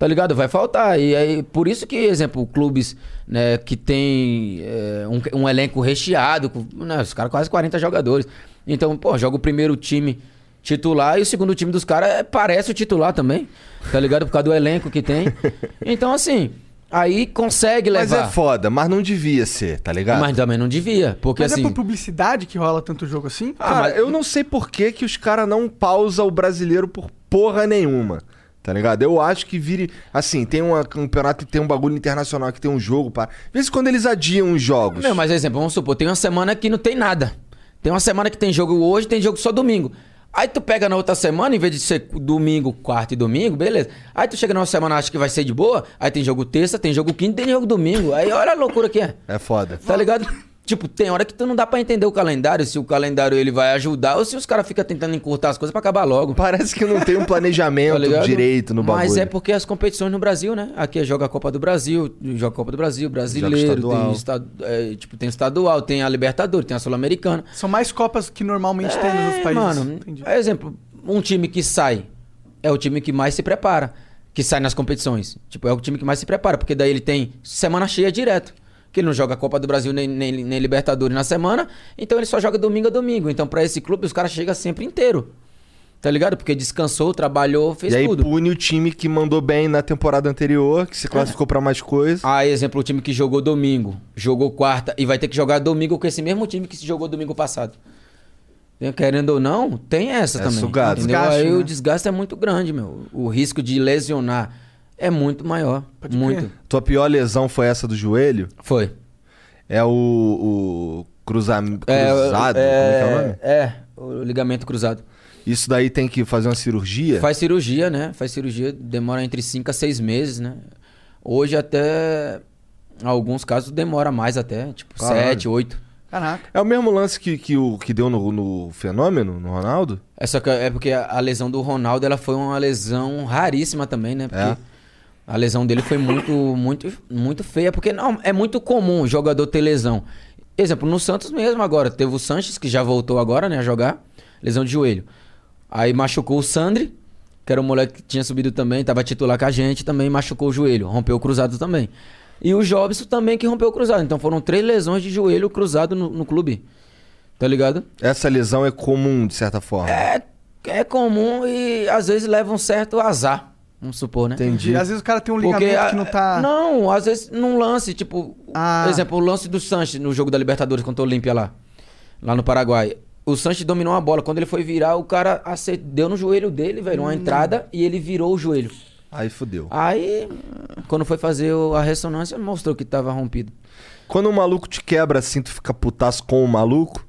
Tá ligado? Vai faltar. E aí, por isso que, exemplo, clubes né, que tem é, um, um elenco recheado, com, né, os caras quase 40 jogadores. Então, pô, joga o primeiro time titular e o segundo time dos caras é, parece o titular também. Tá ligado? Por causa do elenco que tem. Então, assim, aí consegue Mas levar. é foda, mas não devia ser, tá ligado? Mas também não devia. Porque Mas assim. é por publicidade que rola tanto jogo assim? Ah, eu não sei por que, que os caras não pausam o brasileiro por porra nenhuma. Tá ligado? Eu acho que vire. Assim, tem um campeonato que tem um bagulho internacional que tem um jogo para. Vezes quando eles adiam os jogos. Não, mas exemplo, vamos supor, tem uma semana que não tem nada. Tem uma semana que tem jogo hoje, tem jogo só domingo. Aí tu pega na outra semana, em vez de ser domingo, quarta e domingo, beleza. Aí tu chega na outra semana, acha que vai ser de boa, aí tem jogo terça, tem jogo quinta, tem jogo domingo. Aí olha a loucura que é. É foda. Tá ligado? Tipo, tem hora que tu não dá pra entender o calendário, se o calendário ele vai ajudar ou se os caras ficam tentando encurtar as coisas pra acabar logo. Parece que não tem um planejamento Tá direito no bagulho. Mas é porque as competições no Brasil, né? Aqui é joga a Copa do Brasil, joga a Copa do Brasil, brasileiro, estadual. tem, estadu- é, tipo, tem estadual, tem a Libertadores, tem a Sul-Americana. São mais copas que normalmente tem nos outros É, países. Mano, Entendi. é exemplo, um time que sai é o time que mais se prepara, que sai nas competições. Tipo, é o time que mais se prepara, porque daí ele tem semana cheia direto. Que ele não joga Copa do Brasil nem, nem, nem Libertadores na semana, então ele só joga domingo a domingo. Então, pra esse clube, os caras chegam sempre inteiro. Tá ligado? Porque descansou, trabalhou, fez e aí tudo. pune o time que mandou bem na temporada anterior, que se classificou pra mais coisas. Ah, exemplo, o time que jogou domingo, jogou quarta e vai ter que jogar domingo com esse mesmo time que se jogou domingo passado. Querendo ou não, tem essa É também. sugado. Desgaste, Aí né? o desgaste é muito grande, meu. O risco de lesionar é muito maior. Pode muito. crer. Tua pior lesão foi essa do joelho? Foi. É o, o cruza... É, cruzado? Como é que é o nome? É, o ligamento cruzado. Isso daí tem que fazer uma cirurgia? Faz cirurgia, né? Faz cirurgia, demora entre 5 a 6 meses, né? Hoje até. Alguns casos demora mais até, tipo Caralho. 7, 8. Caraca. É o mesmo lance que, que, o, que deu no, no Fenômeno, no Ronaldo? É, só que é porque a a lesão do Ronaldo ela foi uma lesão raríssima também, né? Porque É. a lesão dele foi muito, muito, muito feia. Porque não, é muito comum o jogador ter lesão. Exemplo, no Santos mesmo agora. Teve o Sanches, que já voltou agora, né, a jogar. Lesão de joelho. Aí machucou o Sandri, que era um moleque que tinha subido também, tava titular com a gente, também machucou o joelho. Rompeu o cruzado também. E o Jobson também que rompeu o cruzado. Então foram três lesões de joelho cruzado no, no clube. Tá ligado? Essa lesão é comum, de certa forma. É, é comum e às vezes leva um certo azar, vamos supor, né? Entendi. E às vezes o cara tem um ligamento a- que não tá. Não, às vezes num lance, tipo, Ah. por exemplo, o lance do Sanches no jogo da Libertadores contra o Olímpia lá, lá no Paraguai. o Sanches dominou a bola. Quando ele foi virar, o cara deu no joelho dele, velho, uma entrada e ele virou o joelho. Aí fudeu. Aí, quando foi fazer o- a ressonância, mostrou que tava rompido. Quando um maluco te quebra assim, tu fica putaço com o maluco?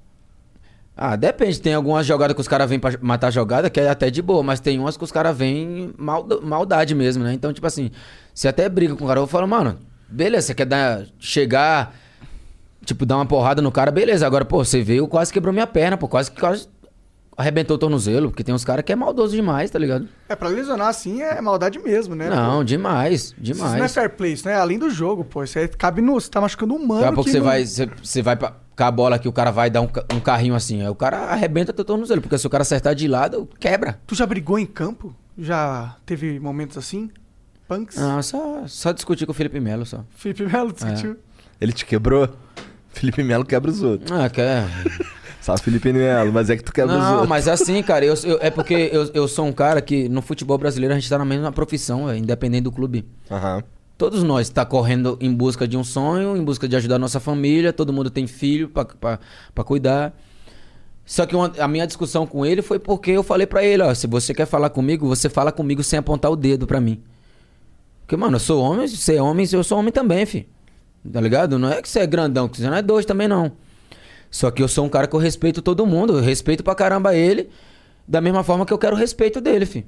Ah, depende. Tem algumas jogadas que os caras vêm pra matar a jogada, que é até de boa, mas tem umas que os caras vêm mal, maldade mesmo, né? Então, tipo assim, você até briga com o cara, eu falo, mano, beleza, você quer dar, chegar, tipo, dar uma porrada no cara, beleza. Agora, pô, você veio, quase quebrou minha perna, pô, quase, quase arrebentou o tornozelo, porque tem uns caras que é maldoso demais, tá ligado? É, pra lesionar assim é maldade mesmo, né? Não, pô? demais, Isso não é demais. fair play, isso não é além do jogo, pô. Isso aí cabe no. Você tá machucando um mano. Daqui a pouco você não- vai, você, você vai pra, com a bola que o cara vai dar um, um carrinho assim, aí o cara arrebenta teu tornozelo, porque se o cara acertar de lado, quebra. Tu já brigou em campo? Já teve momentos assim? Punks? Não, só, só discutir com o Felipe Melo, só. Felipe Melo discutiu. Ele te quebrou? Felipe Melo quebra os outros. Ah, quer. Salve Felipe Melo, mas é que tu quebra os Não, outros. mas assim, cara, eu, eu- é porque eu, eu sou um cara que no futebol brasileiro a gente tá na mesma profissão, véio, independente do clube. Aham. Todos nós tá correndo em busca de um sonho, em busca de ajudar a nossa família, todo mundo tem filho pra cuidar. Só que uma- a minha discussão com ele foi porque eu falei pra ele, ó, se você quer falar comigo, você fala comigo sem apontar o dedo pra mim. Porque, mano, eu sou homem, você é homem, eu sou homem também, fi. Tá ligado? Não é que você é grandão, que você não é dois também, não. Só que eu sou um cara que eu respeito todo mundo, eu respeito pra caramba ele, da mesma forma que eu quero respeito dele, fi.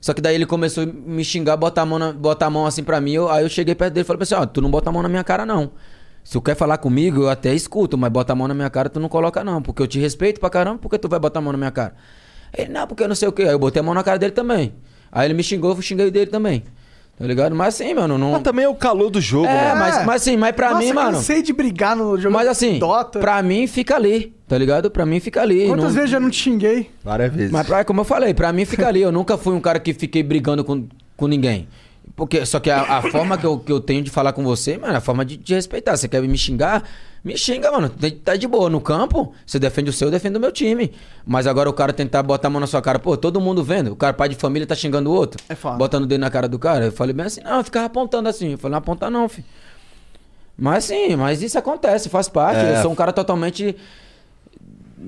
Só que daí ele começou a me xingar, botar a mão, na- botar a mão assim pra mim, eu- aí eu cheguei perto dele e falei assim, ó, tu não bota a mão na minha cara, não. Se tu quer falar comigo, eu até escuto, mas bota a mão na minha cara, tu não coloca, não. Porque eu te respeito pra caramba, por que tu vai botar a mão na minha cara? Ele, não, porque eu não sei o quê. Aí eu botei a mão na cara dele também. Aí ele me xingou, eu xinguei dele também. Tá ligado? Mas assim, mano, não. Mas também é o calor do jogo, É, né? mas, mas assim, mas pra Nossa, mim, mano. cansei de brigar no jogo Mas assim, Dota. pra mim fica ali, tá ligado? Pra mim fica ali. Quantas não- vezes já não te xinguei? Várias vezes. Mas pra- como eu falei, pra mim fica ali. Eu nunca fui um cara que fiquei brigando com, com ninguém. Porque, só que a, a forma que eu, que eu tenho de falar com você, mano, é a forma de te respeitar. Você quer me xingar? Me xinga, mano. Tem- Tá de boa. No campo, você defende o seu, eu defendo o meu time. Mas agora o cara tentar botar a mão na sua cara, pô, todo mundo vendo. O cara, pai de família, tá xingando o outro. É foda. Botando o dedo na cara do cara. Eu falei bem assim, não, eu ficava apontando assim. Eu falei, não aponta não, filho. Mas sim, mas isso acontece, faz parte. É. Eu sou um cara totalmente.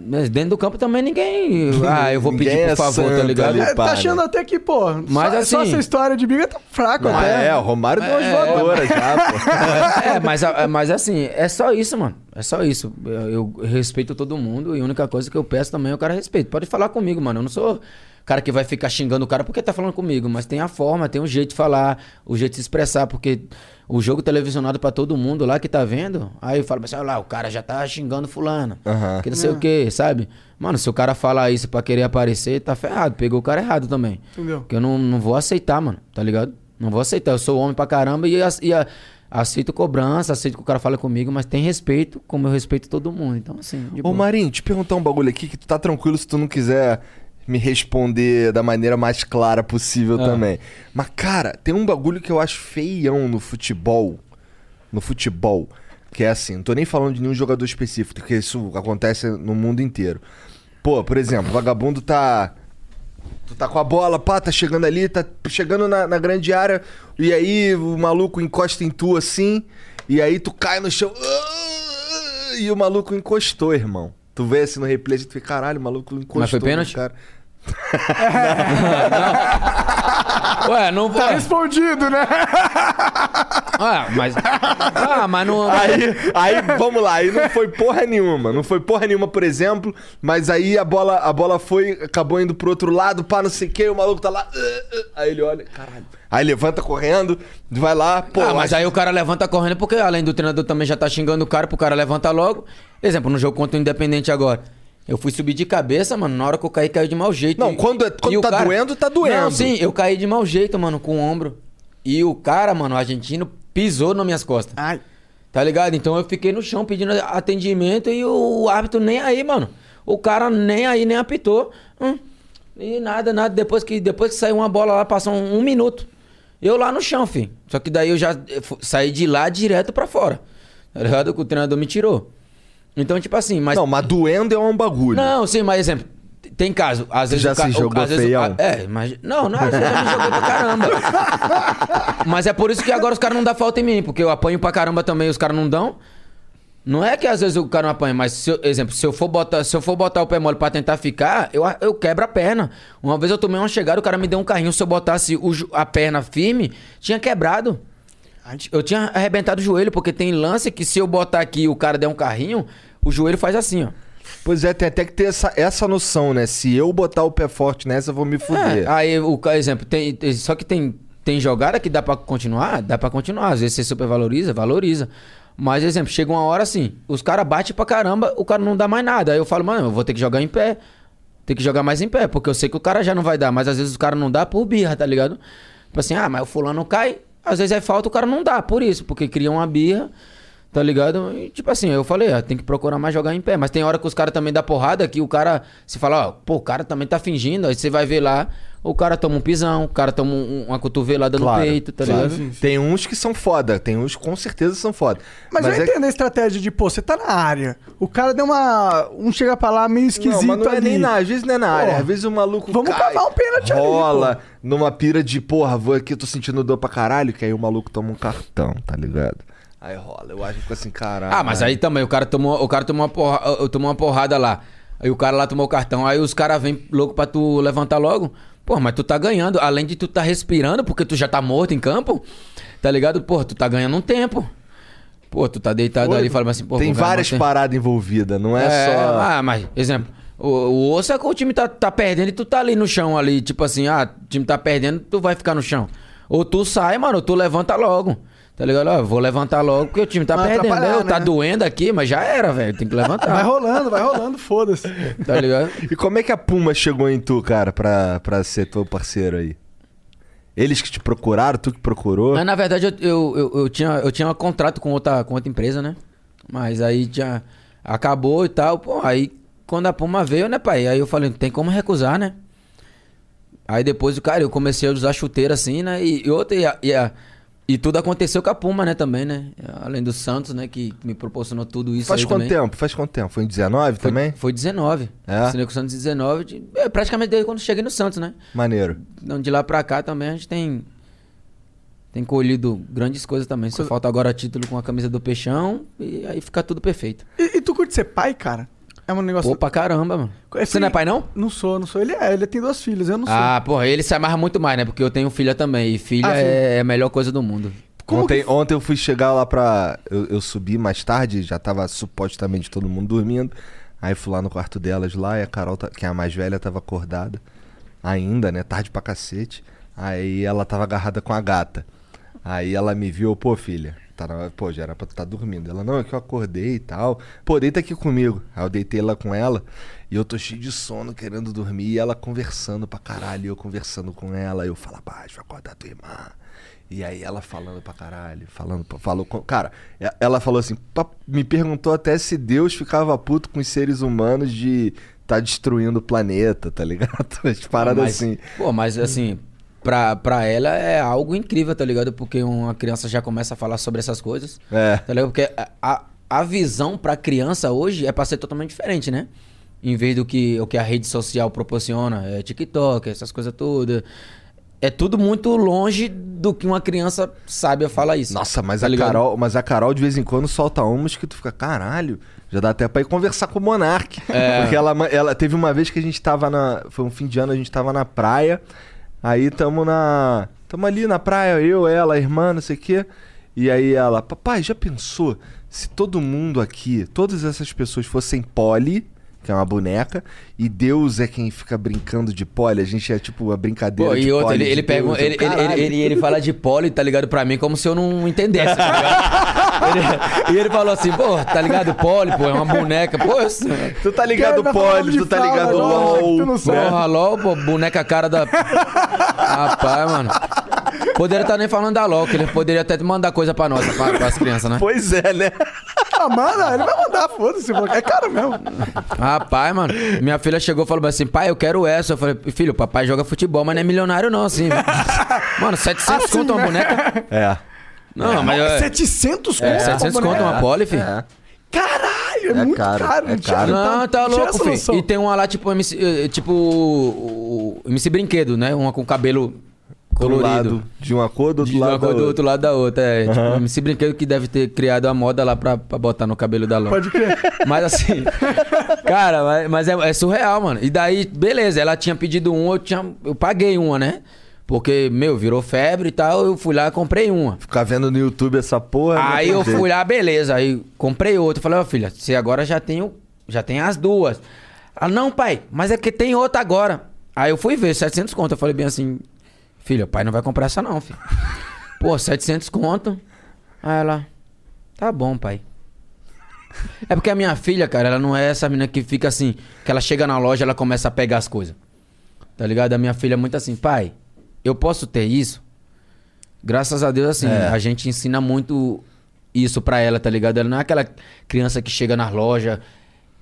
Mas dentro do campo também ninguém. Ah, eu vou pedir Ninguém por é favor, tá ligado? É, pá, tá achando né? até que, pô, Mas só, só assim- essa história de briga tá fraco Ah, até. é, o Romário deu umas É, voadoras já, pô. É, mas, mas assim, é só isso, mano. É só isso. Eu, eu respeito todo mundo e a única coisa que eu peço também é o cara respeito. Pode falar comigo, mano. Eu não sou cara que vai ficar xingando o cara porque tá falando comigo, mas tem a forma, tem um jeito de falar, o jeito de se expressar, porque o jogo televisionado pra todo mundo lá que tá vendo, aí eu falo assim, olha lá, o cara já tá xingando fulano, Aham. que não sei o que, sabe? Mano, se o cara falar isso pra querer aparecer, tá ferrado, pegou o cara errado também. Entendeu? Porque eu não, não vou aceitar, mano, tá ligado? Não vou aceitar. Eu sou homem pra caramba e, e a- aceito cobrança, aceito que o cara fale comigo, mas tem respeito, como eu respeito todo mundo. Então, assim, de Ô boa. Marinho, te perguntar um bagulho aqui que tu tá tranquilo se tu não quiser me responder da maneira mais clara possível Ah. também. Mas, cara, tem um bagulho que eu acho feião no futebol. No futebol. Que é assim, não tô nem falando de nenhum jogador específico, porque isso acontece no mundo inteiro. Pô, por exemplo, o vagabundo tá. Tu tá com a bola, pá, tá chegando ali, tá chegando na, na grande área, e aí o maluco encosta em tu assim, e aí tu cai no chão. E o maluco encostou, irmão. Tu vê assim no replay, tu fica, caralho, o maluco encostou. Mas foi pênalti? Cara. Ué, não vou. Tá respondido, né? Ah, mas. Ah, mas não. Aí, aí, vamos lá, aí não foi porra nenhuma. Não foi porra nenhuma, por exemplo, mas aí a bola, a bola foi, acabou indo pro outro lado, pá, não sei o que, o maluco tá lá. ah, ah, aí ele olha, caralho. Aí levanta correndo, vai lá, pô. ah, mas acho- aí o cara levanta correndo porque além do treinador também já tá xingando o cara pro cara levantar logo. Exemplo, no jogo contra o Independente agora. Eu fui subir de cabeça, mano, na hora que eu caí, caiu de mau jeito. Não, E- quando é- quando tá doendo, tá doendo. Não, sim, eu caí de mau jeito, mano, com o ombro. E o cara, mano, o argentino, pisou nas minhas costas. Ai. Tá ligado? Então eu fiquei no chão pedindo atendimento e o árbitro nem aí, mano. O cara nem aí, nem apitou. Hum. E nada, nada. Depois que, depois que saiu uma bola lá, passou um, um minuto. Eu lá no chão, filho. Só que daí eu já saí de lá direto pra fora. Tá ligado? Que o treinador me tirou. Então, tipo assim, mas. Não, mas doendo é um bagulho. Não, sim, mas exemplo. Tem caso, às vezes já o ca- se jogou às vezes ca- É, mas não, não, às vezes eu me joguei pra caramba. mas é por isso que agora os caras não dão falta em mim, porque eu apanho pra caramba também, os caras não dão. Não é que às vezes o cara não apanha, mas, se eu- exemplo, se eu for botar, se eu for botar o pé mole pra tentar ficar, eu, eu quebro a perna. Uma vez eu tomei uma chegada, o cara me deu um carrinho, se eu botasse o a perna firme, tinha quebrado. Eu tinha arrebentado o joelho, porque tem lance que se eu botar aqui e o cara der um carrinho, o joelho faz assim, ó. Pois é, tem até que ter essa, essa noção, né? Se eu botar o pé forte nessa, eu vou me fuder. É, aí o exemplo, tem, só que tem, tem jogada que dá pra continuar, dá pra continuar. Às vezes você supervaloriza, valoriza. Mas, exemplo, chega uma hora assim, os caras batem pra caramba, o cara não dá mais nada. Aí eu falo, mano, eu vou ter que jogar em pé. Tem que jogar mais em pé, porque eu sei que o cara já não vai dar, mas às vezes o cara não dá por birra, tá ligado? Tipo assim, ah, mas o fulano cai, às vezes é falta, o cara não dá, por isso, porque cria uma birra, tá ligado? E, tipo assim, eu falei, ah, tem que procurar mais jogar em pé. Mas tem hora que os caras também dá porrada, que o cara se fala, ó, pô, o cara também tá fingindo, aí você vai ver lá, o cara toma um pisão, o cara toma um- uma cotovelada Claro, no peito, tá ligado? Tem uns que são foda, tem uns que com certeza são foda. Mas, eu é- entendo a estratégia de, pô, você tá na área. O cara deu uma. Um chega pra lá meio esquisito Não, mas não é ali. nem na, às vezes não é na área, Pô, às vezes o maluco Vamos cai, cavar um pênalti ali, rola numa pira de, porra, vou aqui, tô sentindo dor pra caralho, que aí o maluco toma um cartão, tá ligado? Aí rola, eu acho que fica assim, caralho. Ah, mas aí também, o cara tomou, o cara tomou, uma, porra, tomou uma porrada lá. Aí o cara lá tomou o cartão. Aí os caras vêm louco pra tu levantar logo. Pô, mas tu tá ganhando. Além de tu tá respirando, porque tu já tá morto em campo, tá ligado? Pô, tu tá ganhando um tempo. Pô, tu tá deitado Pô, ali e fala assim, pô... Tem várias paradas envolvidas, não é, só... Ah, mas, exemplo, o, o osso é que o time tá, tá perdendo e tu tá ali no chão ali. Tipo assim, ah, o time tá perdendo, tu vai ficar no chão. Ou tu sai, mano, ou tu levanta logo. Tá ligado? Ó, vou levantar logo porque o time tá Vai perdendo. Tá né? doendo aqui, mas já era, velho. Tem que levantar. Vai rolando, vai rolando, foda-se. Tá ligado? E como é que a Puma chegou em tu, cara, pra, pra ser teu parceiro aí? Eles que te procuraram, tu que procurou? Mas na verdade eu, eu, eu, eu tinha, eu tinha um contrato com outra, com outra empresa, né? Mas aí tinha. Acabou e tal. Pô, aí quando a Puma veio, né, pai? Aí eu falei, não tem como recusar, né? Aí depois, cara, eu comecei a usar chuteira assim, né? E, e outra, e, a- e, a- e tudo aconteceu com a Puma, né, também, né? Além do Santos, né, que me proporcionou tudo isso Faz aí quanto também. tempo? Faz quanto tempo? Foi em 19 Foi, também? Foi 19. É? Assinei com o Santos em 19. de- é, praticamente desde quando cheguei no Santos, né? Maneiro. Então, de lá pra cá também a gente tem tem colhido grandes coisas também. Só falta agora título com a camisa do Peixão e aí fica tudo perfeito. E, e tu curte ser pai, cara? É um negócio. Pô, pra caramba, mano. É Você não é pai, não? Não sou, não sou. Ele é, ele tem duas filhas, eu não sou. Ah, porra, ele se amarra muito mais, né? Porque eu tenho filha também. E filha Ah, sim. é a melhor coisa do mundo. Ontem, ontem eu fui chegar lá pra. Eu, eu subi mais tarde, já tava supostamente todo mundo dormindo. Aí fui lá no quarto delas lá e a Carol, tá- que é a mais velha, tava acordada. Ainda, né? Tarde pra cacete. Aí ela tava agarrada com a gata. Aí ela me viu, pô, filha. Tá na... Pô, já era pra tu tá dormindo. Ela, não, é que eu acordei e tal. Pô, deita aqui comigo. Aí eu deitei lá com ela. E eu tô cheio de sono, querendo dormir. E ela conversando pra caralho. Eu conversando com ela. Eu falo baixo, vai acordar tua irmã. E aí ela falando pra caralho, falando, falou com... Cara, ela falou assim, "Pa- me perguntou até se Deus ficava puto com os seres humanos de tá destruindo o planeta, tá ligado? As paradas Mas- assim. Pô, mas assim, pra, pra ela é algo incrível, tá ligado? Porque uma criança já começa a falar sobre essas coisas. É. Tá ligado? Porque a, a, visão pra criança hoje é pra ser totalmente diferente, né? Em vez do que o que a rede social proporciona, é TikTok, essas coisas todas. É tudo muito longe do que uma criança saiba falar isso. Nossa, mas tá a ligado? Carol, mas a Carol de vez em quando solta umas que tu fica, caralho, já dá até pra ir conversar com o Monark. É. Porque ela, ela teve uma vez que a gente tava na, foi um fim de ano, a gente tava na praia. Aí tamo na, tamo ali na praia, eu, ela, a irmã, não sei o quê. E aí ela, papai, já pensou se todo mundo aqui, todas essas pessoas fossem Polly, que é uma boneca, e Deus é quem fica brincando de Polly, a gente é tipo a brincadeira Pô, de e outro, Polly ele, ele, pega, um- Deus. Eu, ele, ele, ele, ele, ele fala de poli, tá ligado? Pra mim, como se eu não entendesse, tá ligado? Ele- e ele falou assim, pô, tá ligado? Poli, pô, é uma boneca. Pô, Tu tá ligado, Polly, tu tá ligado, LOL. Porra, LOL, pô, boneca cara da. Rapaz, mano. Poderia estar nem falando da LOL, que ele poderia até mandar coisa pra nós, pra, pras crianças, né? Pois é, né? Ah, manda, ele vai mandar, foda-se. É caro mesmo. Rapaz, mano, minha filha chegou e falou assim, pai, eu quero essa. Eu falei, filho, papai joga futebol, mas não é milionário não, assim. Mano, 700 Assim, conto uma né? boneca? É. Não, mas... é- 700 É, conto? 700 uma conto boneca? uma pole, filho. É. Caralho, é, É muito caro, caro. é caro. Não, tá louco, filho. E tem uma lá, tipo, MC, eh, tipo o, o MC Brinquedo, né? Uma com cabelo colorido. lado de uma cor, do outro De lado uma cor da do outra. outro lado da outra. É, Aham. tipo, esse brinquedo que deve ter criado a moda lá pra, pra botar no cabelo da Lon. Pode crer. Mas assim, cara, mas, mas é, é surreal, mano. E daí, beleza, ela tinha pedido um, eu, tinha, eu paguei uma, né? Porque, meu, virou febre e tal, eu fui lá e comprei uma. Ficar vendo no YouTube essa porra. Aí eu fui lá, beleza. Aí comprei outra. Falei, ó, filha, você agora já tem, o- já tem as duas. Ela, não, pai, mas é que tem outra agora. Aí eu fui ver, 700 conto. Eu falei bem assim, filha, pai não vai comprar essa não, filho. Pô, 700 conto. Aí ela, tá bom, pai. É porque a minha filha, cara, ela não é essa menina que fica assim, que ela chega na loja ela começa a pegar as coisas. Tá ligado? A minha filha é muito assim, pai, eu posso ter isso? Graças a Deus, assim, É. a gente ensina muito isso pra ela, tá ligado? Ela não é aquela criança que chega na loja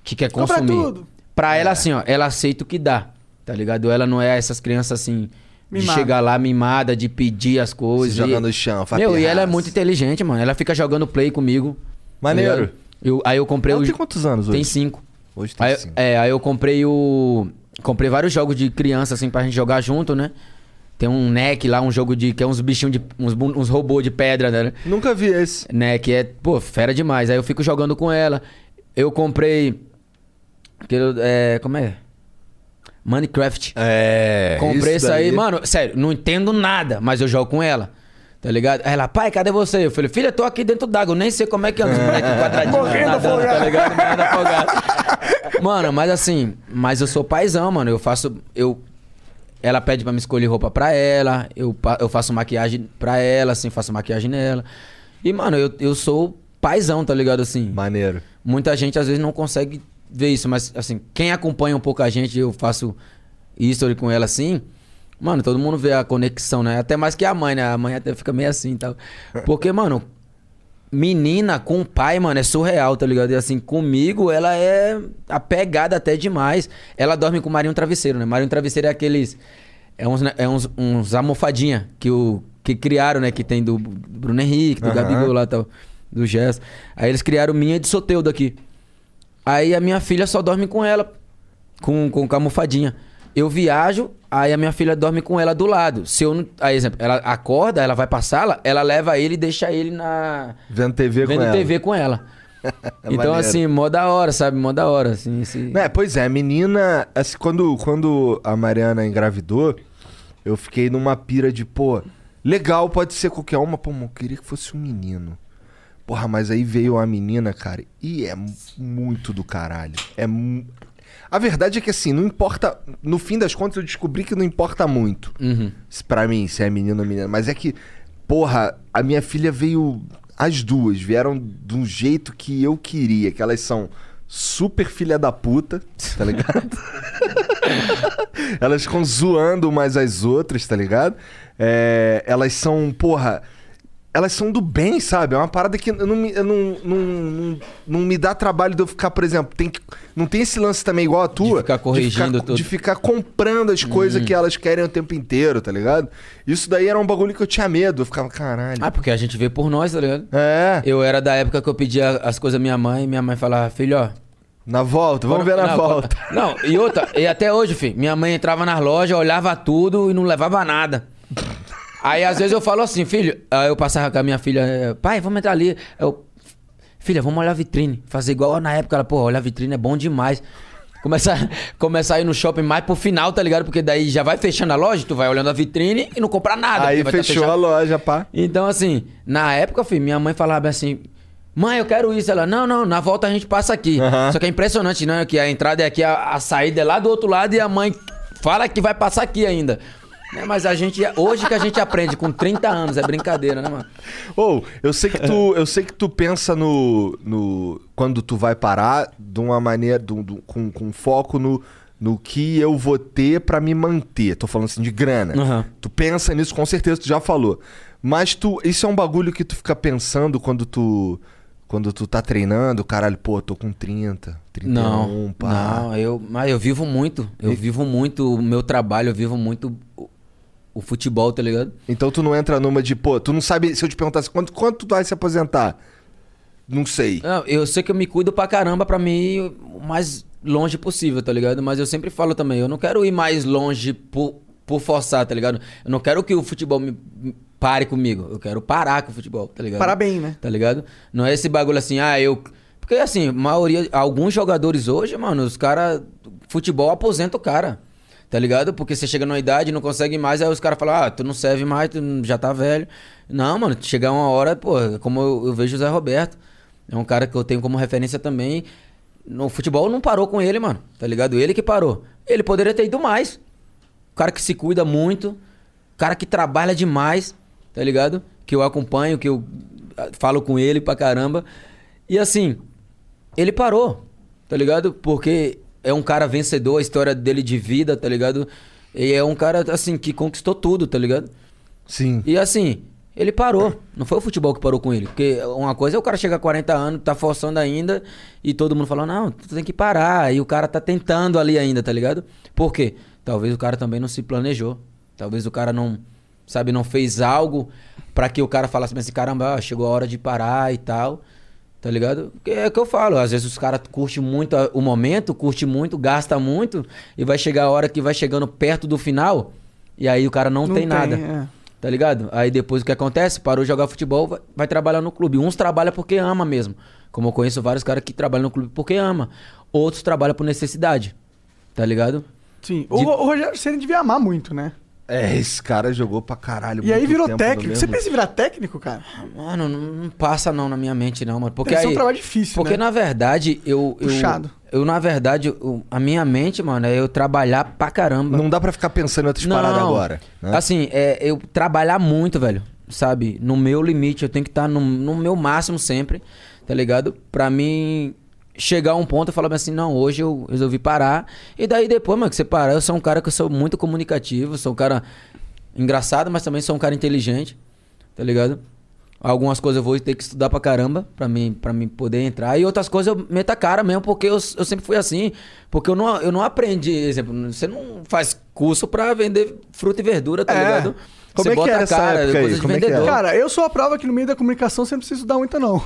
que quer Compra consumir. tudo. Pra ela, assim, ó, ela aceita o que dá, tá ligado? Ela não é essas crianças assim. De Mimada. chegar lá mimada, de pedir as coisas. Se jogar no chão, Meu, e ela é muito inteligente, mano. Ela fica jogando play comigo. tá Maneiro. ligado? Eu, aí eu comprei Ela o. tem quantos anos hoje? Tem cinco. Hoje tem Aí, cinco. é, aí eu comprei o. Comprei vários jogos de criança, assim, pra gente jogar junto, né? Tem um NEC lá, um jogo de. que é uns bichinhos de. uns, uns robôs de pedra, né? Nunca vi esse. Né? Que é, pô, fera demais. Aí eu fico jogando com ela. Eu comprei. aquele, é, como é? Minecraft. É. Comprei isso aí, mano, sério, não entendo nada, mas eu jogo com ela. Tá ligado? Aí ela, pai, cadê você? Eu falei, filha, tô aqui dentro d'água, eu nem sei como é que anda os moleques quadradinhos Morrendo nadando, tá ligado? Morrendo afogado. Mano, mas assim, mas eu sou paizão, mano. Eu faço. Eu, ela pede pra me escolher roupa pra ela, eu, eu faço maquiagem pra ela, assim, faço maquiagem nela. E, mano, eu, eu sou paizão, tá ligado? Assim. Maneiro. Muita gente às vezes não consegue ver isso, mas assim, quem acompanha um pouco a gente, eu faço history com ela assim, mano, todo mundo vê a conexão, né? Até mais que a mãe, né? A mãe até fica meio assim e tal. Porque, mano, menina com pai, mano, é surreal, tá ligado? E assim, comigo ela é apegada até demais. Ela dorme com o Marinho Travesseiro, né? Marinho Travesseiro é aqueles. É uns, né, é uns, uns almofadinha que, o, que criaram, né? Que tem do Bruno Henrique, do Aham. Gabigol lá e tal, do Gesso. Aí eles criaram minha de Soteudo aqui. Aí a minha filha só dorme com ela, com, com, com a almofadinha. Eu viajo, aí a minha filha dorme com ela do lado. Se eu não. Aí, exemplo, ela acorda, ela vai pra sala, ela leva ele e deixa ele na. Vendo TV com vendo ela. TV com ela. então, maneiro. assim, mó da hora, sabe? Mó da hora, assim. Esse... É, pois é, a menina. assim, quando, quando a Mariana engravidou, eu fiquei numa pira de, pô, legal, pode ser qualquer uma, pô, eu queria que fosse um menino. Porra, mas aí veio a menina, cara, e é mu- muito do caralho. É. A verdade é que assim, não importa. No fim das contas, eu descobri que não importa muito. Uhum. Pra mim, se é menino ou menina. Mas é que, porra, a minha filha veio. As duas vieram de um jeito que eu queria, que elas são super filha da puta, tá ligado? elas ficam zoando umas as outras, tá ligado? É, elas são, porra. Elas são do bem, sabe? É uma parada que não, me- não, não, não, não me dá trabalho de eu ficar, por exemplo, tem que, não tem esse lance também igual a tua. ficar corrigindo de ficar, tudo. de ficar comprando as coisas que elas querem o tempo inteiro, tá ligado? Isso daí era um bagulho que eu tinha medo. Eu ficava, caralho. Ah, porque a gente vê por nós, tá ligado? É. Eu era da época que eu pedia as coisas à minha mãe e minha mãe falava, filho, ó. Na volta, vamos ver na não, volta. Não, e outra, e até hoje, filho, minha mãe entrava nas lojas, olhava tudo e não levava nada. Aí às vezes eu falo assim, filho, aí eu passava com a minha filha, eh, pai, vamos entrar ali. Eu, filha, vamos olhar a vitrine. Fazer igual na época, ela, pô, olhar a vitrine é bom demais. Começar, começar a ir no shopping mais pro final, tá ligado? Porque daí já vai fechando a loja, tu vai olhando a vitrine e não comprar nada. Aí tá fechou fechado. a loja, pá. Então, assim, na época, filho, minha mãe falava assim: Mãe, eu quero isso. Ela, não, não, na volta a gente passa aqui. Só que é impressionante, né? Que a entrada é aqui, a, a saída é lá do outro lado e a mãe fala que vai passar aqui ainda. Né, Mas a gente, hoje que a gente aprende, com 30 anos, é brincadeira, né, mano? Ou, eu sei que tu, eu sei que tu pensa no, no quando tu vai parar de uma maneira do- do- com, com foco no, no que eu vou ter pra me manter. Tô falando assim de grana. Aham. Tu pensa nisso, com certeza tu já falou. Mas tu, isso é um bagulho que tu fica pensando quando tu quando tu tá treinando, caralho, pô, tô com 30, 31, Não, pá. não, eu, mas eu vivo muito. Eu vivo muito o meu trabalho, eu vivo muito o, futebol, tá ligado? Então tu não entra numa de, pô, tu não sabe, se eu te perguntasse quanto, quanto tu vai se aposentar? Não sei. Não, eu sei que eu me cuido pra caramba pra mim ir o mais longe possível, tá ligado? Mas eu sempre falo também, eu não quero ir mais longe por, por forçar, tá ligado? Eu não quero que o futebol me me pare comigo. Eu quero parar com o futebol, tá ligado? Parar bem, né? Tá ligado? Não é esse bagulho assim, ah, eu. Porque assim, maioria. Alguns jogadores hoje, mano, os caras. Futebol aposenta o cara. Tá ligado? Porque você chega numa idade não consegue mais, aí os caras falam, ah, tu não serve mais, tu já tá velho. Não, mano, chegar uma hora, pô, como eu, eu vejo o Zé Roberto. É um cara que eu tenho como referência também. No futebol não parou com ele, mano. Tá ligado? Ele que parou. Ele poderia ter ido mais. Cara que se cuida muito. Cara que trabalha demais. Tá ligado? Que eu acompanho, que eu ah, falo com ele pra caramba. E assim, ele parou. Tá ligado? Porque é um cara vencedor, a história dele de vida, tá ligado? E é um cara, assim, que conquistou tudo, tá ligado? Sim. E assim, ele parou. Não foi o futebol que parou com ele. Porque uma coisa é o cara chegar a 40 anos, tá forçando ainda, e todo mundo fala, não, tu tem que parar. E o cara tá tentando ali ainda, tá ligado? Por quê? Talvez o cara também não se planejou. Talvez o cara não, sabe, não fez algo pra que o cara falasse assim, caramba, chegou a hora de parar e tal. Tá ligado? Porque é o que eu falo, às vezes os caras curtem muito o momento, curte muito, gasta muito, e vai chegar a hora que vai chegando perto do final, e aí o cara não, Não tem, tem, nada. é. Tá ligado? Aí depois o que acontece? Parou de jogar futebol, vai, vai trabalhar no clube. Uns trabalham porque ama mesmo. Como eu conheço vários caras que trabalham no clube porque ama. Outros trabalham por necessidade. Tá ligado? Sim. O, Ro- o Rogério Ceni devia amar muito, né? É, esse cara jogou pra caralho. E aí virou técnico. Você pensa em virar técnico, cara? Mano, não, não passa não na minha mente não, mano. Porque Deve ser aí, um trabalho difícil, Porque né? na verdade, eu... eu Puxado. Eu, na verdade, eu- a minha mente, mano, é eu trabalhar pra caramba. Não dá pra ficar pensando em outras paradas agora. né? Assim, é eu trabalhar muito, velho. Sabe? No meu limite, eu tenho que estar no, no meu máximo sempre, tá ligado? Pra mim chegar a um ponto e falar assim, não, hoje eu resolvi parar. E daí depois, mano, que você parar, eu sou um cara que eu sou muito comunicativo, sou um cara engraçado, mas também sou um cara inteligente, tá ligado? Algumas coisas eu vou ter que estudar pra caramba pra mim, pra mim poder entrar. E outras coisas eu meto a cara mesmo, porque eu, eu sempre fui assim. Porque eu não, eu não aprendi, exemplo, você não faz curso pra vender fruta e verdura, tá É. ligado? Como você é que bota era a essa cara, época aí? coisa de Como é que era? vendedor. Cara, eu sou a prova que no meio da comunicação você não precisa estudar muito, não.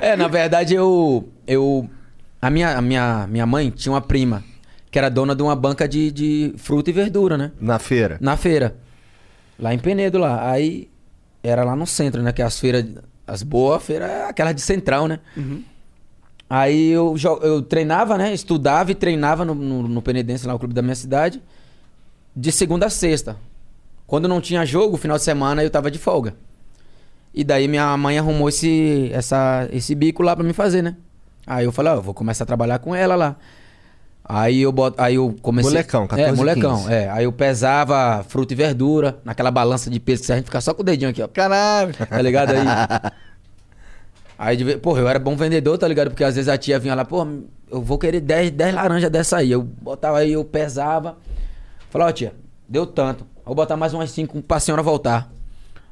É, na verdade, eu. eu a minha, a minha, minha mãe tinha uma prima que era dona de uma banca de, de fruta e verdura, né? Na feira. Na feira. Lá em Penedo, lá. Aí era lá no centro, né? Que as feiras. As boas feiras é aquela de central, né? Aí eu, eu treinava, né? Estudava e treinava no, no, no Penedense, lá o clube da minha cidade, de segunda a sexta. Quando não tinha jogo, final de semana eu tava de folga. E daí minha mãe arrumou esse, essa, esse bico lá pra me fazer, né? Aí eu falei, ó, eu vou começar a trabalhar com ela lá. Aí eu boto, aí eu comecei. Molecão, 14, É, molecão, 15. é. Aí eu pesava fruta e verdura, naquela balança de peso que a gente fica só com o dedinho aqui, ó. Caralho. Tá ligado? Aí. Aí, de porra, eu era bom vendedor, tá ligado? Porque às vezes a tia vinha lá, pô, eu vou querer 10, 10 laranjas dessa aí. Eu botava aí, eu pesava. Falava, ó, tia, deu tanto. Vou botar mais umas 5 pra senhora voltar.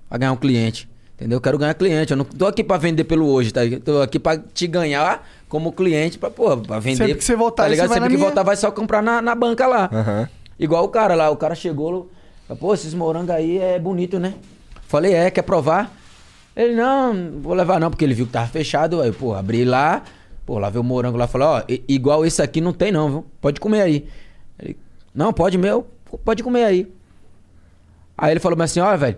Pra ganhar um cliente. Entendeu? Eu quero ganhar cliente. Eu não tô aqui pra vender pelo hoje, tá ligado? Tô aqui pra te ganhar como cliente, pra, pô, pra vender. Sempre que você voltar tá ligado? você vai Sempre na que minha. voltar, vai só comprar na, na banca lá. Aham. Igual o cara lá, o cara chegou, pô, esses morangos aí é bonito, né? Falei, é, quer provar? Ele, não, não vou levar não, porque ele viu que tava fechado. Aí, pô, abri lá, pô, lá veio o morango lá, falou, ó, igual esse aqui não tem não, viu? Pode comer aí. Ele, não, pode meu, pode comer aí. Aí ele falou assim, ó, velho,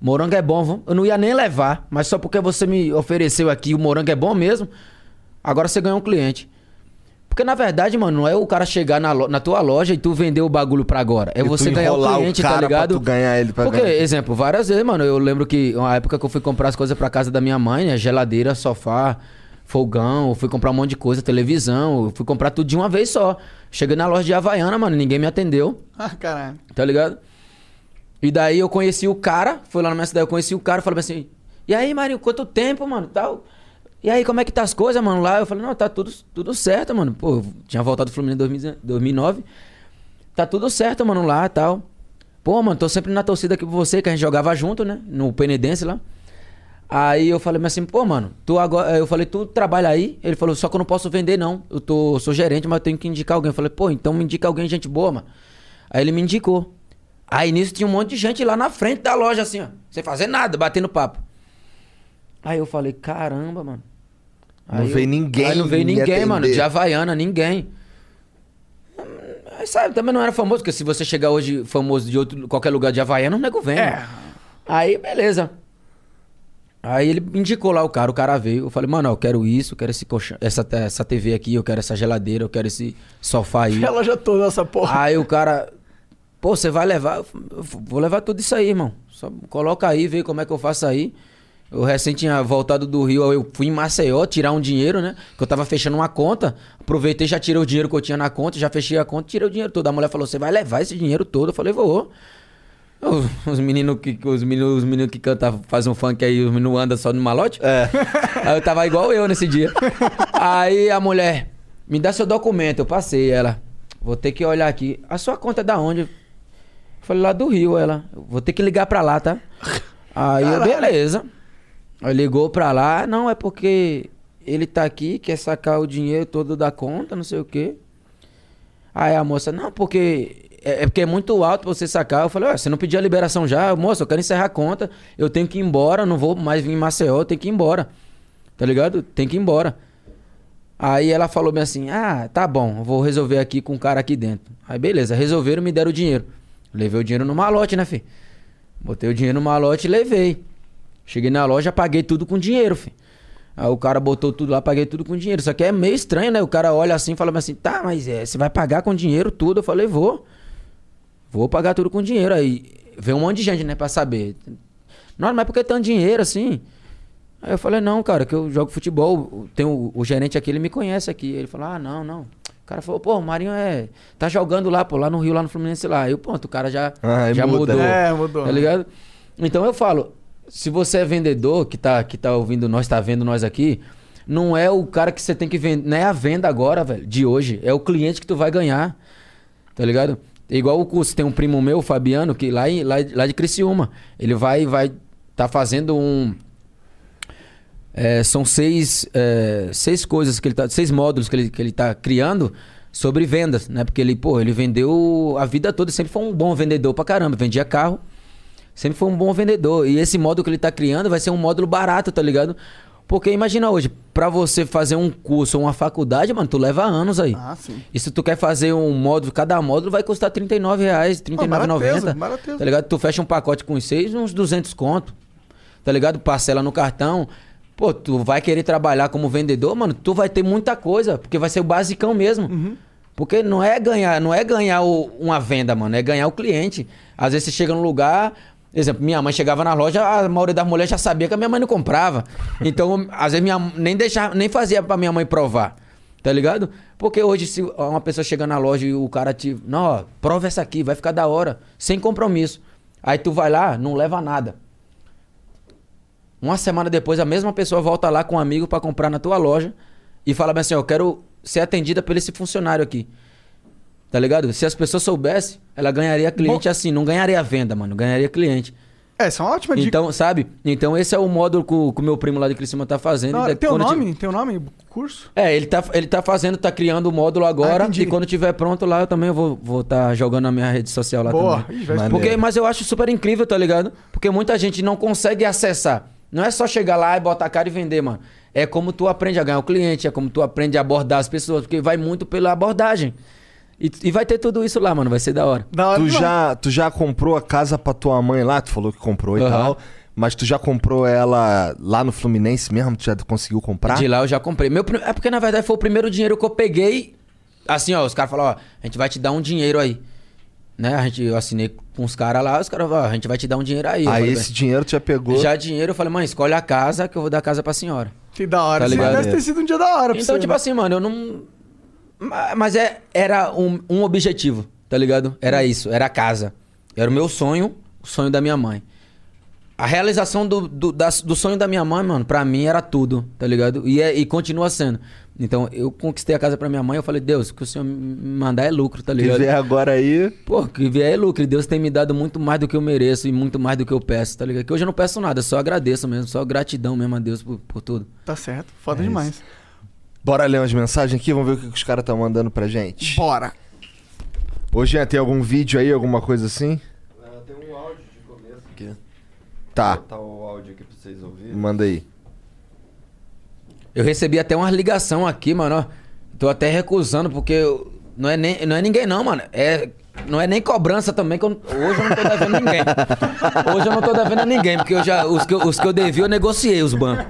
morango é bom, viu? Eu não ia nem levar, mas só porque você me ofereceu aqui, o morango é bom mesmo, agora você ganhou um cliente. Porque na verdade, mano, não é o cara chegar na, na tua loja e tu vender o bagulho pra agora. É E você ganhar o o cliente, cara tá pra ligado? tu ganhar ele pra Porque, ganhar. exemplo, várias vezes, mano, eu lembro que uma época que eu fui comprar as coisas pra casa da minha mãe, né? Geladeira, sofá, fogão, fui comprar um monte de coisa, televisão, fui comprar tudo de uma vez só. Cheguei na loja de Havaiana, mano, ninguém me atendeu, Ah, caralho. tá ligado? E daí eu conheci o cara, fui lá na minha cidade, eu conheci o cara, falei assim, e aí, Marinho, quanto tempo, mano, tal? E aí, como é que tá as coisas, mano, lá? Eu falei, não, tá tudo, tudo certo, mano. Pô, eu tinha voltado do Fluminense em 2000 2009. Tá tudo certo, mano, lá e tal. Pô, mano, tô sempre na torcida aqui por você, que a gente jogava junto, né? No Penedense lá. Aí eu falei assim, pô, mano, tu agora. Eu falei, tu trabalha aí? Ele falou, só que eu não posso vender, não. Eu tô, sou gerente, mas eu tenho que indicar alguém. Eu falei, pô, então me indica alguém, gente boa, mano. Aí ele me indicou. Aí nisso tinha um monte de gente lá na frente da loja, assim, ó. Sem fazer nada, batendo papo. Aí eu falei, caramba, mano. Não Aí veio eu- ninguém Aí não veio ninguém, mano. atender. De Havaiana, ninguém. Aí Mas sabe, também não era famoso, porque se você chegar hoje famoso de outro, qualquer lugar de Havaiana, o nego vem. É. mano. Aí, beleza. Aí ele indicou lá o cara, o cara veio. Eu falei, mano, eu quero isso, eu quero esse colchão, essa, essa TV aqui, eu quero essa geladeira, eu quero esse sofá aí. Ela já toda essa porra. Aí o cara, pô, você vai levar? "Eu vou levar tudo isso aí, irmão. Só coloca aí, vê como é que eu faço aí. Eu recém tinha voltado do Rio, eu fui em Maceió tirar um dinheiro, né? Que eu tava fechando uma conta. Aproveitei, já tirei o dinheiro que eu tinha na conta, já fechei a conta, tirei o dinheiro todo. A mulher falou: Você vai levar esse dinheiro todo? Eu falei: Vou. Os- Os meninos que, os meninos, os meninos que cantam, fazem um funk aí, os meninos andam só no malote. É. Aí eu tava igual eu nesse dia. Aí a mulher, me dá seu documento. Eu passei, ela, vou ter que olhar aqui. A sua conta é da onde? Eu falei, lá do Rio, ela. Vou ter que ligar pra lá, tá? Aí eu, beleza. Aí ligou pra lá, não, é porque ele tá aqui, quer sacar o dinheiro todo da conta, não sei o quê. Aí a moça, não, porque é, é porque é muito alto pra você sacar. Eu falei, ué, você não pediu a liberação já? Moça, eu quero encerrar a conta, eu tenho que ir embora, não vou mais vir em Maceió, eu tenho que ir embora. Tá ligado? Tem que ir embora. Aí ela falou bem assim: Ah, tá bom, vou resolver aqui com o cara aqui dentro. Aí beleza, resolveram, me deram o dinheiro. Levei o dinheiro no malote, né, fi? Botei o dinheiro no malote e levei. Cheguei na loja, paguei tudo com dinheiro, fi. Aí o cara botou tudo lá, paguei tudo com dinheiro. Só que é meio estranho, né? O cara olha assim e fala assim: Tá, mas é, você vai pagar com dinheiro tudo? Eu falei: Vou. Vou pagar tudo com dinheiro. Aí veio um monte de gente, né, pra saber. Não, mas por que tanto dinheiro assim? Aí eu falei, não, cara, que eu jogo futebol. Tem o, o gerente aqui, ele me conhece aqui. Ele falou, ah, não, não. O cara falou, pô, o Marinho é. Tá jogando lá, pô, lá no Rio, lá no Fluminense lá. Aí eu, pronto, o cara já, Ah, já muda. mudou. É, mudou. Tá ligado? Então eu falo, se você é vendedor, que tá, que tá ouvindo nós, tá vendo nós aqui, não é o cara que você tem que vender. Não é a venda agora, velho, de hoje. É o cliente que tu vai ganhar. Tá ligado? Igual o curso, tem um primo meu, Fabiano, que lá, lá, lá de Criciúma. Ele vai vai tá fazendo um. é, são seis, é, seis coisas que ele tá. Seis módulos que ele, que ele tá criando sobre vendas, né? Porque ele, pô, ele vendeu a vida toda, sempre foi um bom vendedor pra caramba. Vendia carro, sempre foi um bom vendedor. E esse módulo que ele tá criando vai ser um módulo barato, tá ligado? Porque imagina hoje, pra você fazer um curso ou uma faculdade, mano, tu leva anos aí. Ah, sim. E se tu quer fazer um módulo, cada módulo vai custar 39 reais, R$ 39,90. barateza, barateza. Tá ligado? Tu fecha um pacote com os seis, uns 200 conto. Tá ligado? Parcela no cartão. Pô, tu vai querer trabalhar como vendedor, mano, tu vai ter muita coisa, porque vai ser o basicão mesmo. Uhum. Porque não é ganhar, não é ganhar o- uma venda, mano, é ganhar o cliente. Às vezes você chega num lugar, exemplo, minha mãe chegava na loja, a maioria das mulheres já sabia que a minha mãe não comprava. Então, às vezes minha nem deixava, nem fazia pra minha mãe provar. Tá ligado? Porque hoje se uma pessoa chega na loja e o cara te, não, ó, prova essa aqui, vai ficar da hora, sem compromisso. Aí tu vai lá, não leva nada. Uma semana depois, a mesma pessoa volta lá com um amigo pra comprar na tua loja e fala assim: ó, eu quero ser atendida por esse funcionário aqui. Tá ligado? Se as pessoas soubessem, ela ganharia cliente assim, não ganharia venda, mano, ganharia cliente. Essa é uma ótima dica. Então, sabe? Então esse é o módulo que o, que o meu primo lá de Criciúma tá fazendo. Daí Tem o nome? tiver- Tem o nome? Curso? É, ele tá, ele tá fazendo, tá criando o módulo agora. Ah, e quando tiver pronto lá, eu também vou estar vou tá jogando na minha rede social lá Boa. também. Ih. Porque, mas eu acho super incrível, tá ligado? Porque muita gente não consegue acessar. Não é só chegar lá e botar a cara e vender, mano. É como tu aprende a ganhar o cliente, é como tu aprende a abordar as pessoas, porque vai muito pela abordagem. E, e vai ter tudo isso lá, mano. Vai ser da hora. Da hora Tu já, tu já comprou a casa pra tua mãe lá? Tu falou que comprou e Aham. tal. Mas tu já comprou ela lá no Fluminense mesmo? Tu já conseguiu comprar? De lá eu já comprei. Meu, é porque, na verdade, foi o primeiro dinheiro que eu peguei. Assim, ó, os caras falaram, ó, a gente vai te dar um dinheiro aí. Né? A gente, eu assinei com os caras lá, os caras falaram, ó, a gente vai te dar um dinheiro aí. Aí falei, esse dinheiro tu já pegou. Já dinheiro, eu falei, mãe, escolhe a casa que eu vou dar a casa pra senhora. Que da hora. Tá ligado? Deve ter sido um dia da hora Então, você, tipo né? assim, mano, eu não. Ma- Mas é, era um, um objetivo, tá ligado? Era isso, era a casa. Era o meu sonho, o sonho da minha mãe. A realização do, do, das- do sonho da minha mãe, mano, pra mim era tudo, tá ligado? E, é- e continua sendo. Então, eu conquistei a casa pra minha mãe, eu falei, Deus, o que o senhor me mandar é lucro, tá Que ligado? vier agora aí. Pô, que vier é lucro. Deus tem me dado muito mais do que eu mereço e muito mais do que eu peço, tá ligado? Que hoje eu não peço nada, só agradeço mesmo, só gratidão mesmo a Deus por, por tudo. Tá certo. Foda É demais. Bora ler umas mensagens aqui, vamos ver o que que os caras estão mandando pra gente. Bora. Hoje tem algum vídeo aí, alguma coisa assim? tem um áudio de começo aqui. Tá. Vou botar o áudio aqui pra vocês ouvirem. Manda aí. Eu recebi até uma ligação aqui, mano. ó. Tô até recusando, porque não é, nem, não é ninguém não, mano. É, não é nem cobrança também, que eu- hoje eu não tô devendo ninguém. Hoje eu não tô devendo a ninguém, porque eu já, os, que eu, os que eu devia eu negociei, os bancos.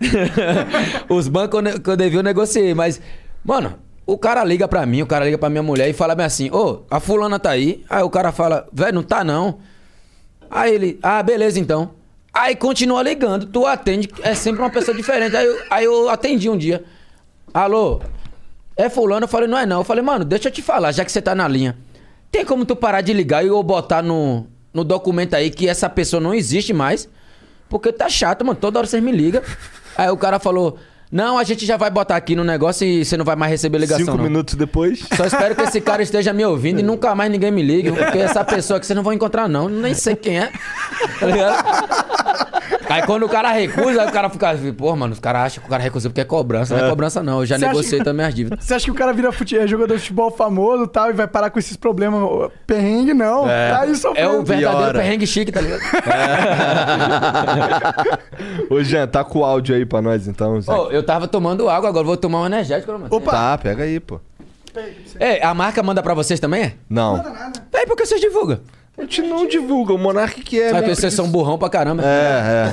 os bancos que eu devia eu negociei, mas, mano, o cara liga pra mim, o cara liga pra minha mulher e fala bem assim, ô, a fulana tá aí. Aí o cara fala, velho, não tá não. Aí ele, ah, beleza então. Aí continua ligando, tu atende, é sempre uma pessoa diferente. Aí eu, aí eu atendi um dia. Alô, é fulano? Eu falei, não é não. Eu falei, mano, deixa eu te falar, já que você tá na linha. Tem como tu parar de ligar e eu botar no, no documento aí que essa pessoa não existe mais? Porque tá chato, mano. Toda hora vocês me ligam. Aí o cara falou, não, a gente já vai botar aqui no negócio e você não vai mais receber ligação, Cinco não. minutos depois. Só espero que esse cara esteja me ouvindo e nunca mais ninguém me ligue, porque essa pessoa que vocês não vão encontrar, não. Nem sei quem é. Tá ligado? Aí quando o cara recusa, aí o cara fica assim, pô, mano, os caras acham que o cara recusa porque é cobrança. Não é cobrança, não. Eu já Você acha negociei que- também as dívidas. Você acha que o cara vira fute... é jogador de futebol famoso e tal e vai parar com esses problemas? Perrengue, não. É. Tá aí É o verdadeiro Piora. perrengue chique, tá ligado? Ô, Jean, tá com o áudio aí pra nós então. Zé. Ô, eu tava tomando água, agora vou tomar um energético, né, mano? Tá, pega aí, pô. É, a marca manda pra vocês também, é? Não. É, por que vocês divulgam? A gente não divulga, o Monark que é. É meio porque vocês são burrão pra caramba. É,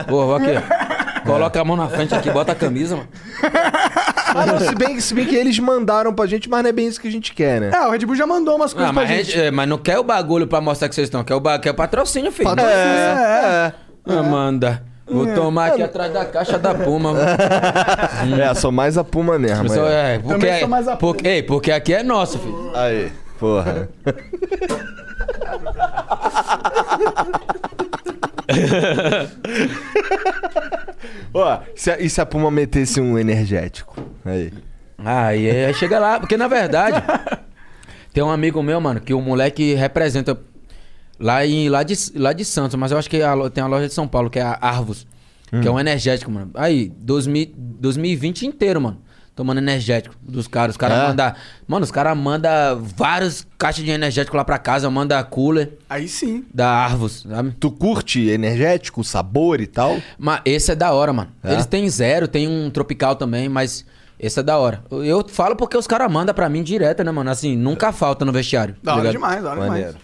é, Pô, aqui, ó. Coloca a mão na frente aqui, bota a camisa, mano. Ah, não, se, bem, se bem que eles mandaram pra gente, mas não é bem isso que a gente quer, né? É, o Red Bull já mandou umas coisas Ah, mas, pra gente. é, mas não quer o bagulho pra mostrar que vocês estão, quer o, quer o patrocínio, filho. Patrocínio, É, Ah, manda. Vou tomar aqui atrás da caixa da Puma. mano. é. É, sou mais a Puma mesmo. Sou- é. é, porque, Também sou mais a porque, ei, porque aqui é nosso, filho. Aí, porra. Ó, se a- e se a Puma metesse um energético? Aí. Aí, aí chega lá, porque na verdade, tem um amigo meu, mano, que o moleque representa lá, em, lá, de, lá de Santos, mas eu acho que a lo- tem uma loja de São Paulo, que é a Arvos, que é um energético, mano. Aí, 2000, 2020 inteiro, mano. Tomando energético dos caras. Os caras É? mandam. Mano, os caras mandam vários caixas de energético lá pra casa, manda cooler Aí sim. da Arvos, sabe? Tu curte energético, sabor e tal? Mas esse é da hora, mano. É? Eles têm zero, tem um tropical também, mas esse é da hora. Eu- falo porque os caras mandam pra mim direto, né, mano? Assim, nunca falta no vestiário. Da tá hora demais, da hora Maneiro. demais.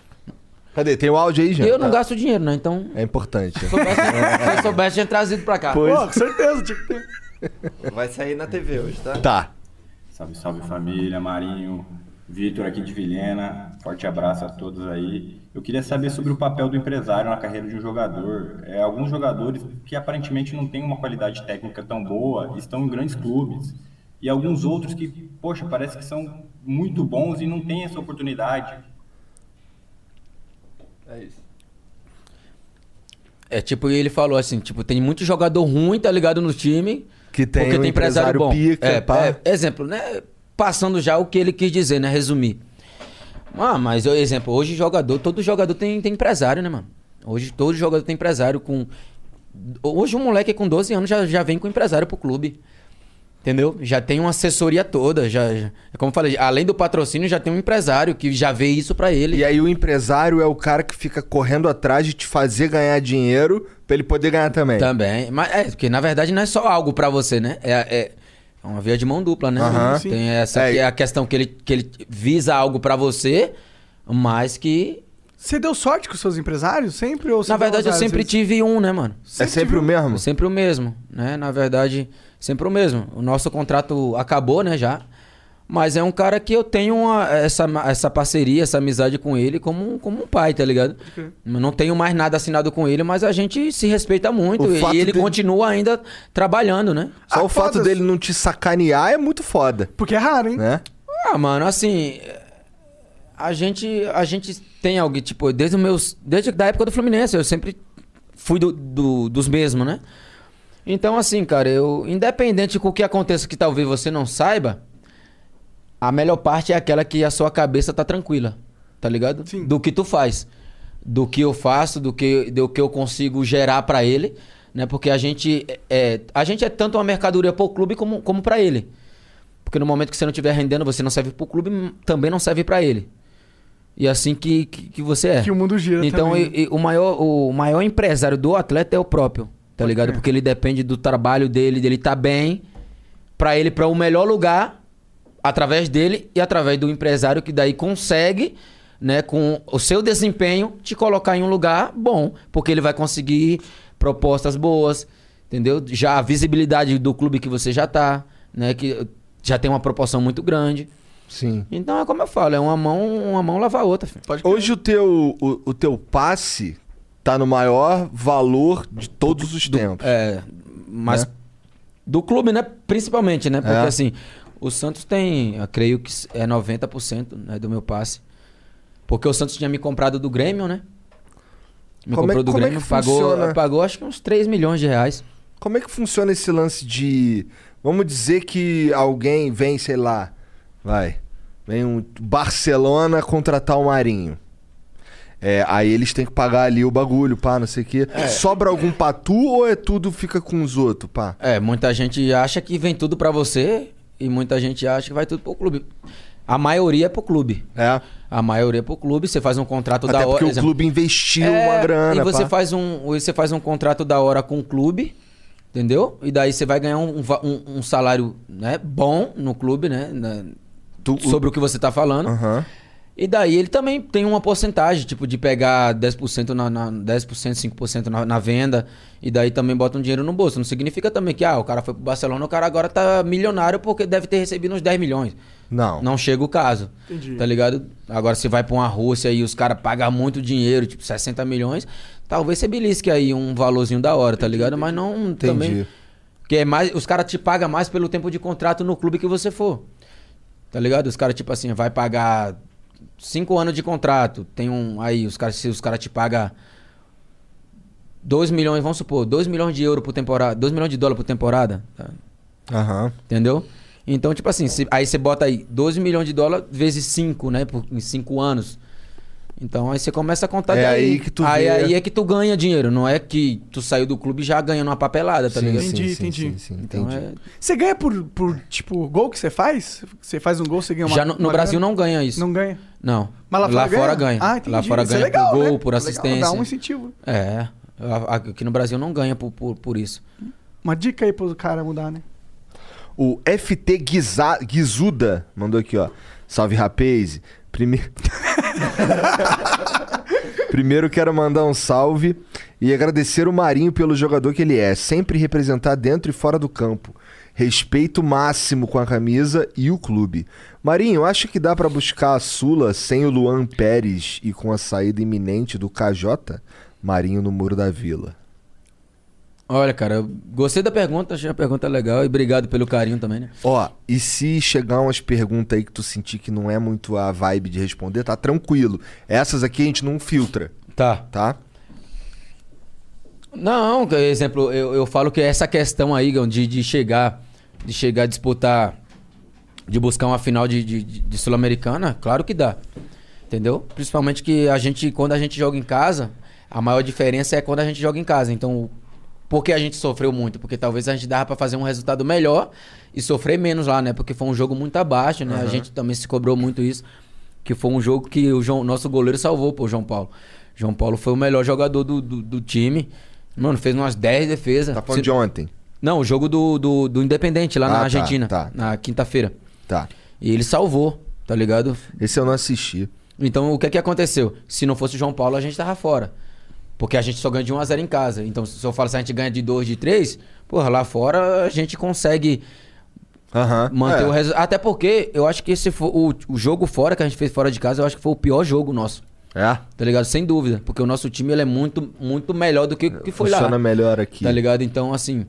Cadê? Tem o áudio aí, Jean? Eu não gasto dinheiro, né? Então, É importante. se eu soubesse, se eu soubesse, tinha trazido pra cá. Pois. Pô, com certeza. Tinha que ter. Vai sair na TV hoje, tá? Tá. Salve, salve família, Marinho, Vitor aqui de Vilhena, forte abraço a todos aí. Eu queria saber sobre o papel do empresário na carreira de um jogador. É, alguns jogadores que aparentemente não têm uma qualidade técnica tão boa estão em grandes clubes. E alguns outros que, poxa, parece que são muito bons e não têm essa oportunidade. É isso. É tipo, ele falou assim, tipo, tem muito jogador ruim, tá ligado, no time. Que tem porque um tem empresário, empresário bom. pica, é, pá. é, exemplo, né? Passando já o que ele quis dizer, né? Resumir. Ah, mas, exemplo, hoje jogador, todo jogador tem, tem empresário, né, mano? Hoje todo jogador tem empresário com... Hoje um moleque com 12 anos já, já vem com empresário pro clube. Entendeu? Já tem uma assessoria toda, já, já- como eu falei, além do patrocínio, já tem um empresário que já vê isso pra ele. E aí o empresário é o cara que fica correndo atrás de te fazer ganhar dinheiro pra ele poder ganhar também. Também. Mas é, porque na verdade não é só algo pra você, né? É, é, é uma via de mão dupla, né? Aham. Tem essa É. que é a questão que ele, que ele visa algo pra você, mas que. Você deu sorte com os seus empresários sempre? Ou Na verdade, eu sempre vezes? tive um, né, mano? É sempre o mesmo? Sempre o mesmo, né? Na verdade, sempre o mesmo. O nosso contrato acabou, né, já. Mas é um cara que eu tenho uma- essa, essa parceria, essa amizade com ele como, um- como um pai, tá ligado? Eu não tenho mais nada assinado com ele, mas a gente se respeita muito. O E ele dele- continua ainda trabalhando, né? Só Ah, o fato dele não te sacanear é muito foda, Porque é raro, hein? né? Ah, mano, assim. A gente, a gente tem algo, tipo, desde os meus. Desde a época do Fluminense, eu sempre fui do, do- dos mesmos, né? Então, assim, cara, eu. Independente com o que aconteça que talvez você não saiba, a melhor parte é aquela que a sua cabeça tá tranquila. Tá ligado? Sim. Do que tu faz. Do que eu faço, do que, do que eu consigo gerar pra ele. Né? Porque a gente é, a gente é tanto uma mercadoria pro clube como, como para ele. Porque no momento que você não estiver rendendo, você não serve pro clube, também não serve pra ele. E é assim que, que, que você é. Que o mundo gira Então, e- e o, maior, o maior empresário do atleta é o próprio, tá ligado? Porque ele depende do trabalho dele, dele tá bem, pra ele ir pra o melhor lugar através dele e através do empresário que daí consegue, né, com o seu desempenho, te colocar em um lugar bom, porque ele vai conseguir propostas boas, entendeu? Já a visibilidade do clube que você já tá, né, que já tem uma proporção muito grande. Sim. Então é como eu falo, é uma mão, uma mão lava a outra. Hoje o teu, o, o teu passe tá no maior valor de todos os tempos. É, mas Né? do clube, né, principalmente, né? Porque É. assim, o Santos tem, eu creio que é 90% né, do meu passe. Porque o Santos tinha me comprado do Grêmio, né? Me Como é- comprou do é Grêmio, que pagou, funciona? pagou acho que uns 3 milhões de reais. Como é que funciona esse lance de. Vamos dizer que alguém vem, sei lá, vai. Vem um Barcelona contratar o Marinho. É, aí eles têm que pagar ali o bagulho, pá, não sei o quê. Sobra algum pra tu ou é tudo fica com os outros, pá? É, muita gente acha que vem tudo pra você e muita gente acha que vai tudo pro clube. A maioria é pro clube. É. A maioria é pro clube, você faz um contrato Até da hora. porque o exemplo- clube investiu É, uma grana, E você pá. faz, um, você faz um contrato da hora com o clube, entendeu? E daí você vai ganhar um, um- um salário né, bom no clube, né? na- sobre o que você tá falando. E daí ele também tem uma porcentagem, tipo, de pegar 10% na, na 10%, 5% na, na venda. E daí também bota um dinheiro no bolso. Não significa também que, ah, o cara foi pro Barcelona, o cara agora tá milionário porque deve ter recebido uns 10 milhões. Não. Não chega o caso. Entendi. Tá ligado? Agora você vai pra uma Rússia e os caras pagam muito dinheiro, tipo 60 milhões, talvez você belisque aí um valorzinho da hora, tá ligado? Mas não também. Porque é mais, os caras te pagam mais pelo tempo de contrato no clube que você for. Tá ligado? Os caras, tipo assim, vai pagar cinco anos de contrato. Tem um. Aí, os caras, se os caras te pagam 2 milhões, vamos supor, 2 milhões de euro por temporada, 2 milhões de dólar por temporada. tá? Aham. Entendeu? Então, tipo assim, se- aí você bota aí 12 milhões de dólares vezes 5, né? Por, em 5 anos. Então aí você começa a contar É daí. aí que tu aí, vê- aí é que tu ganha dinheiro. Não é que tu saiu do clube já ganhando uma papelada, tá Sim, ligado? Entendi, sim, entendi. sim, sim, Então entendi. é- Você ganha por, por, tipo, gol que você faz? Você faz um gol, você ganha uma Já no, no Brasil não ganha isso. Não ganha? Não. Mas lá fora fora ganha? ganha. Ah, entendi. Lá fora Isso é ganha legal, por gol, né? por Legal, assistência. dá um incentivo. É. Aqui no Brasil não ganha por, por, por isso. Uma dica aí pro cara mudar, né? O FT Guiza- Guizuda mandou aqui, ó. Salve, rapaz. Primeiro. Primeiro quero mandar um salve e agradecer o Marinho pelo jogador que ele é, sempre representar dentro e fora do campo. Respeito máximo com a camisa e o clube. Marinho, acha que dá pra buscar a Sula sem o Luan Pérez e com a saída iminente do KJ? Marinho no Muro da Vila. Olha, cara, eu gostei da pergunta, achei a pergunta legal e obrigado pelo carinho também, né? Ó, e se chegar umas perguntas aí que tu sentir que não é muito a vibe de responder, tá tranquilo. Essas aqui a gente não filtra. Tá. Tá? Não, por exemplo, eu, eu falo que essa questão aí, Gão, de, de chegar, de chegar a disputar, de buscar uma final de, de, de- de Sul-Americana, claro que dá. Entendeu? Principalmente que a gente, quando a gente joga em casa, a maior diferença é quando a gente joga em casa. Então, por que a gente sofreu muito? Porque talvez a gente dava pra fazer um resultado melhor e sofrer menos lá, né? Porque foi um jogo muito abaixo, né? A Aham. gente também se cobrou muito isso. Que foi um jogo que o João- nosso goleiro salvou, pô, João Paulo. João Paulo foi o melhor jogador do, do, do time. Mano, fez umas 10 defesas. Tá falando de ontem? Não, o jogo do, do, do Independente lá Ah, na tá, Argentina. tá. Na quinta-feira. Tá. E ele salvou, tá ligado? Esse eu não assisti. Então o que é que aconteceu? Se não fosse o João Paulo, a gente tava fora. Porque a gente só ganha de 1 a 0 em casa. Então, se eu falo se a gente ganha de 2, de 3, porra, lá fora a gente consegue manter é. o resultado. Até porque eu acho que esse foi o, o jogo fora que a gente fez fora de casa, eu acho que foi o pior jogo nosso. É? Tá ligado? Sem dúvida. Porque o nosso time ele é muito, muito melhor do que o que foi lá. Funciona melhor aqui. Tá ligado? Então, assim.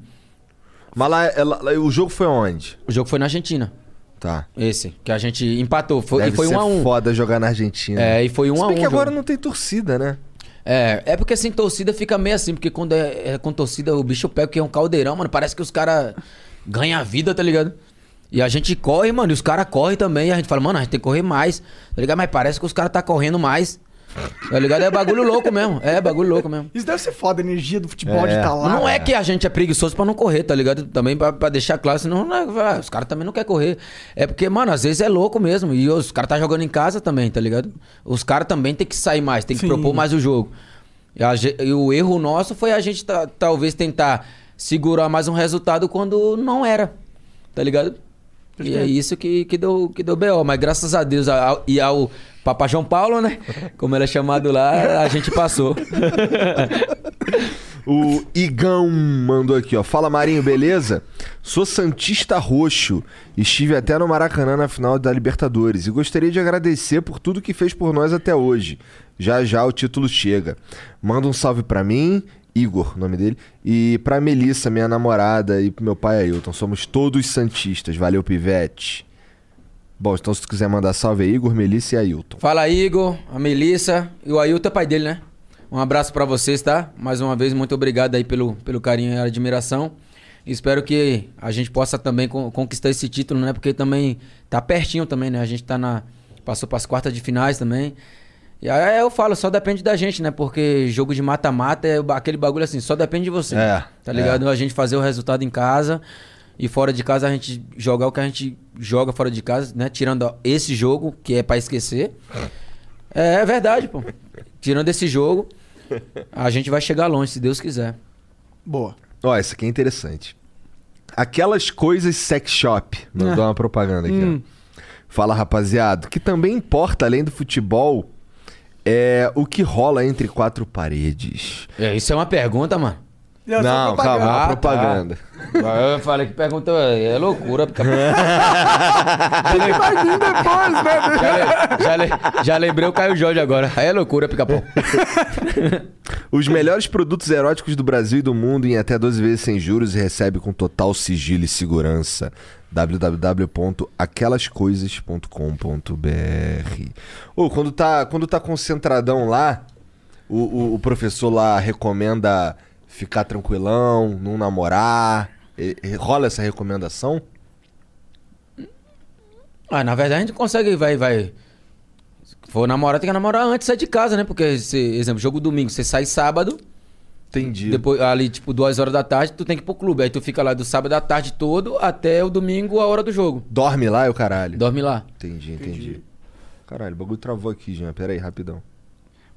Mas lá, é- lá- lá- o jogo foi onde? O jogo foi na Argentina. Tá. Esse. Que a gente empatou. Foi, Deve e foi ser um a um. foda jogar na Argentina. É, e foi um Se a bem um que agora jogo. não tem torcida, né? É, é porque sem torcida fica meio assim, porque quando é, é com torcida, o bicho pega que é um caldeirão, mano. Parece que os caras ganham a vida, tá ligado? E a gente corre, mano, e os caras correm também. E a gente fala, mano, a gente tem que correr mais, tá ligado? Mas parece que os caras tá correndo mais. Tá ligado? É bagulho louco mesmo. É bagulho louco mesmo. Isso deve ser foda, a energia do futebol de estar lá. Não é que a gente é preguiçoso pra não correr, tá ligado? Também pra, pra deixar claro, senão não é- ah, os caras também não querem correr. É porque, mano, às vezes é louco mesmo. E os caras tá jogando em casa também, tá ligado? Os caras também tem que sair mais, tem que Sim. propor mais o jogo. E, a e o erro nosso foi a gente ta- talvez tentar segurar mais um resultado quando não era, tá ligado? E é isso que, que, deu, que deu B.O. Mas graças a Deus ao- e ao Papa João Paulo, né? Como ele é chamado lá, a gente passou. O Igão mandou aqui, ó. Fala Marinho, beleza? Sou Santista Roxo. Estive até no Maracanã na final da Libertadores e gostaria de agradecer por tudo que fez por nós até hoje. Já já o título chega. Manda um salve pra mim, Igor, nome dele, e pra Melissa, minha namorada, e pro meu pai Ailton. Somos todos santistas. Valeu, Pivete. Bom, então se tu quiser mandar salve é Igor, Melissa e Ailton. Fala, Igor, a Melissa e o Ailton é pai dele, né? Um abraço pra vocês, tá? Mais uma vez, muito obrigado aí pelo, pelo carinho e a admiração. Espero que a gente possa também con- conquistar esse título, né? Porque também tá pertinho também, né? A gente tá na. Passou pras quartas de finais também. E aí eu falo, só depende da gente, né? Porque jogo de mata-mata é aquele bagulho assim, só depende de você. É, Tá ligado? é. A gente fazer o resultado em casa e fora de casa a gente jogar o que a gente joga fora de casa, né? Tirando esse jogo, que é pra esquecer. É, é verdade, pô. Tirando esse jogo, a gente vai chegar longe, se Deus quiser. Boa. Ó, essa aqui é interessante. Aquelas coisas sex shop. Mandou Ah. uma propaganda aqui, Hum. ó. Fala, rapaziada. O que também importa, além do futebol, é o que rola entre quatro paredes. É, isso é uma pergunta, mano. É Não, calma, é uma propaganda. Ah, Eu falei que pergunta é loucura. Porque... Vir depois, né? já, le- já le- já lembrei o Caio Jorge agora. Aí é loucura, pica-pau. Os melhores produtos eróticos do Brasil e do mundo em até 12 vezes sem juros e recebe com total sigilo e segurança. www.aquelascoisas.com.br Ô, quando tá, quando tá concentradão lá, o, o, o professor lá recomenda ficar tranquilão, não namorar. Rola essa recomendação? Ah, na verdade a gente consegue, vai, vai. Se for namorar, tem que namorar antes de sair de casa, né? Porque, se, exemplo, jogo domingo, você sai sábado. Entendi. Depois, ali, tipo, duas horas da tarde, tu tem que ir pro clube. Aí tu fica lá do sábado à tarde todo até o domingo, a hora do jogo. Dorme lá, é o caralho? Dorme lá. Entendi, entendi. Caralho, o bagulho travou aqui, Jean. Pera aí, rapidão.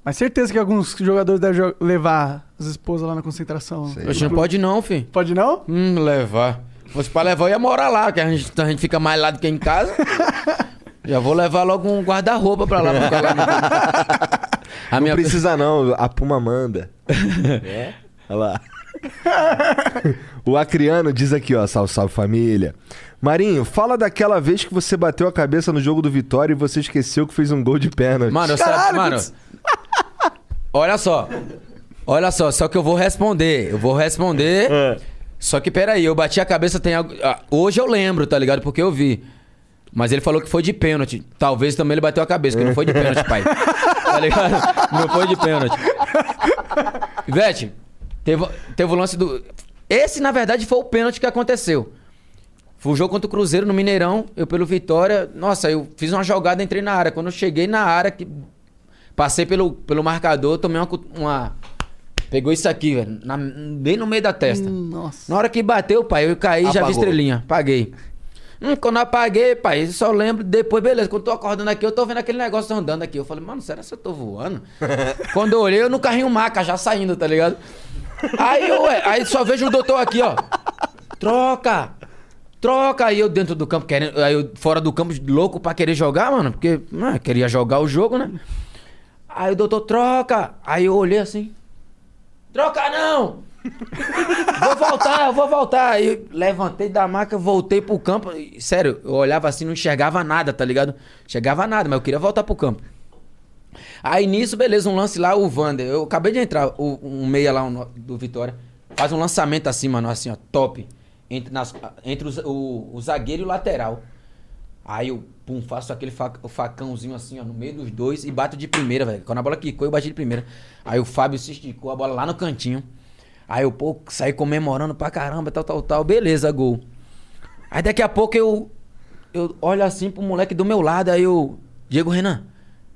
Mas certeza que alguns jogadores devem levar as esposas lá na concentração. Oxe, não pode não, filho. Pode não? Hum, levar. Se fosse pra levar, eu ia morar lá, que a gente, a gente fica mais lá do que em casa. Já vou levar logo um guarda-roupa pra lá. Pra ficar lá no... A não precisa não, a Puma manda. É? Olha lá. o Acriano diz aqui, ó, salve, salve família. Marinho, fala daquela vez que você bateu a cabeça no jogo do Vitória e você esqueceu que fez um gol de pênalti. Mano, eu sabe, mano. Olha só. Olha só, só que eu vou responder. Eu vou responder. Só que peraí, eu bati a cabeça, tem algo. ah, Hoje eu lembro, tá ligado? Porque eu vi. Mas ele falou que foi de pênalti. Talvez também ele bateu a cabeça, que não foi de pênalti, pai. Tá ligado? Não foi de pênalti. Vete, teve, teve o lance do. Esse, na verdade, foi o pênalti que aconteceu. Foi o jogo contra o Cruzeiro no Mineirão, eu pelo Vitória. Nossa, eu fiz uma jogada, entrei na área. Quando eu cheguei na área, que passei pelo, pelo marcador, tomei uma, uma. Pegou isso aqui, velho. na- bem no meio da testa. Nossa. Na hora que bateu, pai, eu caí e já vi estrelinha. Paguei. Hum, quando eu apaguei, pai, eu só lembro depois, beleza. Quando eu tô acordando aqui, eu tô vendo aquele negócio andando aqui. Eu falei, mano, será que eu tô voando? quando eu olhei, eu no carrinho maca já saindo, tá ligado? Aí, eu, ué, aí só vejo o doutor aqui, ó. Troca! Troca! Aí eu dentro do campo, querendo, aí eu fora do campo, louco pra querer jogar, mano. Porque, ah, queria jogar o jogo, né? Aí o doutor, troca! Aí eu olhei assim. Troca não! vou voltar, eu vou voltar. Aí levantei da maca, voltei pro campo. Sério, eu olhava assim, não enxergava nada, tá ligado? Enxergava nada, mas eu queria voltar pro campo. Aí nisso, beleza, um lance lá, o Vander. Eu acabei de entrar, o- um meia lá um- do Vitória. Faz um lançamento assim, mano, assim, ó, top. Entre, nas, entre os- o, o zagueiro e o lateral. Aí eu, pum, faço aquele facãozinho assim, ó, no meio dos dois e bato de primeira, velho. Quando a bola quicou, eu bati de primeira. Aí o Fábio se esticou a bola lá no cantinho. Aí eu, pô, saí comemorando pra caramba, tal, tal, tal. Beleza, gol. Aí daqui a pouco eu, eu olho assim pro moleque do meu lado, aí eu, Diego Renan,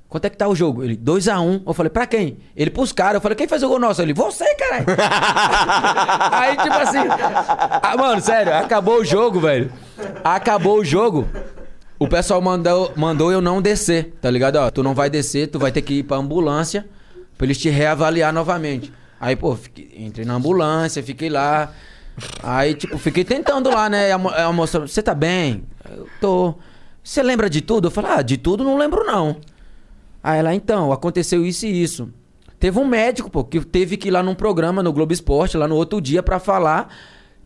quanto é que tá o jogo? Ele, 2x1. Um. Eu falei, pra quem? Ele, pros caras. Eu falei, quem fez o gol nosso? Ele, você, caralho. aí, tipo assim, ah, mano, sério, acabou o jogo, velho. Acabou o jogo. O pessoal mandou, mandou eu não descer, tá ligado? Ó, tu não vai descer, tu vai ter que ir pra ambulância pra eles te reavaliar novamente. Aí, pô, fiquei- entrei na ambulância, fiquei lá. Aí, tipo, fiquei tentando lá, né? A, a moça, você tá bem? Eu tô. Você lembra de tudo? Eu falei, ah, de tudo não lembro não. Aí ela, então, aconteceu isso e isso. Teve um médico, pô, que teve que ir lá num programa no Globo Esporte, lá no outro dia, pra falar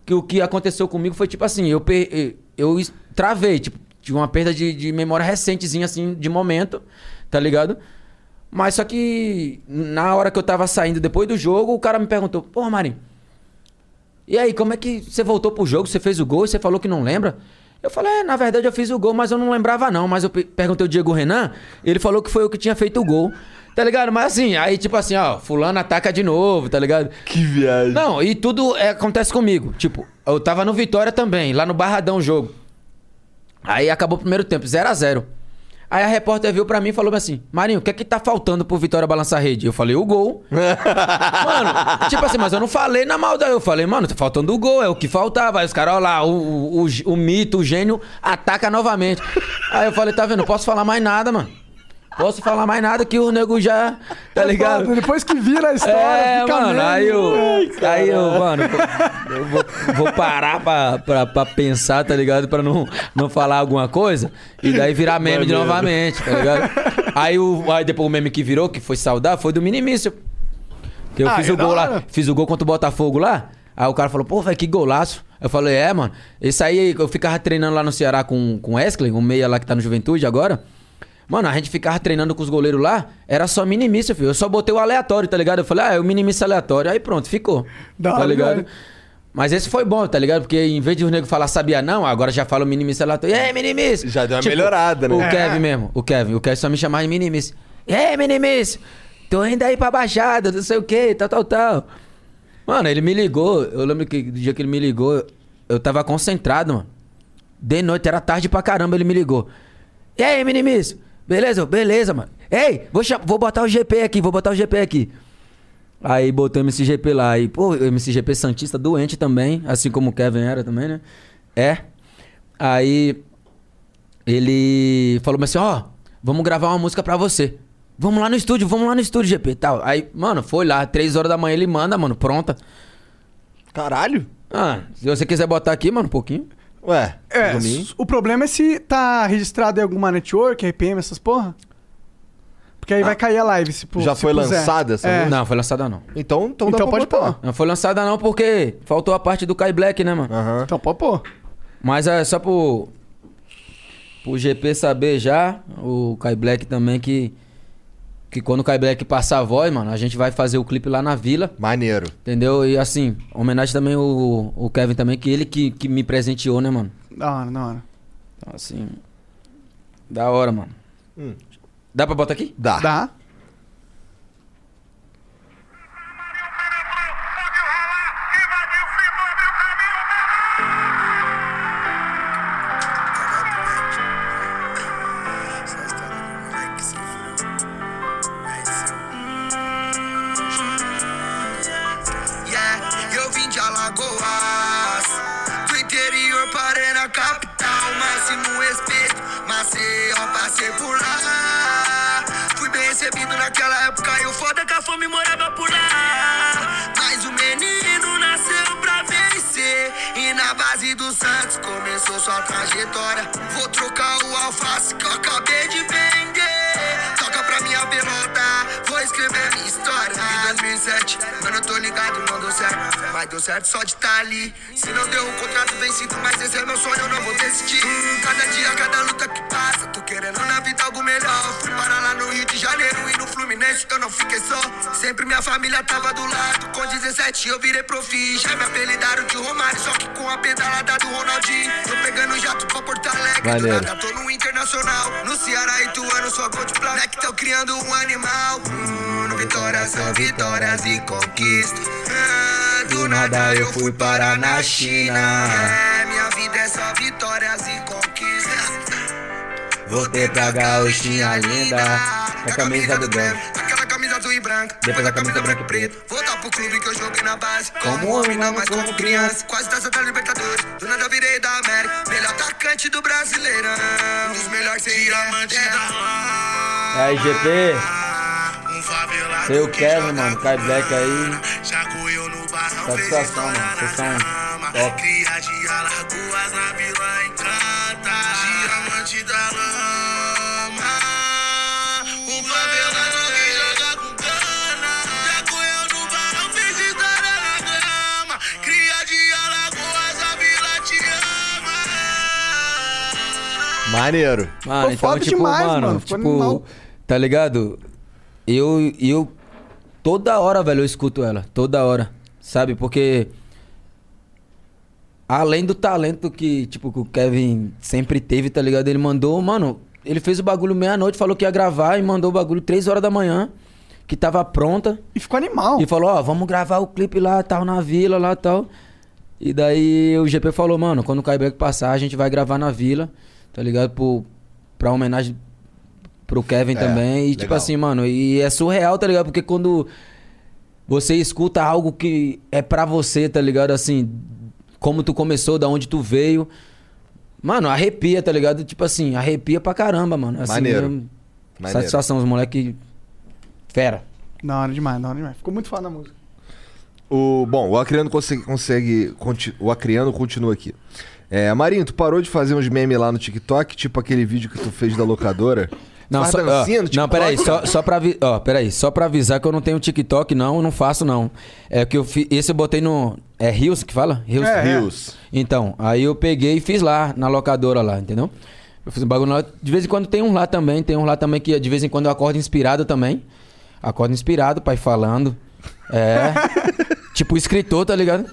que o que aconteceu comigo foi tipo assim, eu, per- eu travei, tipo, tive uma perda de, de memória recentezinha, assim, de momento, tá ligado? Mas só que na hora que eu tava saindo depois do jogo, o cara me perguntou, pô, Marinho, e aí, como é que você voltou pro jogo? Você fez o gol e você falou que não lembra? Eu falei, é, na verdade eu fiz o gol, mas eu não lembrava não. Mas eu pe- perguntei o Diego Renan, ele falou que foi eu que tinha feito o gol. Tá ligado? Mas assim, aí tipo assim, ó, fulano ataca de novo, tá ligado? Que viagem. Não, e tudo é, acontece comigo. Tipo, eu tava no Vitória também, lá no Barradão jogo. Aí acabou o primeiro tempo, 0 a 0 Aí a repórter viu pra mim e falou assim: Marinho, o que é que tá faltando pro Vitória balançar a rede? Eu falei, o gol. mano, tipo assim, mas eu não falei na maldade. Eu falei, mano, tá faltando o gol, é o que faltava. Aí os caras, olha lá, o, o, o, o mito, o gênio, ataca novamente. Aí eu falei, tá vendo, não posso falar mais nada, mano. Posso falar mais nada que o nego já. Tá ligado? Depois que vira a história, É, mano, mesmo. aí eu. Ai, Aí eu, mano, eu vou, vou parar pra, pra, pra pensar, tá ligado? Pra não, não falar alguma coisa. E daí virar meme de novamente, tá ligado? Aí, o, aí depois o meme que virou, que foi saudar, foi do Minimício. Que eu Ah, fiz é o gol lá, fiz o gol contra o Botafogo lá. Aí o cara falou, pô, velho, que golaço. Eu falei, é, mano. Esse aí, eu ficava treinando lá no Ceará com, com o Wesley, um meia lá que tá no Juventude agora. Mano, a gente ficava treinando com os goleiros lá, era só minimício, filho. Eu só botei o aleatório, tá ligado? Eu falei, ah, é o minimício aleatório. Aí pronto, ficou. Da tá hora, ligado? velho. Mas esse foi bom, tá ligado? Porque em vez de o nego falar sabia não, agora já fala o minimício aleatório. E aí, minimício? Já deu uma melhorada, né? O É. Kevin mesmo, o Kevin. O Kevin só me chamava de minimício. E aí, minimício? Tô indo aí pra Baixada, não sei o que, tal, tal, tal. Mano, ele me ligou. Eu lembro que do dia que ele me ligou, eu tava concentrado, mano. De noite, era tarde pra caramba, ele me ligou. E aí, minimício? Beleza? Eu, Beleza, mano. Ei, vou, vou botar o GP aqui, vou botar o GP aqui. Aí botou o MCGP lá. E, pô, o MCGP Santista doente também, assim como o Kevin era também, né? É. Aí ele falou assim: ó, vamos gravar uma música pra você. Vamos lá no estúdio, vamos lá no estúdio, GP tal. Aí, mano, foi lá, três horas da manhã ele manda, mano, pronta. Caralho. Ah, se você quiser botar aqui, mano, um pouquinho. Ué, É, o problema é se tá registrado em alguma network, RPM, essas porra. Porque aí vai cair a live, se pô- Já se foi puser. lançada essa É. música? Não, foi lançada não. Então, então, dá Então pra pode botar. pôr. Não foi lançada não porque faltou a parte do Kai Black, né, mano? Aham. Então pode pôr. Mas é só pro, pro GP saber já, o Kai Black também, que, que quando o Kai Black passar a voz, mano, a gente vai fazer o clipe lá na vila. Maneiro. Entendeu? E assim, homenagem também o, o Kevin também, que ele que, que me presenteou, né, mano? Da hora, da hora. Então, assim. Da hora, mano. Hum. Dá pra botar aqui? Dá. Dá. Fome morava por lá. Mas o menino nasceu pra vencer e na base do Santos começou sua trajetória. Vou trocar o alface que eu acabei de vender. Toca pra minha pelota, vou escrever minha história. Em 2007, mano, eu tô ligado, não deu certo. Mas deu certo só de estar ali. Se não deu um contrato vencido, mas esse é meu sonho, eu não vou desistir. Cada dia, cada luta que passa, tô querendo na vida algo melhor. Fui parar lá no Rio de Janeiro e no Fluminense, eu não fiquei só. Sempre minha família tava do lado. Com 17 eu virei profi. Já me apelidaram de Romário, só que com a pedalada do Ronaldinho. Tô pegando jato pra Porto Alegre, do Maneiro. nada tô no Internacional. No Ceará, Ituano, sou gol de plaque, tô criando um animal. Hum, no Vitória são vitórias e conquistas. Ah, do nada eu fui parar na China. É, minha vida é só vitórias e conquistas. Voltei pra gauchinha linda, com a camisa do Grêmio. Aquela camisa azul e branca, Depois a camisa branca e preta. Voltar pro clube que eu joguei na base. Como homem, não mais como criança. Quase taça da Libertadores. Do nada virei da América. Melhor atacante do Brasileirão. Um dos melhores diamantes da Aí, GP. Um Seu Kevin, mano, Kai Black aí. Satisfação, mano. Vocês são top. Cria de Alagoas na Vila Encanta da lama. Um favelado que joga com cana. Já Jacoel no barão, fez história na grama. Cria de Alagoas, a vila te ama. Maneiro. Mano, Pô, então, tipo, demais, mano. mano tipo, tá ligado? Eu, eu. Toda hora, velho, eu escuto ela. Toda hora. Sabe? Porque além do talento que, tipo, que o Kevin sempre teve, tá ligado? Ele mandou, mano, ele fez o bagulho meia-noite, falou que ia gravar e mandou o bagulho três horas da manhã, que tava pronta. E ficou animal. E falou, ó, vamos gravar o clipe lá, tal, na vila, lá, tal. E daí o GP falou, mano, quando o Kaibeck passar, a gente vai gravar na vila, tá ligado? Por, pra homenagem pro Kevin É, também. E tipo legal. assim, mano, e é surreal, tá ligado? Porque quando você escuta algo que é pra você, tá ligado? Assim, como tu começou, da onde tu veio. Mano, arrepia, tá ligado? Tipo assim, arrepia pra caramba, mano. Assim, Maneiro. eu- Maneiro. Satisfação, os moleque fera. Da hora demais, da hora demais. Ficou muito foda a música. O, bom, o Acriano consegue. consegue conti- o Acriano continua aqui. É, Marinho, tu parou de fazer uns memes lá no TikTok, tipo aquele vídeo que tu fez da locadora? Não, Faz só, ó, não, peraí, só, só pra ó, peraí, só pra avisar que eu não tenho TikTok, não, eu não faço, não. É que eu fiz. Esse eu botei no. É Rios que fala? Rios? É, é. Reels. Então, aí eu peguei e fiz lá, na locadora lá, entendeu? Eu fiz um bagulho lá. De vez em quando tem um lá também, tem um lá também que de vez em quando eu acordo inspirado também. Acordo inspirado, pai, falando. É. tipo escritor, tá ligado?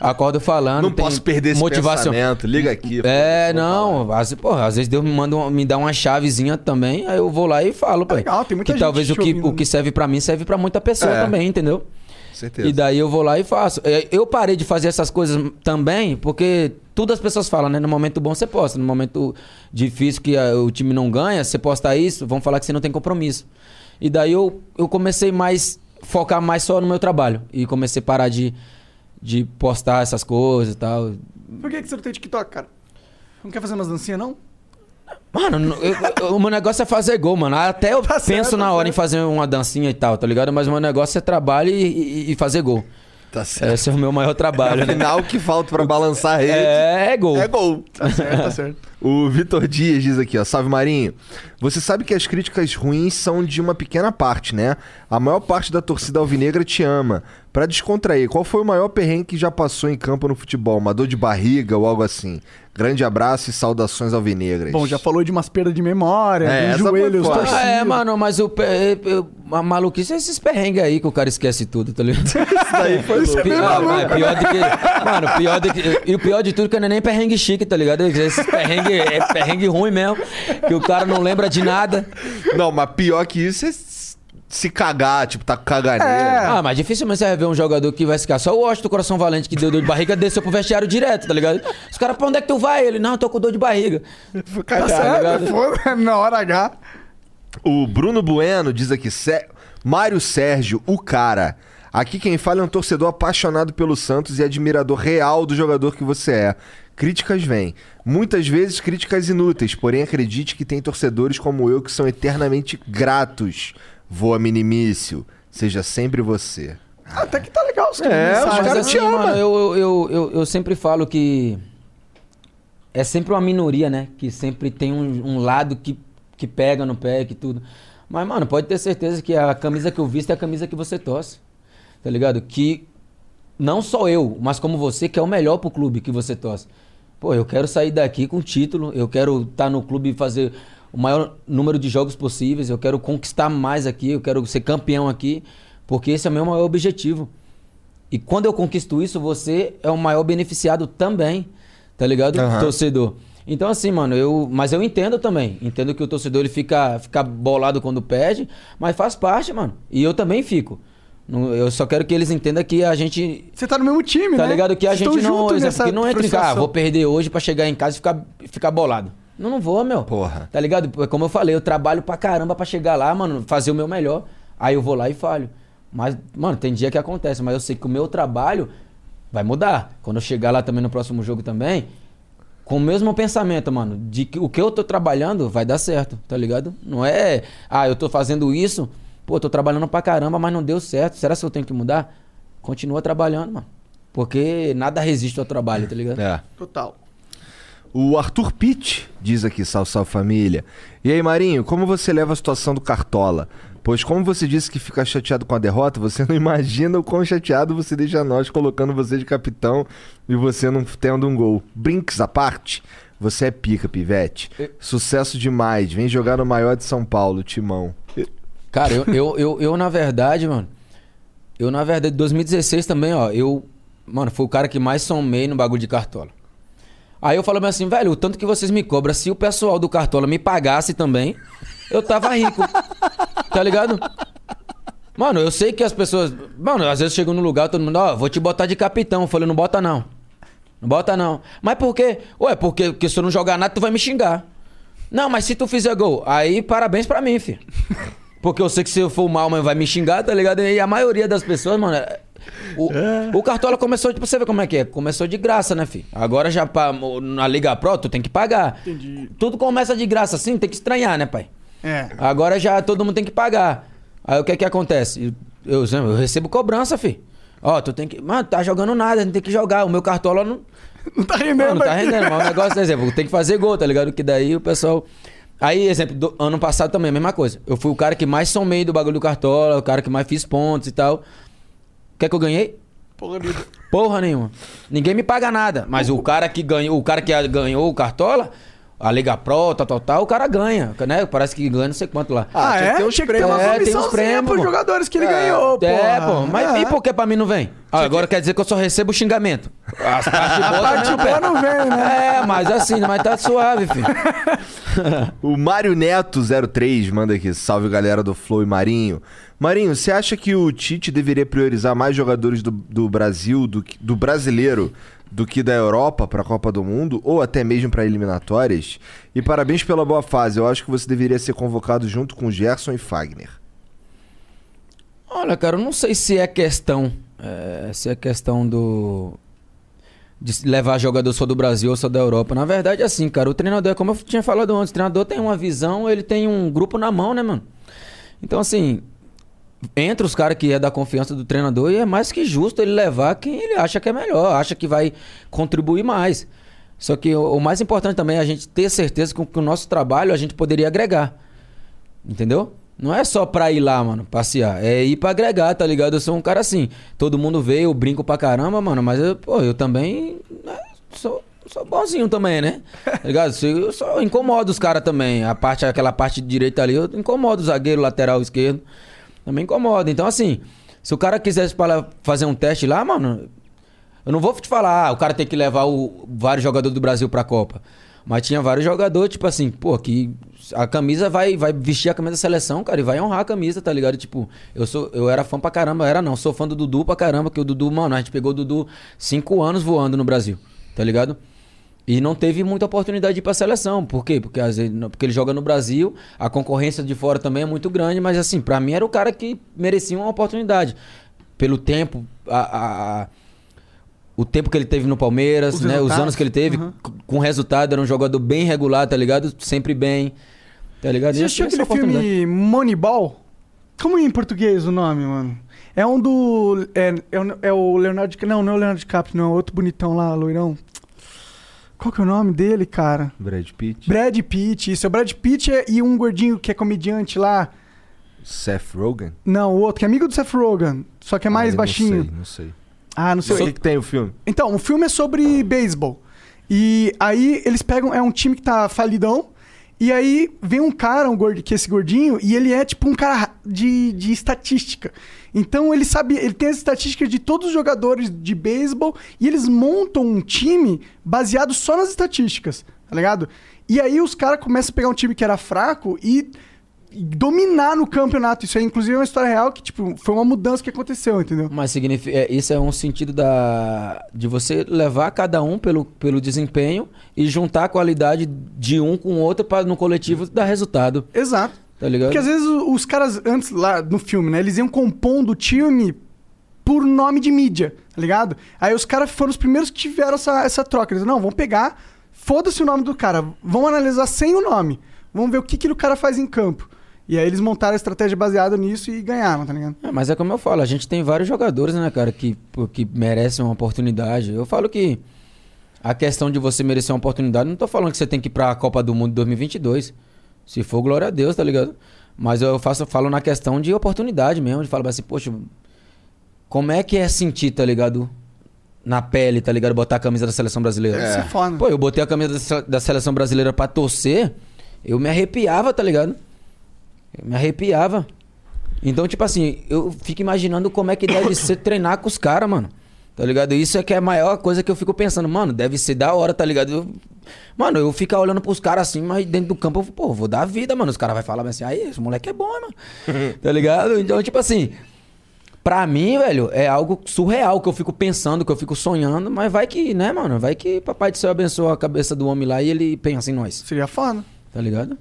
Acordo falando. Não tem posso perder esse motivação. pensamento, liga aqui. É, não. Às, porra, às vezes Deus me manda um- me dá uma chavezinha também, aí eu vou lá e falo, pai. legal, tem muita que gente talvez o que, ouvindo, o que serve pra mim serve pra muita pessoa É. também, entendeu? Certeza. E daí eu vou lá e faço. É, Eu parei de fazer essas coisas também, porque tudo as pessoas falam, né? No momento bom você posta, no momento difícil que ah, o time não ganha, você posta isso, vão falar que você não tem compromisso. E daí eu, eu comecei mais focar mais só no meu trabalho e comecei a parar de, de postar essas coisas e tal. Por que, que você não tem TikTok, cara? Não quer fazer umas dancinhas, não? Mano, eu- eu- o meu negócio é fazer gol, mano. Até eu penso certo, na tá hora em fazer uma dancinha e tal, tá ligado? Mas o meu negócio é trabalho e, e- e fazer gol. Tá certo. Esse é o meu maior trabalho, né? Afinal, o que falta pra balançar a rede É, é gol. é gol. Tá certo, tá certo. O Vitor Dias diz aqui, ó. Salve Marinho. Você sabe que as críticas ruins são de uma pequena parte, né? A maior parte da torcida alvinegra te ama. Pra descontrair, qual foi o maior perrengue que já passou em campo no futebol? Uma dor de barriga ou algo assim? Grande abraço e saudações alvinegras. Bom, já falou de umas perdas de memória, É, foi joelhos torcidos. Ah, é, mano, mas o pe- eu- a maluquice é esses perrengues aí que o cara esquece tudo, tá ligado? Isso daí foi louco. pior, ah, pior do que. Mano, pior do que. E o pior de tudo que não é nem perrengue chique, tá ligado? Esses perrengue é perrengue ruim mesmo. Que o cara não lembra de nada. Não, mas pior que isso é se cagar, tipo, tá com caganeira. Ah, mas dificilmente você vai ver um jogador que vai ficar. Só o Washington Coração Valente que deu dor de barriga desceu pro vestiário direto, tá ligado? Os caras, pra onde é que tu vai? Ele, não, eu tô com dor de barriga. Tá Tá ligado? foda, na hora H. O Bruno Bueno diz aqui, Sé- Mário Sérgio, o cara. Aqui quem fala é um torcedor apaixonado pelo Santos e admirador real do jogador que você é. Críticas vêm. Muitas vezes críticas inúteis, porém acredite que tem torcedores como eu que são eternamente gratos. Voa minimício. Seja sempre você. Até que tá legal os É, os mensagens. Mas cara assim, te ama. mano, eu, eu, eu, eu, eu sempre falo que é sempre uma minoria, né? Que sempre tem um, um lado que, que pega no pé, que tudo. Mas, mano, pode ter certeza que a camisa que eu visto é a camisa que você torce. Tá ligado? Que não só eu, mas como você, que é o melhor pro clube que você torce. Pô, eu quero sair daqui com título, eu quero estar no clube e fazer o maior número de jogos possíveis, eu quero conquistar mais aqui, eu quero ser campeão aqui, porque esse é o meu maior objetivo. E quando eu conquisto isso, você é o maior beneficiado também, tá ligado? Aham. Torcedor. Então assim, mano, eu, mas eu entendo também. Entendo que o torcedor ele fica, fica bolado quando perde, mas faz parte, mano. E eu também fico. Eu só quero que eles entendam que a gente Você tá no mesmo time, Tá né? ligado? Que a Vocês gente estão não. Exemplo, nessa que não entra em. Ah, vou perder hoje pra chegar em casa e ficar, ficar bolado. Não, não vou, meu. Porra. Tá ligado? Como eu falei, eu trabalho pra caramba pra chegar lá, mano, fazer o meu melhor. Aí eu vou lá e falho. Mas, mano, tem dia que acontece, mas eu sei que o meu trabalho vai mudar. Quando eu chegar lá também no próximo jogo também, com o mesmo pensamento, mano, de que o que eu tô trabalhando vai dar certo, tá ligado? Não é, ah, eu tô fazendo isso, pô, tô trabalhando pra caramba, mas não deu certo. Será que eu tenho que mudar? Continua trabalhando, mano. Porque nada resiste ao trabalho, tá ligado? É. Total. O Arthur Pitt diz aqui, salve, salve família. E aí, Marinho, como você leva a situação do Cartola? Pois como você disse que fica chateado com a derrota, você não imagina o quão chateado você deixa nós colocando você de capitão e você não tendo um gol. Brinks à parte, Você é pica, pivete. Sucesso demais. Vem jogar no maior de São Paulo, Timão. Cara, eu, eu, eu, eu, na verdade, mano. Eu, na verdade, 2016 também, ó. Eu, mano, fui o cara que mais somei no bagulho de cartola. Aí eu falo assim, velho, o tanto que vocês me cobram, se o pessoal do cartola me pagasse também, eu tava rico. tá ligado? Mano, eu sei que as pessoas. Mano, às vezes chegam no lugar, todo mundo, ó, vou te botar de capitão. Eu falei, não bota não. Não bota não. Mas por quê? Ué, porque, porque se eu não jogar nada, tu vai me xingar. Não, mas se tu fizer gol, aí parabéns pra mim, filho. Porque eu sei que se eu for mal, mas vai me xingar, tá ligado? E a maioria das pessoas, mano. é- O, o Cartola começou, tipo, você vê como é que é? Começou de graça, né, filho? Agora já pra, na Liga Pro, tu tem que pagar. Entendi. Tudo começa de graça assim, tem que estranhar, né, pai? É. Agora já todo mundo tem que pagar. Aí o que é que acontece? Eu, eu, eu recebo cobrança, filho. Ó, tu tem que. Mano, tá jogando nada, não tem que jogar. O meu cartola não. Não tá rendendo. Não, não tá rendendo. Mas o negócio, exemplo, tem que fazer gol, tá ligado? Que daí o pessoal. Aí, exemplo, ano passado também, a mesma coisa. Eu fui o cara que mais somei do bagulho do cartola, o cara que mais fiz pontos e tal. O que é que eu ganhei? Porra, nenhuma. Porra nenhuma. Ninguém me paga nada. Mas o cara que ganhou, o cara que ganhou o cartola, a Liga Pro, tal, tal, tal, o cara ganha, né? Parece que ganha não sei quanto lá. Ah, tinha que ter uns Tinha que prêmios. É, Uma tem uns prêmios. pros pô. jogadores que ele ganhou, É, porra. pô. Mas É. e por que pra mim não vem? Ah, agora quer dizer que eu só recebo xingamento. As partes A boas parte não, boa não vem, né? É, mas assim, mas tá suave, filho. O Mário Neto 03 manda aqui, salve galera do Flow e Marinho. Marinho, você acha que o Tite deveria priorizar mais jogadores do, do Brasil, do, que- do brasileiro, do que da Europa pra Copa do Mundo, ou até mesmo pra eliminatórias? E parabéns pela boa fase, eu acho que você deveria ser convocado junto com Gerson e Fagner. Olha, cara, eu não sei se é questão. é, se é questão do. De levar jogador só do Brasil ou só da Europa. Na verdade, é assim, cara. O treinador, é como eu tinha falado antes, o treinador tem uma visão, ele tem um grupo na mão, né, mano? Então, assim. Entre os caras que é da confiança do treinador, e é mais que justo ele levar quem ele acha que é melhor, acha que vai contribuir mais. Só que o, o mais importante também é a gente ter certeza que, que o nosso trabalho a gente poderia agregar. Entendeu? Não é só pra ir lá, mano, passear. É ir pra agregar, tá ligado? Eu sou um cara assim. Todo mundo vê, eu brinco pra caramba, mano. Mas eu, pô, eu também né, sou, sou bonzinho também, né? Tá ligado? Eu só incomodo os caras também. A parte, aquela parte direita ali, eu incomodo o zagueiro, lateral esquerdo. Também incomoda. Então, assim, se o cara quisesse fazer um teste lá, mano, eu não vou te falar, ah, o cara tem que levar o- vários jogadores do Brasil pra Copa. Mas tinha vários jogadores, tipo assim, pô, que a camisa vai, vai vestir a camisa da seleção, cara, e vai honrar a camisa, tá ligado? Tipo, eu sou eu era fã pra caramba, era não, sou fã do Dudu pra caramba, que o Dudu, mano, a gente pegou o Dudu cinco anos voando no Brasil, tá ligado? E não teve muita oportunidade de ir pra seleção. Por quê? Porque, às vezes, porque ele joga no Brasil, a concorrência de fora também é muito grande, mas assim, pra mim era o cara que merecia uma oportunidade. Pelo tempo, a- a- a, o tempo que ele teve no Palmeiras, Os né? Os anos que ele teve, Uhum. com resultado, era um jogador bem regular, tá ligado? Sempre bem. Tá ligado? Você assistiu a aquele filme Moneyball? Como é em português o nome, mano? É um do. É, é, o- é o Leonardo. Não, não é o Leonardo DiCaprio, não. É outro bonitão lá, loirão. Qual que é o nome dele, cara? Brad Pitt, Brad Pitt. Isso, é o Brad Pitt é- e um gordinho que é comediante lá. Seth Rogen? Não, o outro, que é amigo do Seth Rogen. Só que é mais Ah, baixinho. Não sei, não sei. Ah, não sei. O que, que tem o filme? Então, o filme é sobre beisebol. E aí eles pegam. É um time que tá falidão. E aí vem um cara, um gordo, que é esse gordinho, e ele é tipo um cara de, de estatística. Então ele sabe, ele tem as estatísticas de todos os jogadores de beisebol e eles montam um time baseado só nas estatísticas, tá ligado? E aí os caras começam a pegar um time que era fraco e dominar no campeonato. Isso aí, inclusive, é uma história real que, tipo, foi uma mudança que aconteceu, entendeu? Mas significa, é, isso é um sentido da, de você levar cada um pelo, pelo desempenho e juntar a qualidade de um com o outro para no coletivo dar resultado. Exato. Tá ligado? Porque às vezes os caras, antes lá no filme, né? Eles iam compondo o time por nome de mídia, tá ligado? Aí os caras foram os primeiros que tiveram essa, essa troca. Eles, não, vamos pegar, foda-se o nome do cara, vamos analisar sem o nome. Vamos ver o que, que o cara faz em campo. E aí eles montaram a estratégia baseada nisso e ganharam, tá ligado? É, mas é como eu falo, a gente tem vários jogadores, né, cara, que, que merecem uma oportunidade. Eu falo que a questão de você merecer uma oportunidade, não tô falando que você tem que ir pra Copa do Mundo 2022. Se for, glória a Deus, tá ligado? Mas eu faço, falo na questão de oportunidade mesmo, de falar assim, poxa, como é que é sentir, tá ligado? na pele, tá ligado? Botar a camisa da seleção brasileira. É. Pô, eu botei a camisa da seleção brasileira pra torcer, eu me arrepiava, tá ligado? Eu me arrepiava. Então, tipo assim, eu fico imaginando como é que deve ser treinar com os caras, mano. Tá ligado? Isso é que é a maior coisa que eu fico pensando, mano, deve ser da hora, tá ligado? Eu- mano, eu ficar olhando pros caras assim, mas dentro do campo eu, pô, vou dar vida, mano. Os caras vão falar assim, aí, esse moleque é bom, mano. tá ligado? Então, tipo assim, pra mim, velho, é algo surreal que eu fico pensando, que eu fico sonhando, mas vai que, né, mano? Vai que Papai do Céu abençoa a cabeça do homem lá e ele pensa em nós. Seria foda. Tá ligado?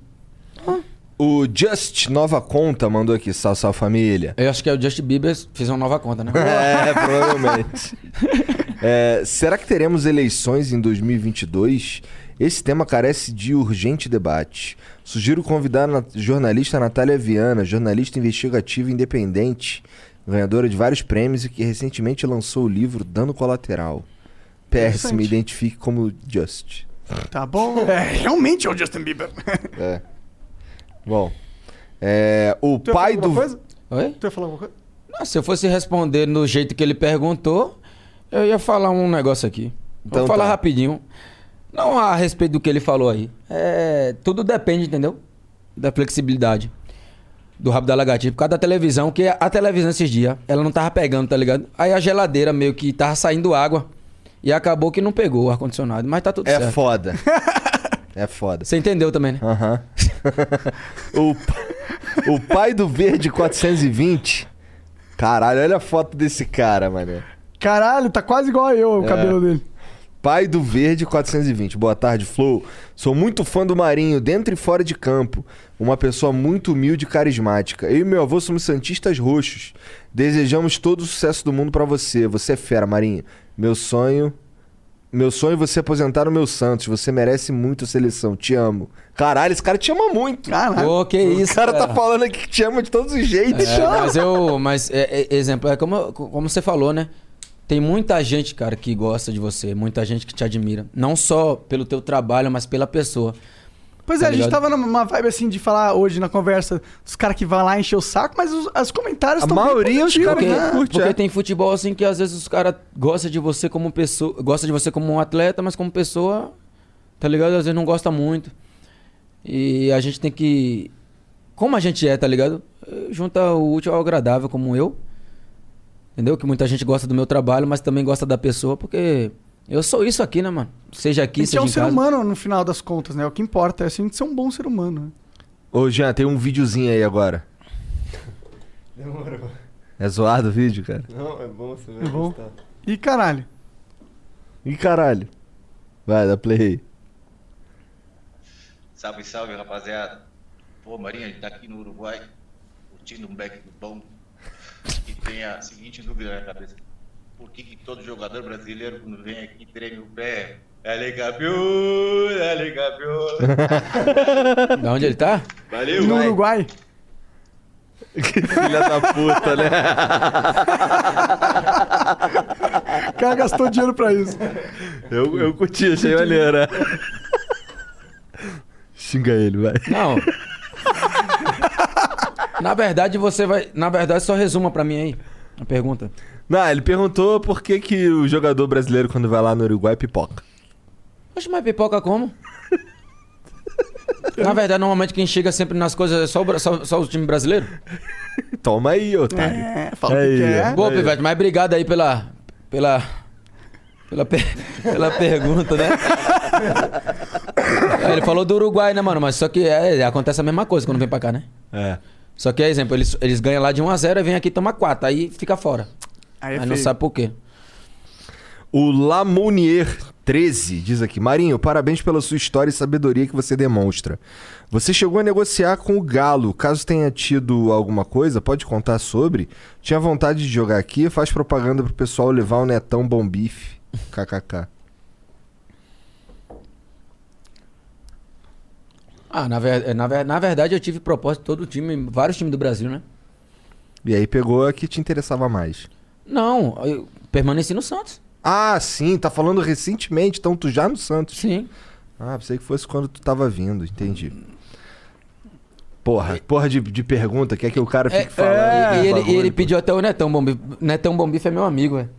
O Just Nova Conta mandou aqui, sal, sal família. Eu acho que é o Justin Bieber fez uma nova conta, né? É, provavelmente. É, será que teremos eleições em 2022? Esse tema carece de urgente debate. Sugiro convidar a jornalista Natália Viana, jornalista investigativa independente, ganhadora de vários prêmios e que recentemente lançou o livro Dano Colateral. PS, me identifique como Just. Tá bom. É, realmente é o Justin Bieber. É. Bom, é, o Tu pai do... coisa? Oi? Tu ia falar alguma coisa? Não, se eu fosse responder no jeito que ele perguntou, eu ia falar um negócio aqui. Então Vou falar tá. rapidinho. Não a respeito do que ele falou aí. É, tudo depende, entendeu? Da flexibilidade. Do rabo da lagartixa. Por causa da televisão, que a televisão esses dias, ela não tava pegando, tá ligado? Aí a geladeira meio que tava saindo água. E acabou que não pegou o ar-condicionado. Mas tá tudo É certo. foda. É foda. Você entendeu também, né? Aham. o, pa- o pai do Verde 420. Caralho, olha a foto desse cara, mané. Caralho, tá quase igual a eu, o É. cabelo dele. Pai do Verde 420. Boa tarde, Flow. Sou muito fã do Marinho, dentro e fora de campo. Uma pessoa muito humilde e carismática. Eu e meu avô somos santistas roxos. Desejamos todo o sucesso do mundo pra você. Você é fera, Marinho. Meu sonho. Meu sonho é você aposentar no meu Santos. Você merece muito a seleção. Te amo. Caralho, esse cara te ama muito. Caralho. Pô, que isso, O cara tá cara. falando aqui que te ama de todos os jeitos. É, mas eu. Mas, é, é, exemplo, é como, como você falou, né? Tem muita gente, cara, que gosta de você, muita gente que te admira. Não só pelo teu trabalho, mas pela pessoa. Pois é, Tá a gente ligado? tava numa vibe assim de falar hoje na conversa dos caras que vão lá encher o saco, mas os, os comentários A estão maioria, os caras Porque, que curte, porque é. tem futebol assim que às vezes os caras gostam de você como pessoa. Gosta de você como um atleta, mas como pessoa, tá ligado? Às vezes não gosta muito. E a gente tem que. Como a gente é, tá ligado? Junta o útil ao agradável, como eu. Entendeu? Que muita gente gosta do meu trabalho, mas também gosta da pessoa, porque eu sou isso aqui, né, mano? Seja A aqui, gente seja é um em ser casa. humano no final das contas, né? O que importa é a gente ser um bom ser humano. Né? Ô, Jean, tem um videozinho aí agora. Demorou. É zoado o vídeo, cara? Não, é bom você ver. É bom. gostar. E caralho. Ih, caralho. Vai, dá play aí. Salve, salve, rapaziada. Pô, Marinho, a gente tá aqui no Uruguai, curtindo um back do bom. E tem a seguinte dúvida na cabeça. Por que, todo jogador brasileiro, quando vem aqui, treme o pé? É Gabriel, é Gabriel. Da onde ele tá? Valeu, no vai. Uruguai. Filha da puta, né? O cara gastou dinheiro pra isso. Eu, eu curti, achei maneiro. né? Xinga ele, vai. Não. na verdade, você vai. Na verdade, só resuma pra mim aí. A pergunta. Não, ele perguntou por que, que o jogador brasileiro, quando vai lá no Uruguai, pipoca. Oxe, mas pipoca como? Na verdade, normalmente quem chega sempre nas coisas é só o, só, só o time brasileiro. Toma aí, otário. É, fala o que Aí, quer. Boa, Aí. Pivete, mas obrigado aí pela. pela. pela, per- pela pergunta, né? É, Ele falou do Uruguai, né, mano? Mas só que é, acontece a mesma coisa quando vem pra cá, né? É. Só que, exemplo, eles, eles ganham lá de 1x0 e vem aqui e toma 4. Aí fica fora. Aí é Mas não feio. sabe por quê. O Lamounier 13 diz aqui: Marinho, parabéns pela sua história e sabedoria que você demonstra. Você chegou a negociar com o Galo. Caso tenha tido alguma coisa, pode contar sobre? Tinha vontade de jogar aqui, faz propaganda pro pessoal levar o Netão Bom Bife. KKK. Ah, na, ver, na, ver- na verdade eu tive proposta de todo o time, vários times do Brasil, né? E aí pegou a que te interessava mais. Não, eu permaneci no Santos. Ah, sim, tá falando recentemente, então tu já no Santos. Sim. Ah, pensei que fosse quando tu tava vindo, entendi. Porra, porra de, de pergunta, quer que o cara fique falando. É, e, de ele, bagulho, e ele pô. pediu até o Netão Bombife. Netão Bombife é meu amigo, velho.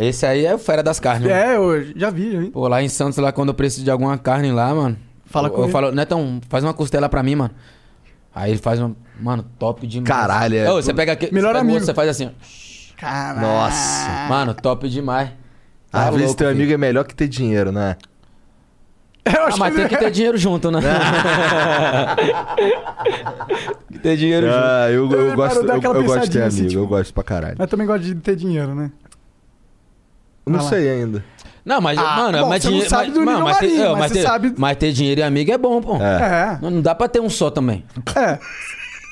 Esse aí é o fera das carnes. mano. É, eu já vi, vi. Pô, lá em Santos, lá quando eu preciso de alguma carne lá, mano. Fala eu, com eu ele. falo, Netão, faz uma costela pra mim, mano. Aí ele faz uma. Mano, top demais. Caralho, é- Ô, você pega aqui. Melhor você amigo. Você faz assim, ó. Caralho. Nossa. Mano, top demais. Tá Às vezes teu filho. amigo é melhor que ter dinheiro, né? Eu Ah, mas tem que ter dinheiro junto, né? tem que ter dinheiro junto. Ah, eu, eu, Eu gosto, eu, eu gosto de ter assim, amigo, tipo- eu gosto pra caralho. Mas também gosto de ter dinheiro, né? Não Vai lá. sei ainda. Não, mas, Ah, mano, bom, mas você dinheiro. sabe mas, do mano, mas, ter, marinho, é, mas mas você ter- sabe- mas ter dinheiro e amigo é bom, pô. É. Não, não dá pra ter um só também. É.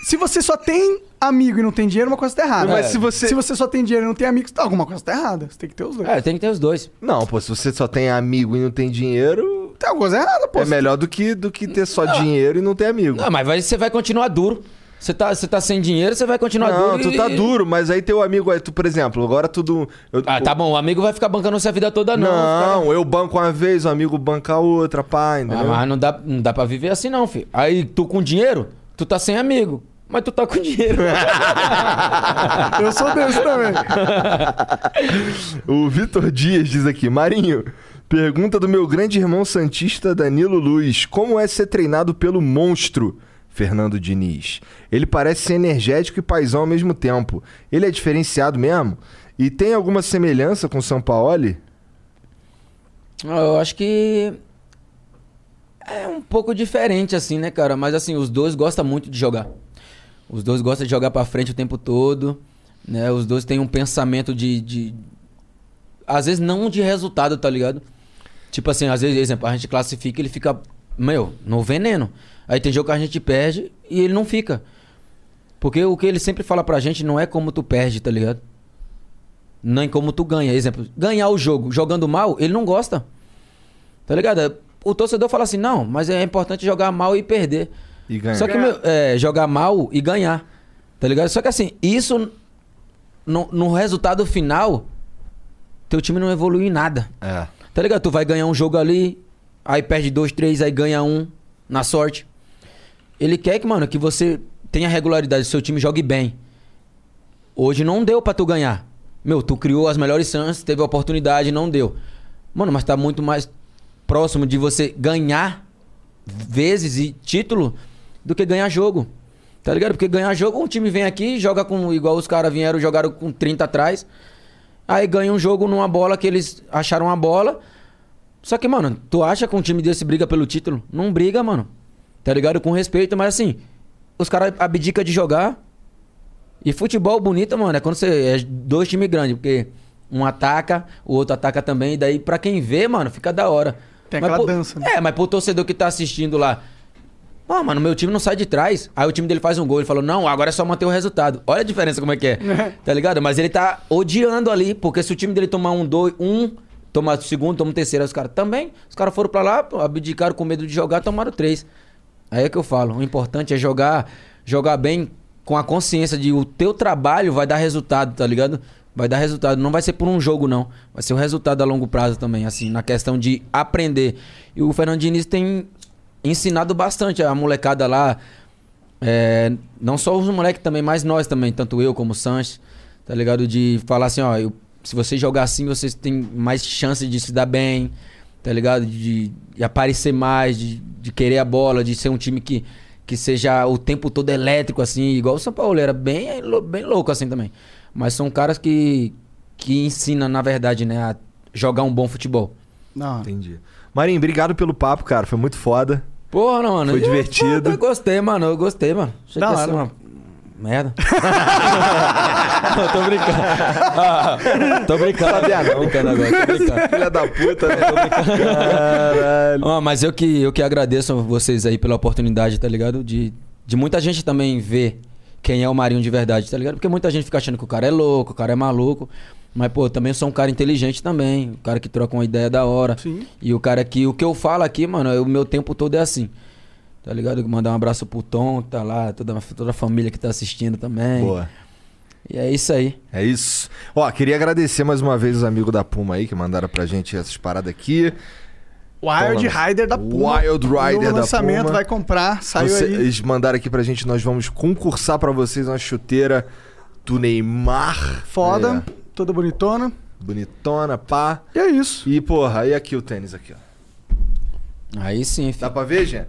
Se você só tem amigo e não tem dinheiro, uma coisa tá errada. Mas É. se você- Se você só tem dinheiro e não tem amigos, tá, alguma coisa tá errada. Você tem que ter os dois. É, tem que ter os dois. Não, pô, se você só tem amigo e não tem dinheiro, Tem alguma coisa errada, pô. é melhor do que, do que ter só dinheiro e não ter amigo. Não, mas vai- você vai continuar duro. Você tá, você tá sem dinheiro, você vai continuar Não, duro. tu tá e- duro, mas aí teu amigo, aí tu, por exemplo, agora tudo. eu- Ah, tá bom, o amigo vai ficar bancando você a vida toda, não. Não, eu banco uma vez, o amigo banca a outra, pá, Ah, entendeu? mas não dá, não dá pra viver assim, não, filho. Aí tu com dinheiro, tu tá sem amigo. Mas tu tá com dinheiro. Eu sou desse também. o Vitor Dias diz aqui, Marinho, pergunta do meu grande irmão santista Danilo Luz, como é ser treinado pelo monstro Fernando Diniz? Ele parece ser energético e paisão ao mesmo tempo. Ele é diferenciado mesmo? E tem alguma semelhança com o São Paulo? Eu acho que é um pouco diferente, assim, né, cara? Mas assim, os dois gostam muito de jogar. Os dois gostam de jogar pra frente o tempo todo, né? Os dois têm um pensamento de, de... Às vezes não de resultado, tá ligado? Tipo assim, às vezes, exemplo, a gente classifica ele fica, meu, no veneno. Aí tem jogo que a gente perde e ele não fica. Porque o que ele sempre fala pra gente não é como tu perde, tá ligado? Nem como tu ganha. Exemplo, ganhar o jogo jogando mal, ele não gosta. Tá ligado? O torcedor fala assim, não, mas é importante jogar mal e perder. E ganhar. Só que, meu, é, jogar mal e ganhar. Tá ligado? Só que assim, isso no, no resultado final, teu time não evolui em nada. É. Tá ligado? Tu vai ganhar um jogo ali, aí perde dois, três, aí ganha um na sorte. Ele quer que, mano, que você tenha regularidade, seu time jogue bem. Hoje não deu pra tu ganhar. Meu, tu criou as melhores chances, teve a oportunidade, não deu. Mano, mas tá muito mais próximo de você ganhar vezes e título do que ganhar jogo. Tá ligado? Porque ganhar jogo, um time vem aqui, joga com. Igual os caras vieram, jogaram com 30 atrás. Aí ganha um jogo numa bola que eles acharam uma bola. Só que, mano, tu acha que um time desse briga pelo título? Não briga, mano. Tá ligado? Com respeito, mas assim, os caras abdicam de jogar. E futebol bonito, mano, é quando você é dois times grandes, porque um ataca, o outro ataca também, e daí pra quem vê, mano, fica da hora. Tem Mas aquela pro- dança, né? É, mas pro torcedor que tá assistindo lá, Pô, mano, meu time não sai de trás. Aí o time dele faz um gol. Ele falou, não, agora é só manter o resultado. Olha a diferença como é que é. tá ligado? Mas ele tá odiando ali, porque se o time dele tomar um, dois, um, tomar o segundo, toma o terceiro, aí os caras também. Os caras foram pra lá, abdicaram com medo de jogar, tomaram três. Aí é que eu falo. O importante é jogar, jogar bem com a consciência de o teu trabalho vai dar resultado, tá ligado? Vai dar resultado. Não vai ser por um jogo, não. Vai ser o resultado a longo prazo também, assim, na questão de aprender. E o Fernando Diniz tem ensinado bastante a molecada lá. É, não só os moleques também, mas nós também, tanto eu como o Sanches, tá ligado? De falar assim, ó, eu- se você jogar assim, vocês têm mais chance de se dar bem, tá ligado? De, de aparecer mais, de, de querer a bola, de ser um time que, que seja o tempo todo elétrico, assim, igual o São Paulo, era bem, bem louco assim também. Mas são caras que, que ensinam, na verdade, né, a jogar um bom futebol. Não. Entendi. Marinho, obrigado pelo papo, cara. Foi muito foda. Porra, não, mano. Foi eu- divertido. Eu, gostei, mano. Eu gostei, mano. Achei Da que ia hora. ser uma merda. Não, tô brincando. Ah, tô brincando. Sabia tô brincando agora. Tô brincando. Filha da puta, né? Caralho. Ah, mas eu que, eu que agradeço a vocês aí pela oportunidade, tá ligado? De, de muita gente também ver quem é o Marinho de verdade, tá ligado? Porque muita gente fica achando que o cara é louco, o cara é maluco. Mas, pô, também sou um cara inteligente também. Um cara que troca uma ideia da hora. Sim. E o cara que. O que eu falo aqui, mano, é- o meu tempo todo é assim. Tá ligado? Mandar um abraço pro Tom, tá lá, toda, toda a família que tá assistindo também. Boa. E é isso aí. É isso. Ó, queria agradecer mais uma vez os amigos da Puma aí que mandaram pra gente essas paradas aqui. Wild Rider da Puma. Wild Rider no da lançamento, Puma. vai comprar, saiu Você- aí. Eles mandaram aqui pra gente, nós vamos concursar pra vocês uma chuteira do Neymar. Foda, É, toda bonitona. Bonitona, pá. E é isso. E, porra, aí aqui o tênis aqui, ó. Aí sim, Dá pra ver, Jean?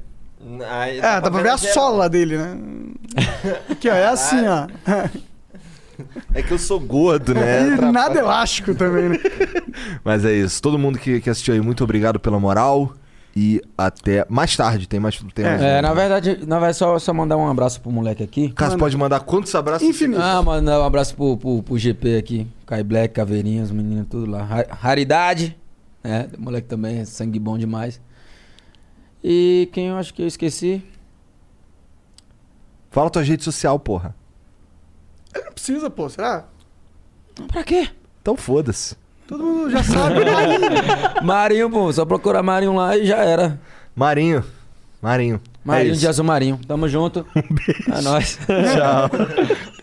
Aí É, dá pra ver a sola dele, né? Aqui, ó, é assim, ó. É que eu sou gordo, né? E nada elástico também, né? Mas é isso. Todo mundo que, que assistiu aí, muito obrigado pela moral. E até mais tarde. Tem mais. Tem mais É, um. na verdade, na verdade só, só mandar um abraço pro moleque aqui. Caso pode mandar quantos abraços? Infinito. Ah, mandar um abraço pro, pro, pro GP aqui. Kai Black, Caveirinha, os meninos tudo lá. Ra- Raridade. É, o moleque também, é sangue bom demais. E quem eu acho que eu esqueci? Fala tua rede social, porra. Não precisa, pô, será? Pra quê? Então foda-se. Todo mundo já sabe. né? Marinho, pô, só procurar Marinho lá e já era. Marinho. Marinho. Marinho É de Azul Marinho. Tamo junto. É nóis. Tchau.